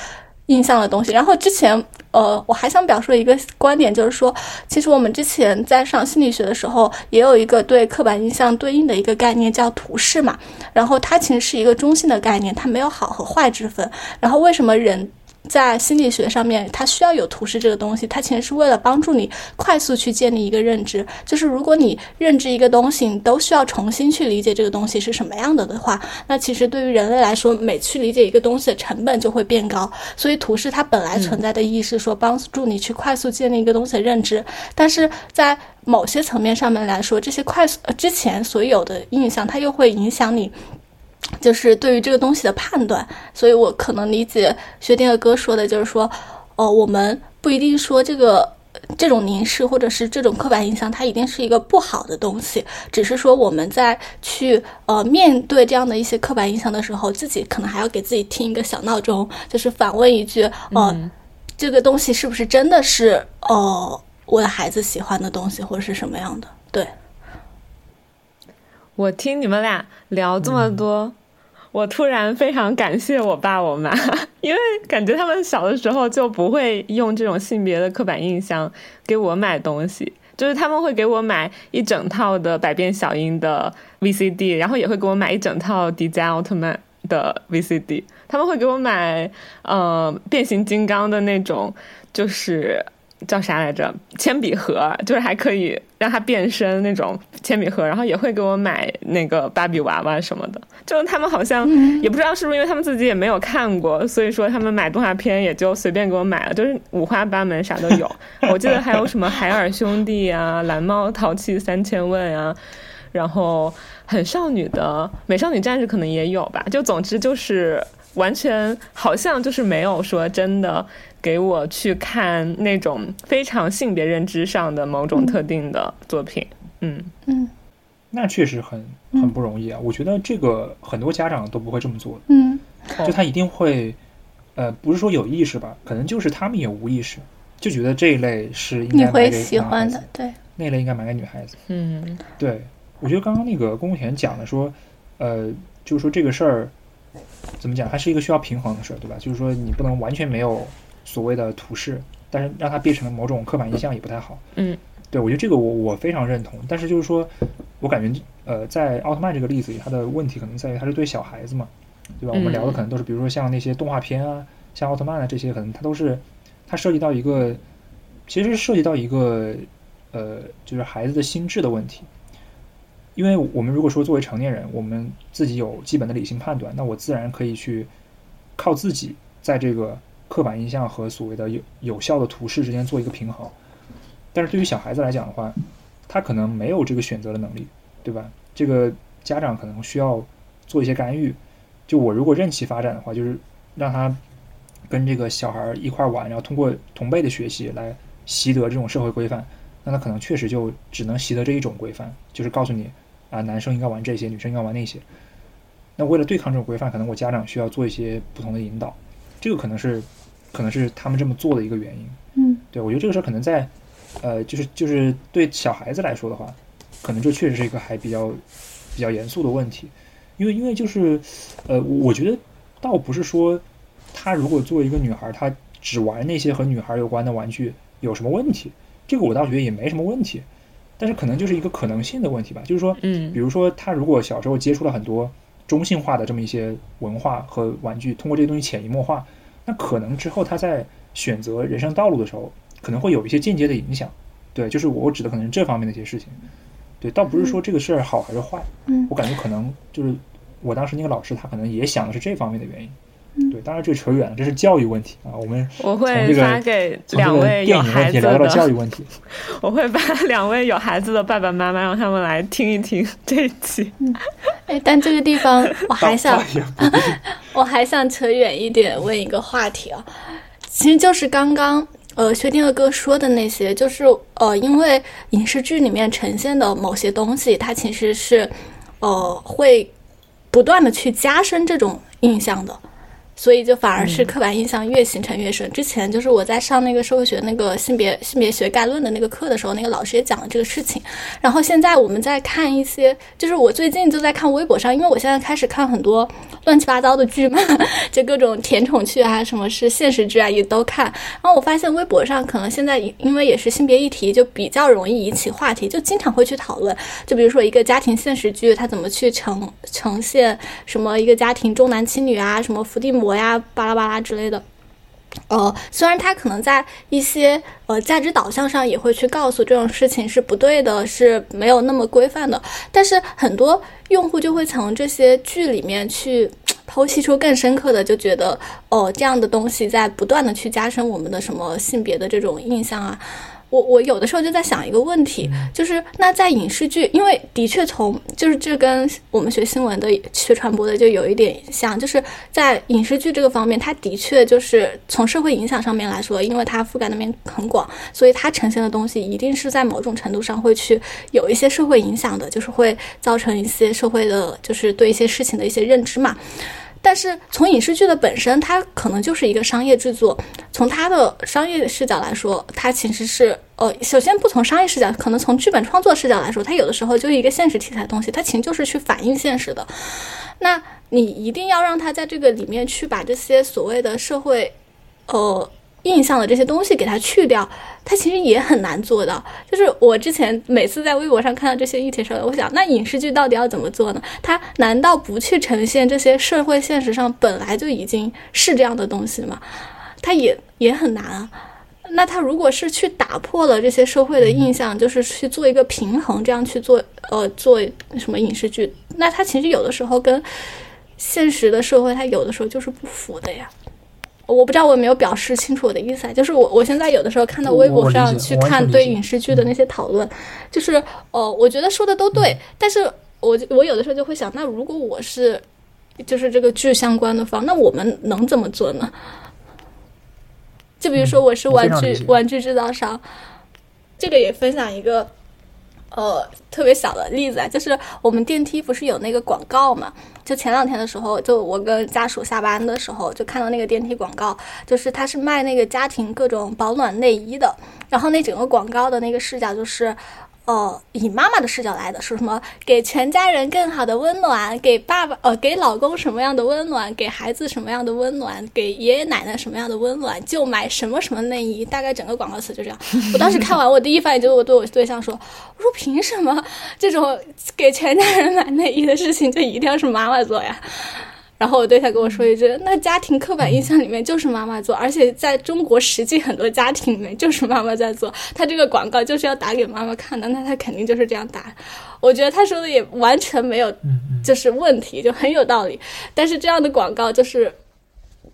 印象的东西。然后之前呃，我还想表述一个观点，就是说，其实我们之前在上心理学的时候，也有一个对刻板印象对应的一个概念叫图示嘛，然后它其实是一个中性的概念，它没有好和坏之分。然后为什么人？在心理学上面，它需要有图示这个东西，它其实是为了帮助你快速去建立一个认知。就是如果你认知一个东西，你都需要重新去理解这个东西是什么样的的话，那其实对于人类来说，每去理解一个东西的成本就会变高。所以图示它本来存在的意义是说帮助你去快速建立一个东西的认知，但是在某些层面上面来说，这些快速呃之前所有的印象，它又会影响你。就是对于这个东西的判断，所以我可能理解薛定谔哥说的，就是说，哦，我们不一定说这个这种凝视或者是这种刻板印象，它一定是一个不好的东西，只是说我们在去呃面对这样的一些刻板印象的时候，自己可能还要给自己听一个小闹钟，就是反问一句，哦，这个东西是不是真的是哦我的孩子喜欢的东西，或者是什么样的？对。我听你们俩聊这么多，我突然非常感谢我爸我妈，因为感觉他们小的时候就不会用这种性别的刻板印象给我买东西，就是他们会给我买一整套的百变小樱的 VCD，然后也会给我买一整套迪迦奥特曼的 VCD，他们会给我买呃变形金刚的那种，就是。叫啥来着？铅笔盒，就是还可以让它变身那种铅笔盒，然后也会给我买那个芭比娃娃什么的。就他们好像也不知道是不是因为他们自己也没有看过，所以说他们买动画片也就随便给我买了，就是五花八门，啥都有。我记得还有什么海尔兄弟啊、蓝猫淘气三千问啊，然后很少女的美少女战士可能也有吧。就总之就是完全好像就是没有说真的。给我去看那种非常性别认知上的某种特定的作品，嗯。嗯，那确实很很不容易啊。我觉得这个很多家长都不会这么做的，嗯，就他一定会，呃，不是说有意识吧，可能就是他们也无意识，就觉得这一类是应该买给喜欢的，对，那类应该买给女孩子，嗯，对，我觉得刚刚那个宫田讲的说，呃，就是说这个事儿怎么讲，它是一个需要平衡的事儿，对吧？就是说你不能完全没有。所谓的图示，但是让它变成了某种刻板印象也不太好。嗯，对，我觉得这个我我非常认同。但是就是说，我感觉呃，在奥特曼这个例子里，它的问题可能在于它是对小孩子嘛，对吧？我们聊的可能都是比如说像那些动画片啊，像奥特曼啊这些，可能它都是它涉及到一个，其实涉及到一个呃，就是孩子的心智的问题。因为我们如果说作为成年人，我们自己有基本的理性判断，那我自然可以去靠自己在这个。刻板印象和所谓的有有效的图示之间做一个平衡，但是对于小孩子来讲的话，他可能没有这个选择的能力，对吧？这个家长可能需要做一些干预。就我如果任其发展的话，就是让他跟这个小孩一块玩，然后通过同辈的学习来习得这种社会规范，那他可能确实就只能习得这一种规范，就是告诉你啊，男生应该玩这些，女生应该玩那些。那为了对抗这种规范，可能我家长需要做一些不同的引导，这个可能是可能是他们这么做的一个原因。嗯，对我觉得这个事儿可能在呃，就是就是对小孩子来说的话，可能这确实是一个还比较比较严肃的问题。因为，因为就是，呃，我觉得倒不是说，她如果作为一个女孩，她只玩那些和女孩有关的玩具有什么问题？这个我倒觉得也没什么问题，但是可能就是一个可能性的问题吧。就是说，嗯，比如说他如果小时候接触了很多中性化的这么一些文化和玩具，通过这些东西潜移默化，那可能之后他在选择人生道路的时候，可能会有一些间接的影响。对，就是我指的可能是这方面的一些事情。对，倒不是说这个事儿好还是坏，嗯，我感觉可能就是我当时那个老师他可能也想的是这方面的原因，对，当然这扯远了，这是教育问题啊。我们我会发给两位有孩子的教育问题，我会把两位有孩子的爸爸妈妈让他们来听一听这一期。哎，但这个地方我还想，我还想扯远一点问一个话题啊，其实就是刚刚。呃，薛定谔哥说的那些，就是呃，因为影视剧里面呈现的某些东西，它其实是，呃，会不断的去加深这种印象的。所以就反而是刻板印象越形成越深。之前就是我在上那个社会学那个性别性别学概论的那个课的时候，那个老师也讲了这个事情。然后现在我们在看一些，就是我最近就在看微博上，因为我现在开始看很多乱七八糟的剧嘛，就各种甜宠剧啊，什么是现实剧啊，也都看。然后我发现微博上可能现在因为也是性别议题，就比较容易引起话题，就经常会去讨论。就比如说一个家庭现实剧，它怎么去呈呈现什么一个家庭重男轻女啊，什么伏地魔。我呀，巴拉巴拉之类的，呃，虽然他可能在一些呃价值导向上也会去告诉这种事情是不对的，是没有那么规范的，但是很多用户就会从这些剧里面去剖析出更深刻的，就觉得哦，这样的东西在不断的去加深我们的什么性别的这种印象啊。我我有的时候就在想一个问题，就是那在影视剧，因为的确从就是这跟我们学新闻的学传播的就有一点像，就是在影视剧这个方面，它的确就是从社会影响上面来说，因为它覆盖的面很广，所以它呈现的东西一定是在某种程度上会去有一些社会影响的，就是会造成一些社会的，就是对一些事情的一些认知嘛。但是从影视剧的本身，它可能就是一个商业制作。从它的商业视角来说，它其实是呃，首先不从商业视角，可能从剧本创作视角来说，它有的时候就是一个现实题材的东西，它其实就是去反映现实的。那你一定要让它在这个里面去把这些所谓的社会，呃。印象的这些东西给它去掉，它其实也很难做到。就是我之前每次在微博上看到这些议题时候，我想，那影视剧到底要怎么做呢？它难道不去呈现这些社会现实上本来就已经是这样的东西吗？它也也很难啊。那它如果是去打破了这些社会的印象，就是去做一个平衡，这样去做，呃，做什么影视剧？那它其实有的时候跟现实的社会，它有的时候就是不符的呀。我不知道我有没有表示清楚我的意思啊，就是我我现在有的时候看到微博上去看对影视剧的那些讨论，就是哦，我觉得说的都对，但是我我有的时候就会想，那如果我是就是这个剧相关的方，那我们能怎么做呢？就比如说我是玩具玩具制造商，这个也分享一个。呃，特别小的例子啊，就是我们电梯不是有那个广告嘛？就前两天的时候，就我跟家属下班的时候，就看到那个电梯广告，就是他是卖那个家庭各种保暖内衣的，然后那整个广告的那个视角就是。哦，以妈妈的视角来的，说什么给全家人更好的温暖，给爸爸呃给老公什么样的温暖，给孩子什么样的温暖，给爷爷奶奶什么样的温暖，就买什么什么内衣。大概整个广告词就这样。我当时看完，我第一反应就是我对我对象说：“我说凭什么这种给全家人买内衣的事情就一定要是妈妈做呀？”然后我对象跟我说一句：“那家庭刻板印象里面就是妈妈做，而且在中国实际很多家庭里面就是妈妈在做。他这个广告就是要打给妈妈看的，那他肯定就是这样打。我觉得他说的也完全没有，就是问题，就很有道理。但是这样的广告就是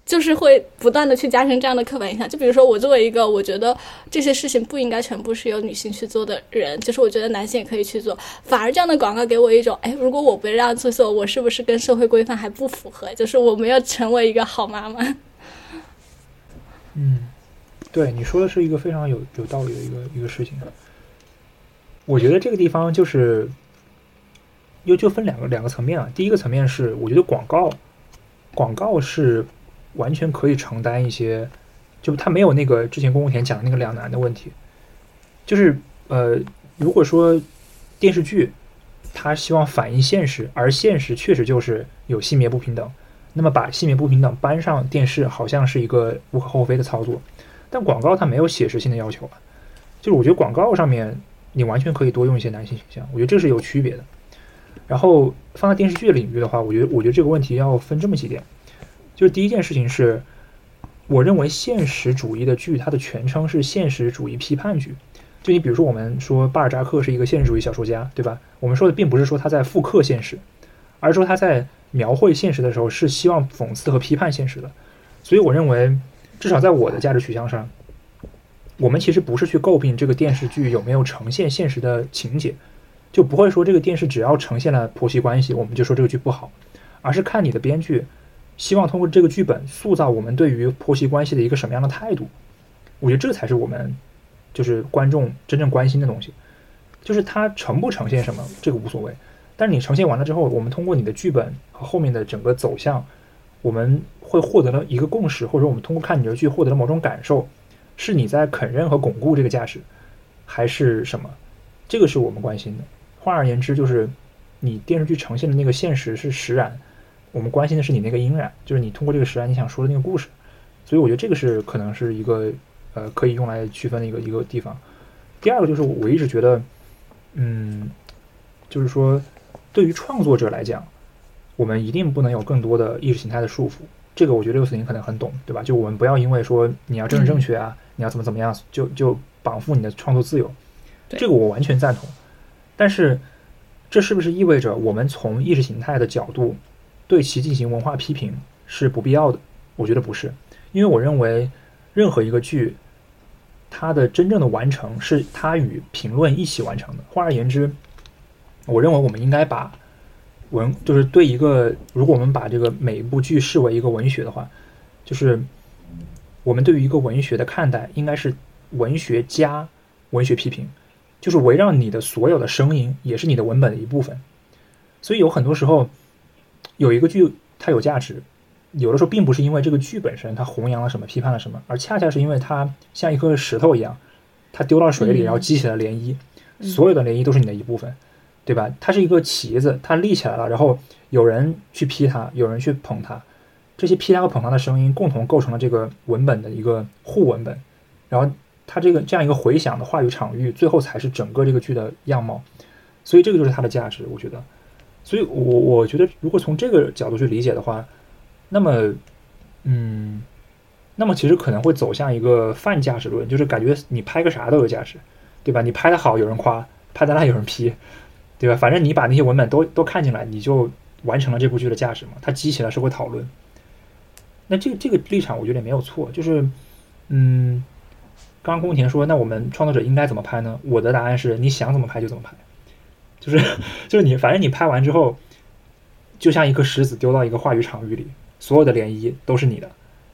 就是会不断的去加深这样的刻板印象。就比如说我作为一个我觉得这些事情不应该全部是由女性去做的人，就是我觉得男性也可以去做，反而这样的广告给我一种，哎，如果我不这样去做，我是不是跟社会规范还不符合？就是我们要成为一个好妈妈。嗯，对，你说的是一个非常有有道理的一个一个事情。我觉得这个地方就是又就分两个两个层面啊。第一个层面是，我觉得广告广告是完全可以承担一些，就它没有那个之前公共田讲的那个两难的问题。就是呃，如果说电视剧它希望反映现实，而现实确实就是有性别不平等。那么把性别不平等搬上电视，好像是一个无可厚非的操作，但广告它没有写实性的要求啊，就是我觉得广告上面你完全可以多用一些男性形象，我觉得这是有区别的。然后放在电视剧领域的话，我觉得我觉得这个问题要分这么几点，就是第一件事情是，我认为现实主义的剧它的全称是现实主义批判剧，就你比如说我们说巴尔扎克是一个现实主义小说家，对吧？我们说的并不是说他在复刻现实，而是说他在。描绘现实的时候是希望讽刺和批判现实的，所以我认为，至少在我的价值取向上，我们其实不是去诟病这个电视剧有没有呈现现实的情节，就不会说这个电视只要呈现了婆媳关系，我们就说这个剧不好，而是看你的编剧希望通过这个剧本塑造我们对于婆媳关系的一个什么样的态度。我觉得这才是我们就是观众真正关心的东西，就是它呈不呈现什么，这个无所谓。但是你呈现完了之后，我们通过你的剧本和后面的整个走向，我们会获得了一个共识，或者说我们通过看你的剧获得了某种感受，是你在肯认和巩固这个价值，还是什么？这个是我们关心的。换而言之，就是你电视剧呈现的那个现实是实然，我们关心的是你那个音染，就是你通过这个实然你想说的那个故事。所以我觉得这个是可能是一个呃可以用来区分的一个一个地方。第二个就是我一直觉得，嗯，就是说。对于创作者来讲，我们一定不能有更多的意识形态的束缚。这个我觉得六四零可能很懂，对吧？就我们不要因为说你要政治正确啊，你要怎么怎么样，就就绑缚你的创作自由。这个我完全赞同。但是，这是不是意味着我们从意识形态的角度对其进行文化批评是不必要的？我觉得不是，因为我认为任何一个剧，它的真正的完成是它与评论一起完成的。换而言之。我认为我们应该把文，就是对一个，如果我们把这个每一部剧视为一个文学的话，就是我们对于一个文学的看待，应该是文学加文学批评，就是围绕你的所有的声音，也是你的文本的一部分。所以有很多时候，有一个剧它有价值，有的时候并不是因为这个剧本身它弘扬了什么，批判了什么，而恰恰是因为它像一颗石头一样，它丢到水里，然后激起了涟漪，所有的涟漪都是你的一部分。对吧？它是一个旗子，它立起来了，然后有人去批它，有人去捧它，这些批它和捧它的声音共同构成了这个文本的一个互文本，然后它这个这样一个回响的话语场域，最后才是整个这个剧的样貌。所以这个就是它的价值，我觉得。所以我我觉得，如果从这个角度去理解的话，那么，嗯，那么其实可能会走向一个泛价值论，就是感觉你拍个啥都有价值，对吧？你拍的好有人夸，拍的烂有人批。对吧？反正你把那些文本都都看进来，你就完成了这部剧的价值嘛。它激起了社会讨论。那这个这个立场，我觉得也没有错。就是，嗯，刚刚宫田说，那我们创作者应该怎么拍呢？我的答案是，你想怎么拍就怎么拍。就是就是你，反正你拍完之后，就像一颗石子丢到一个话语场域里，所有的涟漪都是你的，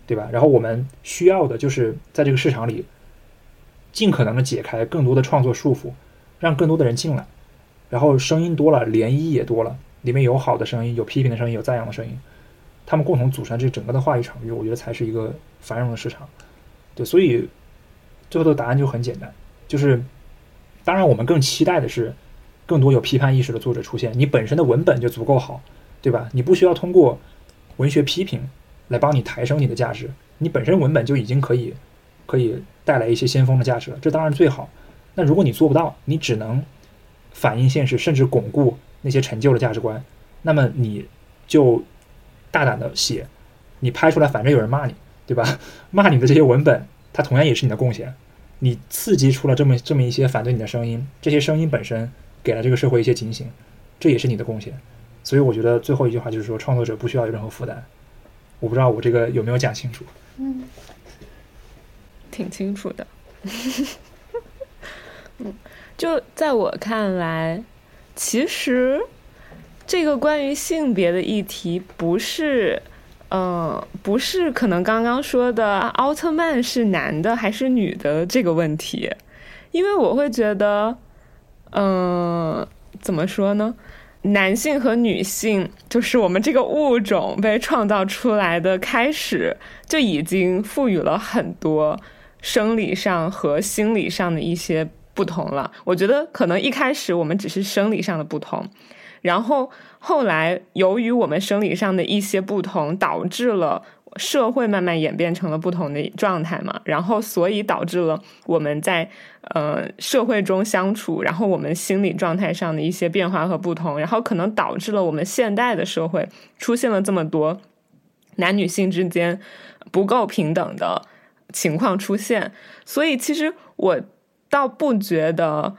对吧？然后我们需要的就是在这个市场里，尽可能的解开更多的创作束缚，让更多的人进来。然后声音多了，涟漪也多了，里面有好的声音，有批评的声音，有赞扬的声音，他们共同组成这整个的话语场域，我觉得才是一个繁荣的市场。对，所以最后的答案就很简单，就是当然我们更期待的是更多有批判意识的作者出现。你本身的文本就足够好，对吧？你不需要通过文学批评来帮你抬升你的价值，你本身文本就已经可以可以带来一些先锋的价值了，这当然最好。那如果你做不到，你只能。反映现实，甚至巩固那些陈旧的价值观，那么你就大胆的写，你拍出来，反正有人骂你，对吧？骂你的这些文本，它同样也是你的贡献。你刺激出了这么这么一些反对你的声音，这些声音本身给了这个社会一些警醒，这也是你的贡献。所以我觉得最后一句话就是说，创作者不需要有任何负担。我不知道我这个有没有讲清楚。嗯，挺清楚的。嗯，就在我看来，其实这个关于性别的议题，不是，呃，不是可能刚刚说的奥特曼是男的还是女的这个问题，因为我会觉得，嗯，怎么说呢？男性和女性，就是我们这个物种被创造出来的开始，就已经赋予了很多生理上和心理上的一些不同了。我觉得可能一开始我们只是生理上的不同，然后后来由于我们生理上的一些不同，导致了。社会慢慢演变成了不同的状态嘛，然后所以导致了我们在呃社会中相处，然后我们心理状态上的一些变化和不同，然后可能导致了我们现代的社会出现了这么多男女性之间不够平等的情况出现。所以其实我倒不觉得。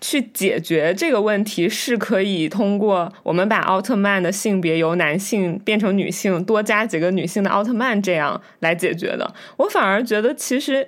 去解决这个问题是可以通过我们把奥特曼的性别由男性变成女性，多加几个女性的奥特曼这样来解决的。我反而觉得，其实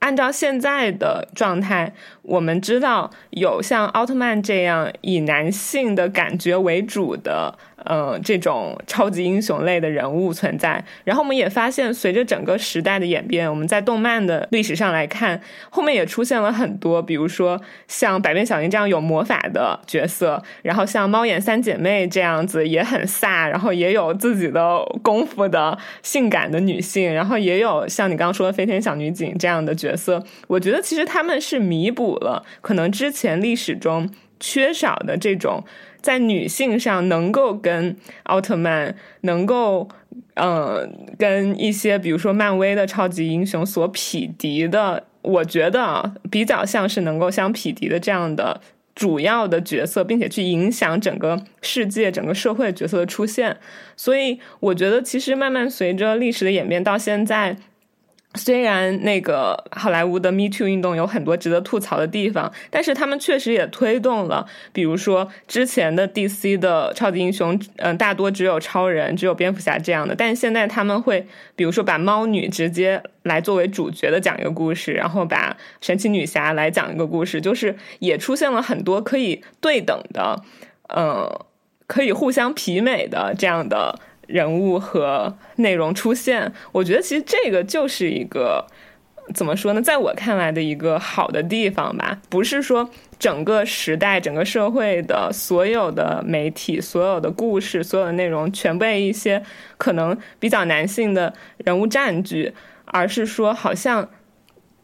按照现在的状态，我们知道有像奥特曼这样以男性的感觉为主的。嗯，这种超级英雄类的人物存在，然后我们也发现，随着整个时代的演变，我们在动漫的历史上来看，后面也出现了很多，比如说像百变小樱这样有魔法的角色，然后像猫眼三姐妹这样子也很飒，然后也有自己的功夫的性感的女性，然后也有像你刚刚说的飞天小女警这样的角色。我觉得其实他们是弥补了可能之前历史中缺少的这种。在女性上能够跟奥特曼能够，嗯，跟一些比如说漫威的超级英雄所匹敌的，我觉得比较像是能够相匹敌的这样的主要的角色，并且去影响整个世界、整个社会角色的出现。所以，我觉得其实慢慢随着历史的演变到现在。虽然那个好莱坞的 Me Too 运动有很多值得吐槽的地方，但是他们确实也推动了，比如说之前的 DC 的超级英雄，嗯，大多只有超人、只有蝙蝠侠这样的，但现在他们会，比如说把猫女直接来作为主角的讲一个故事，然后把神奇女侠来讲一个故事，就是也出现了很多可以对等的，嗯，可以互相媲美的这样的。人物和内容出现，我觉得其实这个就是一个怎么说呢？在我看来的一个好的地方吧。不是说整个时代、整个社会的所有的媒体、所有的故事、所有的内容全被一些可能比较男性的人物占据，而是说好像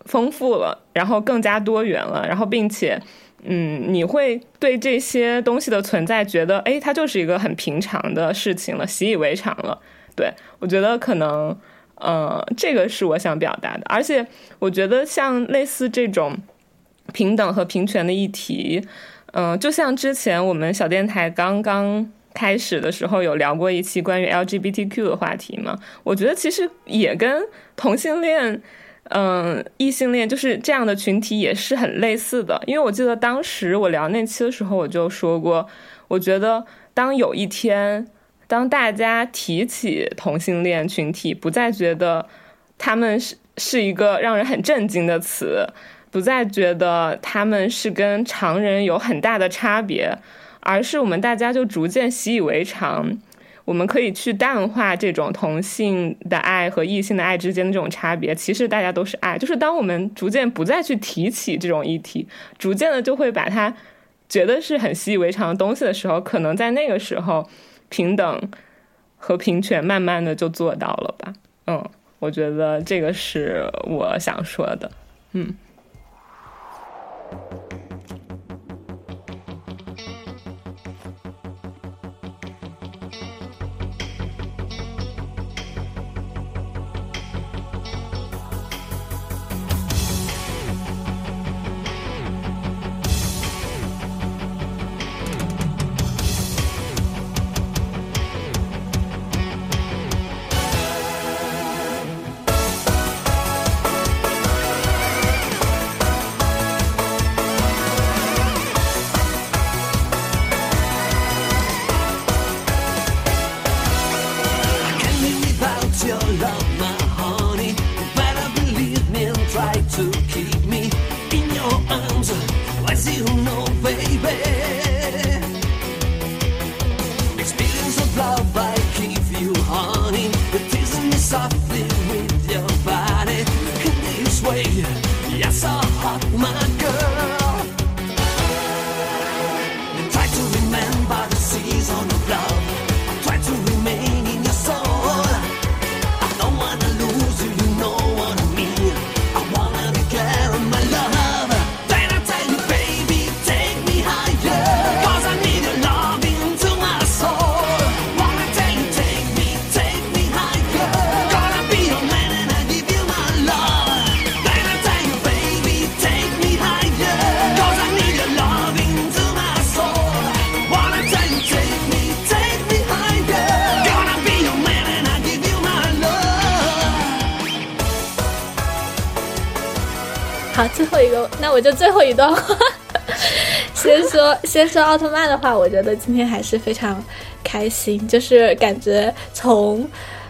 丰富了，然后更加多元了，然后并且。嗯，你会对这些东西的存在觉得，哎，它就是一个很平常的事情了，习以为常了。对我觉得可能，呃，这个是我想表达的。而且我觉得像类似这种平等和平权的议题，嗯，就像之前我们小电台刚刚开始的时候有聊过一期关于 LGBTQ 的话题嘛，我觉得其实也跟同性恋。嗯，异性恋就是这样的群体也是很类似的，因为我记得当时我聊那期的时候，我就说过，我觉得当有一天，当大家提起同性恋群体，不再觉得他们是是一个让人很震惊的词，不再觉得他们是跟常人有很大的差别，而是我们大家就逐渐习以为常。我们可以去淡化这种同性的爱和异性的爱之间的这种差别，其实大家都是爱。就是当我们逐渐不再去提起这种议题，逐渐的就会把它觉得是很习以为常的东西的时候，可能在那个时候，平等和平权慢慢的就做到了吧。嗯，我觉得这个是我想说的。嗯。一段话。先说先说奥特曼的话，我觉得今天还是非常开心，就是感觉从。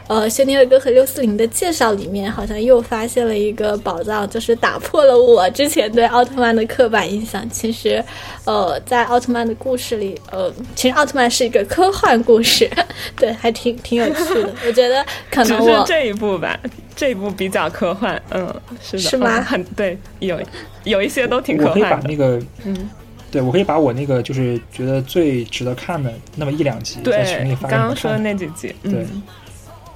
呃，轩尼尔哥和六四零的介绍里面，好像又发现了一个宝藏，就是打破了我之前对奥特曼的刻板印象。其实，呃，在奥特曼的故事里，呃，其实奥特曼是一个科幻故事，对，还挺挺有趣的。我觉得可能我这一部吧，这一部比较科幻，嗯，是的，是吗？很对，有有一些都挺可怕的。我可以把那个，嗯，对我可以把我那个就是觉得最值得看的那么一两集在群里发刚刚说的那几集，对。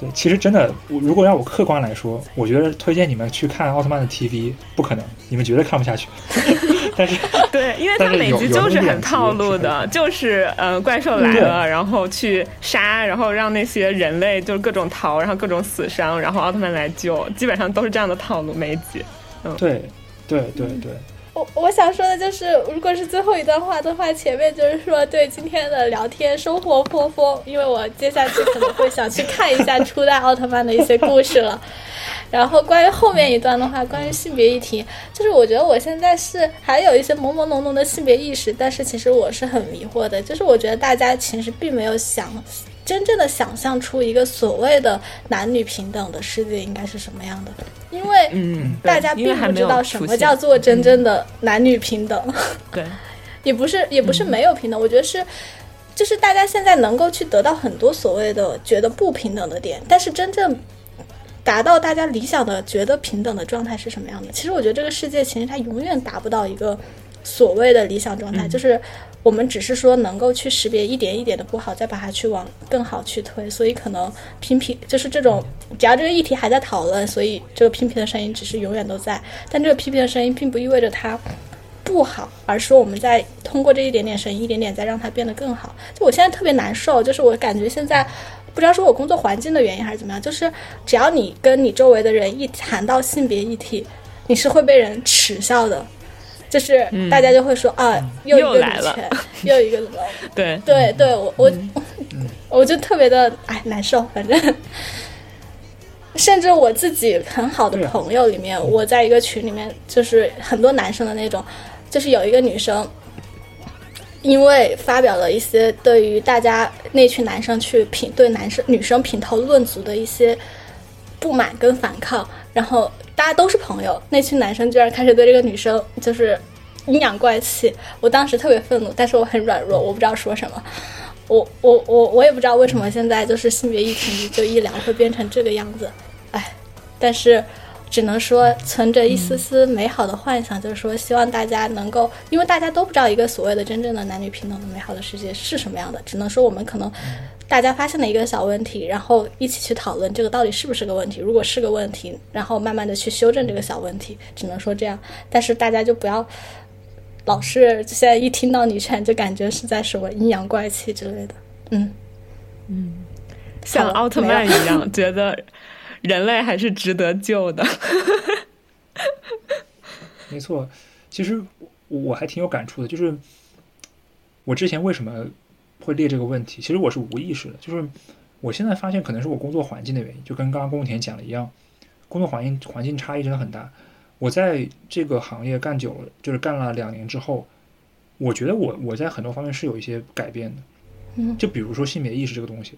对，其实真的，如果让我客观来说，我觉得推荐你们去看奥特曼的 TV 不可能，你们绝对看不下去。但是，对，因为它每集就是很套路的，就是呃，怪兽来了，然后去杀，然后让那些人类就是各种逃，然后各种死伤，然后奥特曼来救，基本上都是这样的套路，每一集。嗯，对，对，对，对。我我想说的就是，如果是最后一段话的话，前面就是说对今天的聊天收获颇丰，因为我接下去可能会想去看一下初代奥特曼的一些故事了。然后关于后面一段的话，关于性别议题，就是我觉得我现在是还有一些朦朦胧胧的性别意识，但是其实我是很迷惑的，就是我觉得大家其实并没有想。真正的想象出一个所谓的男女平等的世界应该是什么样的？因为大家并不知道什么叫做真正的男女平等。对，也不是也不是没有平等，我觉得是，就是大家现在能够去得到很多所谓的觉得不平等的点，但是真正达到大家理想的觉得平等的状态是什么样的？其实我觉得这个世界其实它永远达不到一个所谓的理想状态，就是。我们只是说能够去识别一点一点的不好，再把它去往更好去推，所以可能拼拼就是这种，只要这个议题还在讨论，所以这个批评的声音只是永远都在。但这个批评的声音并不意味着它不好，而是我们在通过这一点点声音，一点点在让它变得更好。就我现在特别难受，就是我感觉现在不知道是我工作环境的原因还是怎么样，就是只要你跟你周围的人一谈到性别议题，你是会被人耻笑的。就是大家就会说啊，又一个女权，又一个什么？对。对对，我我 我就特别的哎难受，反正，甚至我自己很好的朋友里面，我在一个群里面，就是很多男生的那种，就是有一个女生，因为发表了一些对于大家那群男生去品对男生女生品头论足的一些不满跟反抗，然后。大家都是朋友，那群男生居然开始对这个女生就是阴阳怪气。我当时特别愤怒，但是我很软弱，我不知道说什么。我我我我也不知道为什么现在就是性别议题就一聊会变成这个样子。哎，但是只能说存着一丝丝美好的幻想，就是说希望大家能够，因为大家都不知道一个所谓的真正的男女平等的美好的世界是什么样的，只能说我们可能。大家发现了一个小问题，然后一起去讨论这个到底是不是个问题。如果是个问题，然后慢慢的去修正这个小问题，只能说这样。但是大家就不要老是现在一听到女权就感觉是在什么阴阳怪气之类的。嗯嗯，像奥特曼一样，觉得人类还是值得救的。没错，其实我还挺有感触的，就是我之前为什么。会列这个问题，其实我是无意识的，就是我现在发现可能是我工作环境的原因，就跟刚刚龚田讲的一样，工作环境环境差异真的很大。我在这个行业干久了，就是干了两年之后，我觉得我我在很多方面是有一些改变的。嗯，就比如说性别意识这个东西，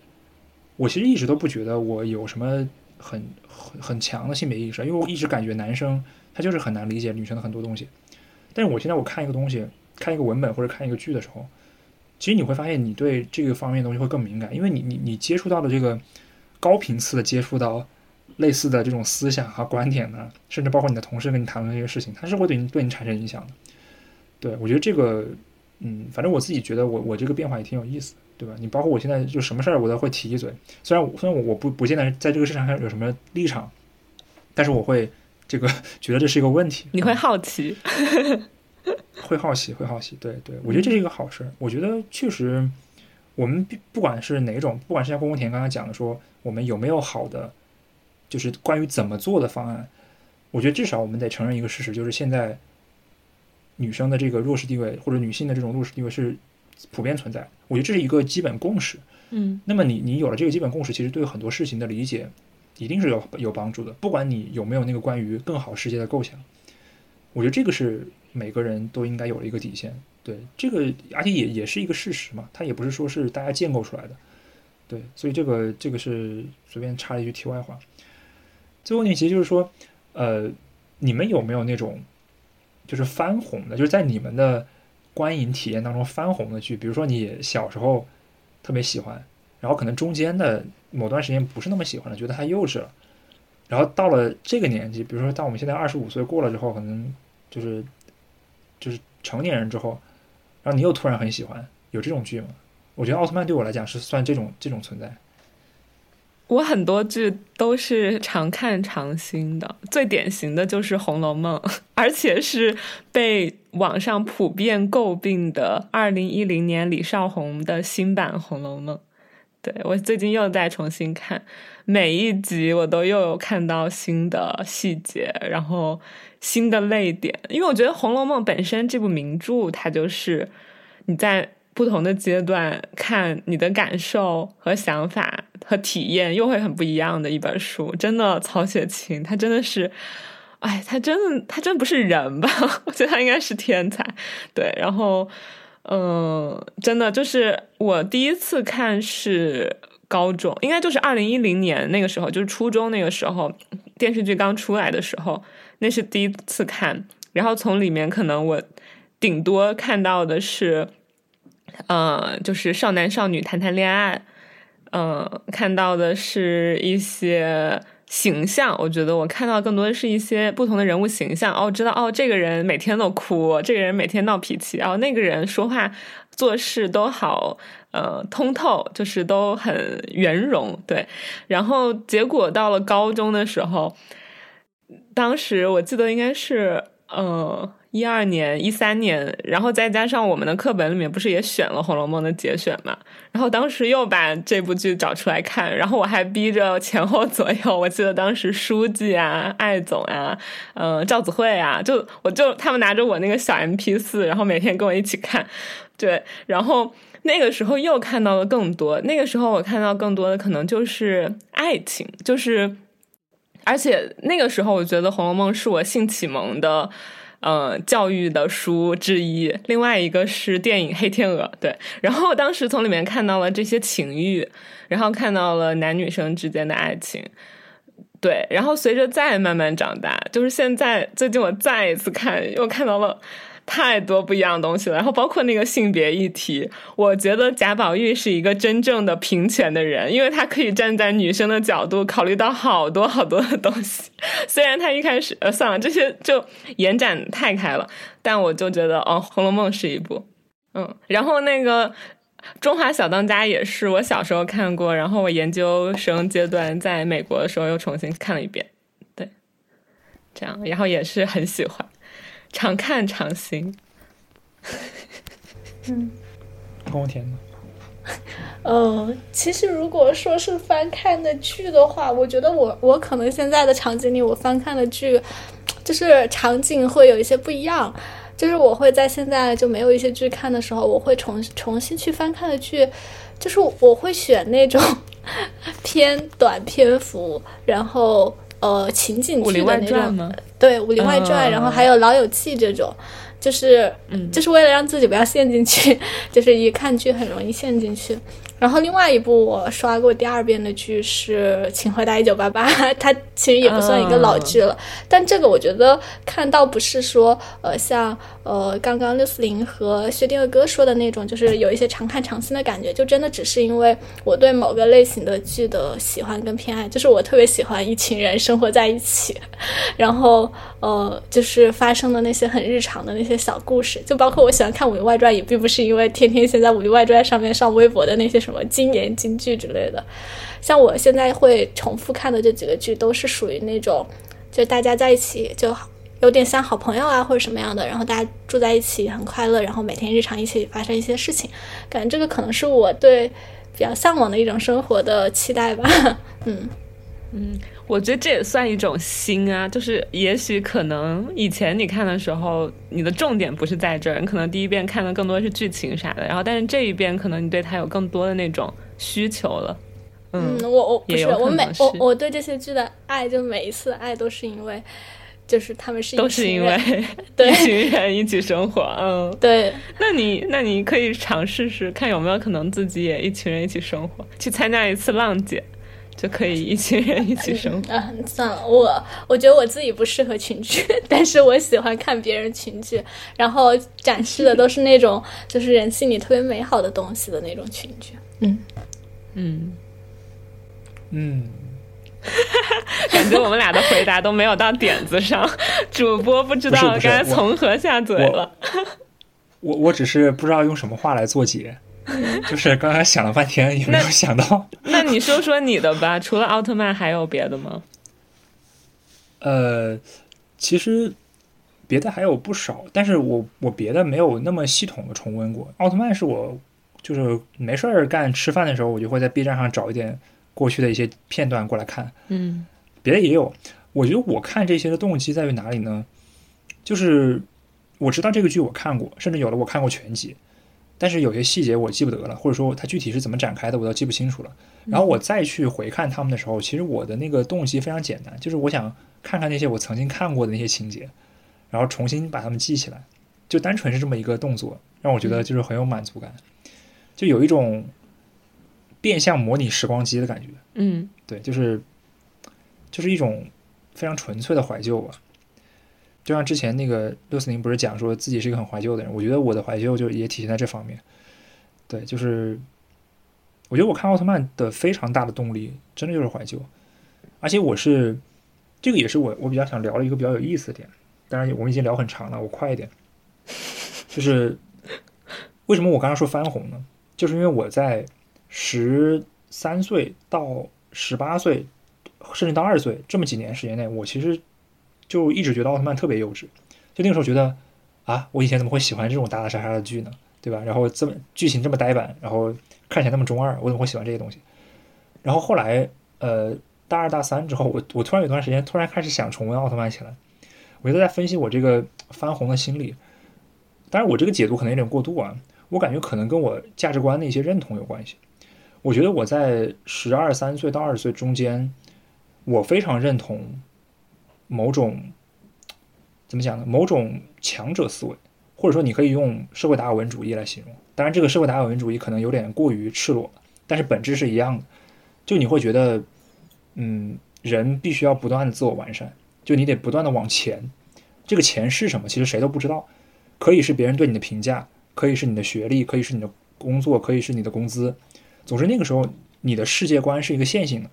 我其实一直都不觉得我有什么很很很强的性别意识，因为我一直感觉男生他就是很难理解女生的很多东西。但是我现在我看一个东西，看一个文本或者看一个剧的时候。其实你会发现，你对这个方面的东西会更敏感，因为你你你接触到的这个高频次的接触到类似的这种思想和观点呢，甚至包括你的同事跟你谈论这些事情，它是会对你对你产生影响的。对我觉得这个，嗯，反正我自己觉得我我这个变化也挺有意思，对吧？你包括我现在就什么事儿我都会提一嘴，虽然虽然我我不不见得在这个市场上有什么立场，但是我会这个觉得这是一个问题。你会好奇。会好奇，会好奇，对对，我觉得这是一个好事。我觉得确实，我们不管是哪种，不管是像郭公田刚才讲的，说我们有没有好的，就是关于怎么做的方案，我觉得至少我们得承认一个事实，就是现在女生的这个弱势地位，或者女性的这种弱势地位是普遍存在。我觉得这是一个基本共识。嗯，那么你你有了这个基本共识，其实对很多事情的理解一定是有有帮助的，不管你有没有那个关于更好世界的构想。我觉得这个是每个人都应该有的一个底线。对，这个而且也也是一个事实嘛，它也不是说是大家建构出来的。对，所以这个这个是随便插一句题外话。最后一点其实就是说，呃，你们有没有那种就是翻红的，就是在你们的观影体验当中翻红的剧？比如说你小时候特别喜欢，然后可能中间的某段时间不是那么喜欢了，觉得太幼稚了，然后到了这个年纪，比如说到我们现在二十五岁过了之后，可能就是就是成年人之后。然后你又突然很喜欢，有这种剧吗？我觉得奥特曼对我来讲是算这种这种存在。我很多剧都是常看常新的，最典型的就是《红楼梦》，而且是被网上普遍诟病的二零一零年李少红的新版《红楼梦》。对我最近又在重新看，每一集我都又有看到新的细节，然后。新的泪点，因为我觉得《红楼梦》本身这部名著，它就是你在不同的阶段看，你的感受和想法和体验又会很不一样的一本书。真的，曹雪芹他真的是，哎，他真的他真不是人吧？我觉得他应该是天才。对，然后，嗯，真的就是我第一次看是高中，应该就是二零一零年那个时候，就是初中那个时候，电视剧刚出来的时候。那是第一次看，然后从里面可能我顶多看到的是，呃，就是少男少女谈谈恋爱，嗯，看到的是一些形象。我觉得我看到更多的是一些不同的人物形象。哦，知道哦，这个人每天都哭，这个人每天闹脾气，然后那个人说话做事都好，呃，通透，就是都很圆融。对，然后结果到了高中的时候。当时我记得应该是，呃，一二年、一三年，然后再加上我们的课本里面不是也选了《红楼梦》的节选嘛，然后当时又把这部剧找出来看，然后我还逼着前后左右，我记得当时书记啊、艾总啊、嗯、赵子慧啊，就我就他们拿着我那个小 M P 四，然后每天跟我一起看，对，然后那个时候又看到了更多，那个时候我看到更多的可能就是爱情，就是。而且那个时候，我觉得《红楼梦》是我性启蒙的，呃，教育的书之一。另外一个是电影《黑天鹅》，对。然后当时从里面看到了这些情欲，然后看到了男女生之间的爱情，对。然后随着再慢慢长大，就是现在最近我再一次看，又看到了。太多不一样的东西了，然后包括那个性别议题，我觉得贾宝玉是一个真正的平权的人，因为他可以站在女生的角度考虑到好多好多的东西。虽然他一开始呃算了，这些就延展太开了，但我就觉得哦，《红楼梦》是一部，嗯，然后那个《中华小当家》也是我小时候看过，然后我研究生阶段在美国的时候又重新看了一遍，对，这样，然后也是很喜欢。常看常新，嗯，宫田呢？呃，其实如果说是翻看的剧的话，我觉得我我可能现在的场景里，我翻看的剧，就是场景会有一些不一样。就是我会在现在就没有一些剧看的时候，我会重重新去翻看的剧，就是我会选那种 偏短篇幅，然后。呃，情景剧的那种，对《武林外传》，然后还有《老友记》这种，就是，就是为了让自己不要陷进去，就是一看剧很容易陷进去。然后另外一部我刷过第二遍的剧是《请回答一九八八》，它其实也不算一个老剧了。但这个我觉得看到不是说呃像呃刚刚六四零和薛定谔哥说的那种，就是有一些常看常新的感觉，就真的只是因为我对某个类型的剧的喜欢跟偏爱，就是我特别喜欢一群人生活在一起，然后呃就是发生的那些很日常的那些小故事，就包括我喜欢看《武林外传》，也并不是因为天天现在《武林外传》上面上微博的那些什么。什么金言金句之类的，像我现在会重复看的这几个剧，都是属于那种，就大家在一起就有点像好朋友啊，或者什么样的，然后大家住在一起很快乐，然后每天日常一起发生一些事情，感觉这个可能是我对比较向往的一种生活的期待吧。嗯 嗯，我觉得这也算一种心啊，就是也许可能以前你看的时候，你的重点不是在这儿，你可能第一遍看的更多是剧情啥的，然后但是这一遍可能你对他有更多的那种需求了。嗯，我我不是我每我我对这些剧的爱，就每一次爱都是因为，就是他们是都是因为对一群人一起生活，嗯，对。那你那你可以尝试试看有没有可能自己也一群人一起生活，去参加一次浪姐。就可以一群人一起生活。嗯，算了，我我觉得我自己不适合群剧，但是我喜欢看别人群剧，然后展示的都是那种就是人性里特别美好的东西的那种群剧。嗯嗯嗯，感觉我们俩的回答都没有到点子上，主播不知道该从何下嘴了。我我只是不知道用什么话来做结，就是刚才想了半天也没有想到。那你说说你的吧，除了奥特曼还有别的吗？呃，其实别的还有不少，但是我我别的没有那么系统的重温过。奥特曼是我就是没事儿干吃饭的时候，我就会在 B 站上找一点过去的一些片段过来看。嗯，别的也有。我觉得我看这些的动机在于哪里呢？就是我知道这个剧我看过，甚至有的我看过全集，但是有些细节我记不得了，或者说它具体是怎么展开的，我都记不清楚了。然后我再去回看他们的时候，其实我的那个动机非常简单，就是我想看看那些我曾经看过的那些情节，然后重新把它们记起来，就单纯是这么一个动作，让我觉得就是很有满足感，就有一种变相模拟时光机的感觉。嗯，对，就是就是一种非常纯粹的怀旧吧。就像之前那个六四零不是讲说自己是一个很怀旧的人，我觉得我的怀旧就也体现在这方面。对，就是我觉得我看奥特曼的非常大的动力，真的就是怀旧。而且我是这个也是我我比较想聊的一个比较有意思的点。当然我们已经聊很长了，我快一点。就是为什么我刚刚说翻红呢？就是因为我在十三岁到十八岁，甚至到二十岁这么几年时间内，我其实就一直觉得奥特曼特别幼稚。就那个时候觉得啊，我以前怎么会喜欢这种打打杀杀的剧呢？对吧？然后这么剧情这么呆板，然后看起来那么中二，我怎么会喜欢这些东西？然后后来呃，大二大三之后，我我突然有段时间突然开始想重温奥特曼起来，我就在分析我这个翻红的心理。当然，我这个解读可能有点过度啊，我感觉可能跟我价值观的一些认同有关系。我觉得我在十二三岁到二十岁中间，我非常认同某种怎么讲呢？某种强者思维，或者说你可以用社会达尔文主义来形容。当然，这个社会达尔文主义可能有点过于赤裸，但是本质是一样的。就你会觉得，嗯，人必须要不断的自我完善，就你得不断的往前。这个钱是什么？其实谁都不知道，可以是别人对你的评价，可以是你的学历，可以是你的工作，可以是你的工资。总之，那个时候你的世界观是一个线性的，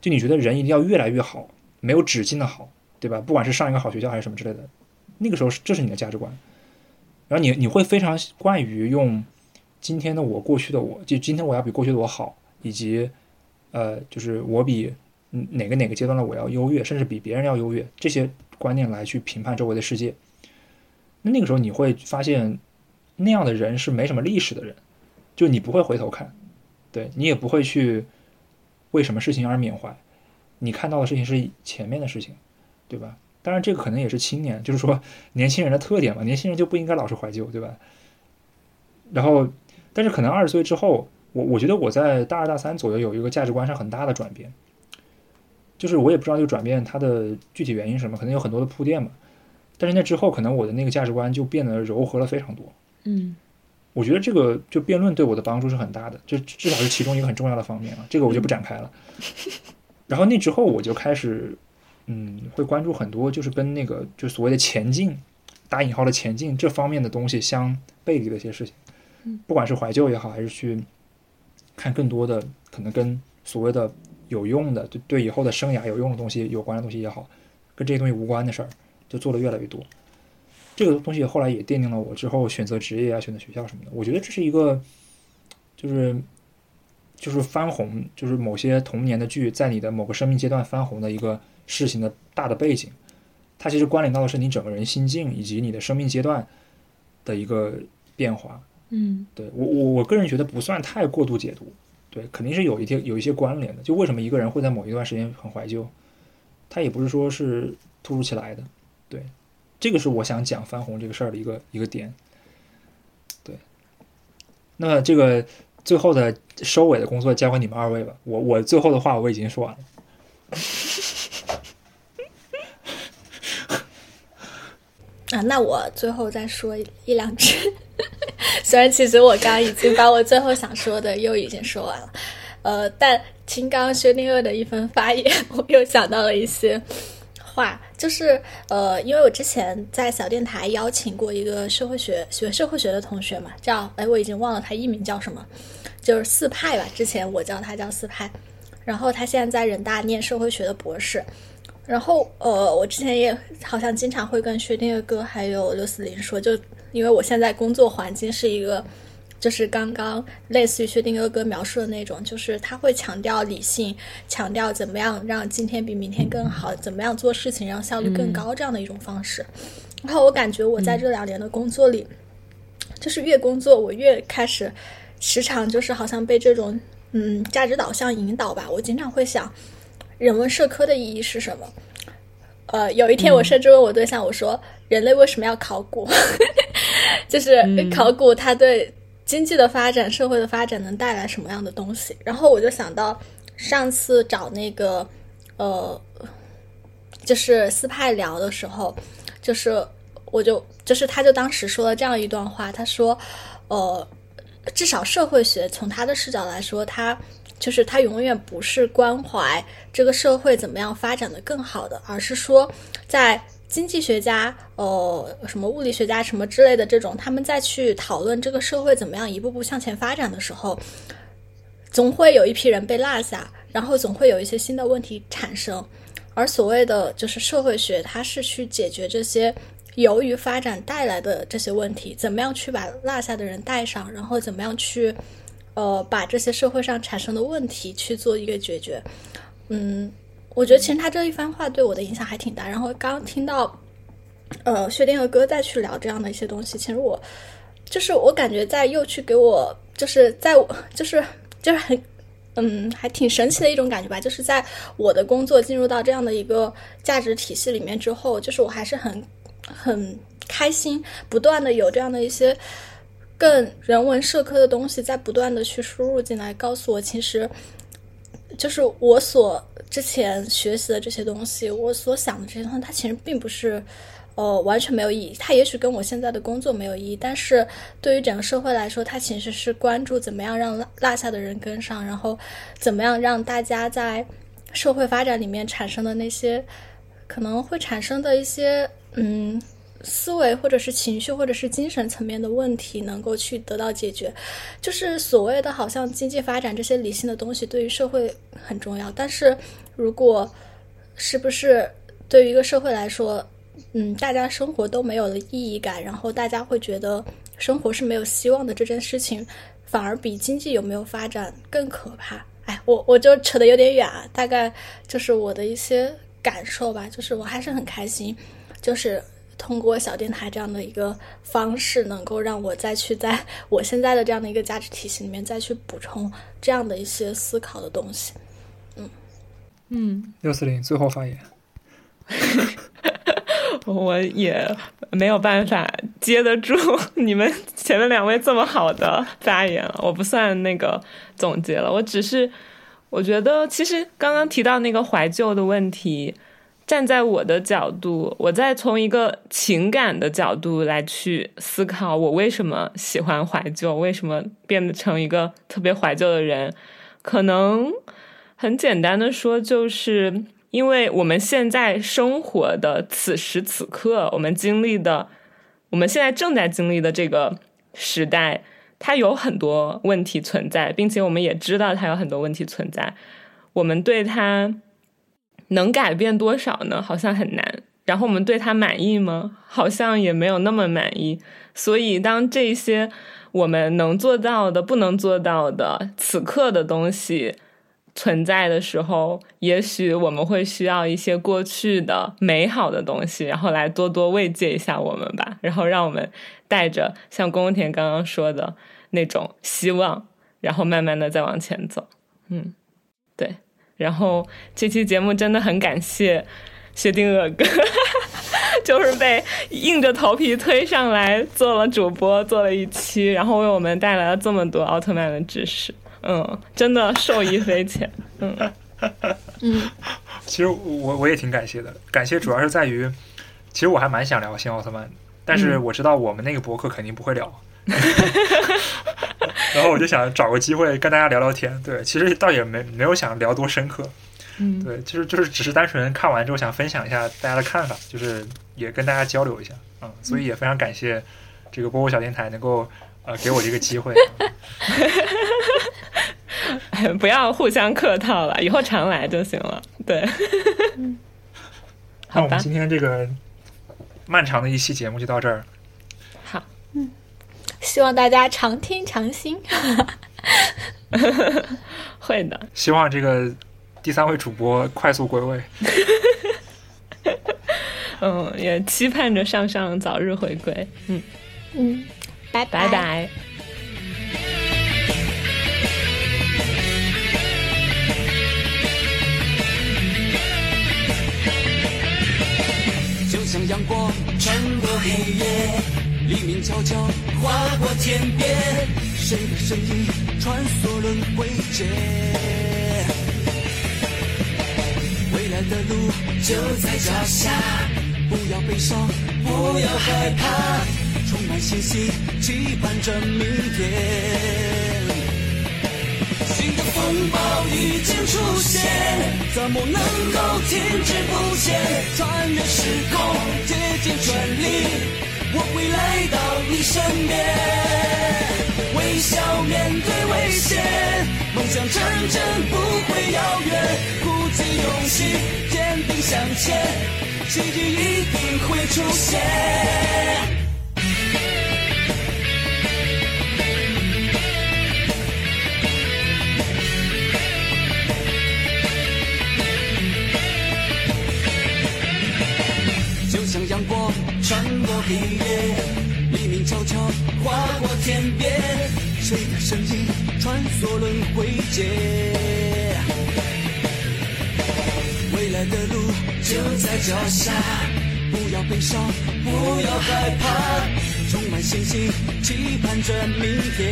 就你觉得人一定要越来越好，没有止境的好，对吧？不管是上一个好学校还是什么之类的，那个时候是这是你的价值观。然后你你会非常惯于用今天的我、过去的我，就今天我要比过去的我好，以及呃，就是我比哪个哪个阶段的我要优越，甚至比别人要优越这些观念来去评判周围的世界。那那个时候你会发现，那样的人是没什么历史的人，就你不会回头看。对你也不会去为什么事情而缅怀，你看到的事情是前面的事情，对吧？当然，这个可能也是青年，就是说 年轻人的特点嘛。年轻人就不应该老是怀旧，对吧？然后，但是可能二十岁之后，我我觉得我在大二大三左右有一个价值观上很大的转变，就是我也不知道这个转变它的具体原因是什么，可能有很多的铺垫嘛。但是那之后，可能我的那个价值观就变得柔和了非常多。嗯。我觉得这个就辩论对我的帮助是很大的，这至少是其中一个很重要的方面啊。这个我就不展开了。然后那之后我就开始，嗯，会关注很多就是跟那个就所谓的前进，打引号的前进这方面的东西相背离的一些事情。不管是怀旧也好，还是去看更多的可能跟所谓的有用的、对对以后的生涯有用的东西有关的东西也好，跟这些东西无关的事儿，就做的越来越多。这个东西后来也奠定了我之后选择职业啊、选择学校什么的。我觉得这是一个，就是就是翻红，就是某些童年的剧在你的某个生命阶段翻红的一个事情的大的背景。它其实关联到的是你整个人心境以及你的生命阶段的一个变化。嗯，对我我我个人觉得不算太过度解读，对，肯定是有一些有一些关联的。就为什么一个人会在某一段时间很怀旧，他也不是说是突如其来的，对。这个是我想讲翻红这个事儿的一个一个点，对。那这个最后的收尾的工作交给你们二位吧。我我最后的话我已经说完了。啊，那我最后再说一两句。虽然其实我刚刚已经把我最后想说的又已经说完了，呃，但听刚薛定谔的一番发言，我又想到了一些话，就是呃，因为我之前在小电台邀请过一个社会学学社会学的同学嘛，叫哎，我已经忘了他艺名叫什么，就是四派吧，之前我叫他叫四派，然后他现在在人大念社会学的博士。然后，呃，我之前也好像经常会跟薛定谔哥还有刘思林说，就因为我现在工作环境是一个，就是刚刚类似于薛定谔哥描述的那种，就是他会强调理性，强调怎么样让今天比明天更好，怎么样做事情让效率更高这样的一种方式。然后我感觉我在这两年的工作里，就是越工作我越开始时常就是好像被这种嗯价值导向引导吧，我经常会想。人文社科的意义是什么？呃，有一天我甚至问我对象，我说：“人类为什么要考古？就是考古它对经济的发展、社会的发展能带来什么样的东西？”然后我就想到上次找那个呃，就是斯派聊的时候，就是我就就是他就当时说了这样一段话，他说：“呃，至少社会学从他的视角来说，他。”就是他永远不是关怀这个社会怎么样发展的更好的，而是说，在经济学家、呃什么物理学家什么之类的这种，他们再去讨论这个社会怎么样一步步向前发展的时候，总会有一批人被落下，然后总会有一些新的问题产生。而所谓的就是社会学，它是去解决这些由于发展带来的这些问题，怎么样去把落下的人带上，然后怎么样去。呃，把这些社会上产生的问题去做一个解决，嗯，我觉得其实他这一番话对我的影响还挺大。然后刚听到，呃，薛定谔哥再去聊这样的一些东西，其实我就是我感觉在又去给我，就是在就是就是很嗯，还挺神奇的一种感觉吧。就是在我的工作进入到这样的一个价值体系里面之后，就是我还是很很开心，不断的有这样的一些。更人文社科的东西在不断的去输入进来，告诉我，其实就是我所之前学习的这些东西，我所想的这些东西，它其实并不是呃完全没有意义。它也许跟我现在的工作没有意义，但是对于整个社会来说，它其实是关注怎么样让落下的人跟上，然后怎么样让大家在社会发展里面产生的那些可能会产生的一些嗯。思维或者是情绪或者是精神层面的问题能够去得到解决，就是所谓的好像经济发展这些理性的东西对于社会很重要，但是如果是不是对于一个社会来说，嗯，大家生活都没有了意义感，然后大家会觉得生活是没有希望的这件事情，反而比经济有没有发展更可怕。哎，我我就扯得有点远啊，大概就是我的一些感受吧，就是我还是很开心，就是。通过小电台这样的一个方式，能够让我再去在 我现在的这样的一个价值体系里面再去补充这样的一些思考的东西。嗯嗯，六四零最后发言，我也没有办法接得住 你们前面两位这么好的发言了，我不算那个总结了，我只是我觉得其实刚刚提到那个怀旧的问题。站在我的角度，我再从一个情感的角度来去思考，我为什么喜欢怀旧，为什么变成一个特别怀旧的人？可能很简单的说，就是因为我们现在生活的此时此刻，我们经历的，我们现在正在经历的这个时代，它有很多问题存在，并且我们也知道它有很多问题存在，我们对它。能改变多少呢？好像很难。然后我们对他满意吗？好像也没有那么满意。所以，当这些我们能做到的、不能做到的此刻的东西存在的时候，也许我们会需要一些过去的美好的东西，然后来多多慰藉一下我们吧。然后让我们带着像宫田刚刚说的那种希望，然后慢慢的再往前走。嗯，然后这期节目真的很感谢薛定谔哥，就是被硬着头皮推上来做了主播，做了一期，然后为我们带来了这么多奥特曼的知识，嗯，真的受益匪浅，嗯 嗯。其实我我也挺感谢的，感谢主要是在于，其实我还蛮想聊新奥特曼的，但是我知道我们那个博客肯定不会聊。然 后我就想找个机会跟大家聊聊天。对，其实倒也没没有想聊多深刻。嗯，对，就是就是只是单纯看完之后想分享一下大家的看法，就是也跟大家交流一下。嗯，所以也非常感谢这个波波小电台能够呃给我这个机会。哎，不要互相客套了，以后常来就行了。对，那我们今天这个漫长的一期节目就到这儿。好，嗯，希望大家常听常新。会的，希望这个第三位主播快速归位。嗯，也期盼着上上早日回归。嗯嗯，拜拜拜。就像阳光穿过黑夜，黎明悄悄划过天边，谁的身影穿梭轮回间？未来的路就在脚下，不要悲伤，不要害怕，充满信心，期盼着明天。新的风暴已经出现，怎么能够停滞不前？穿越时空，竭尽全力，我会来到你身边，微笑面对危险，梦想成真不会遥远，鼓起勇气，坚定向前，奇迹一定会出现。就像阳光穿过黑夜，黎明悄悄划过天边，谁的身影穿梭轮回间？未来的路就在脚下，不要悲伤，不要害怕，充满信心，期盼着明天。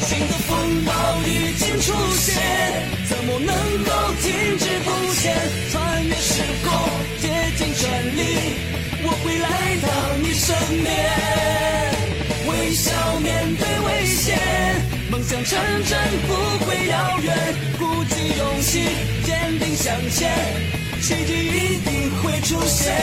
新的风暴已经出现，怎么能够停滞不前？穿越时空，我会来到你身边，微笑面对危险，梦想成真不会遥远，鼓起勇气，坚定向前，奇迹一定会出现。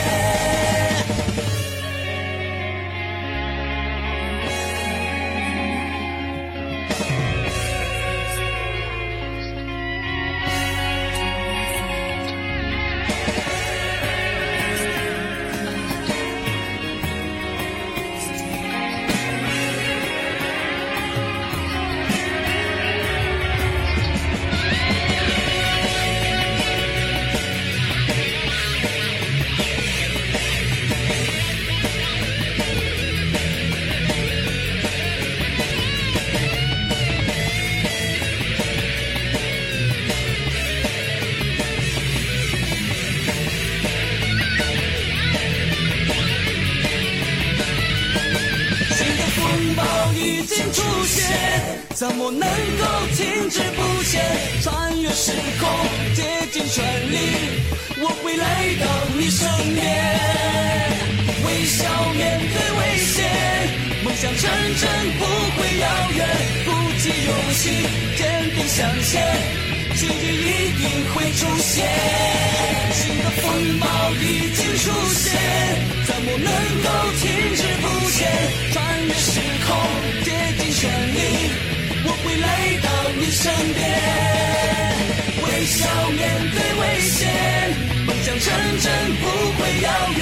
成真不会遥远，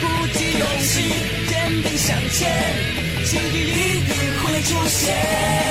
鼓起勇气，坚定向前，奇迹一定会出现。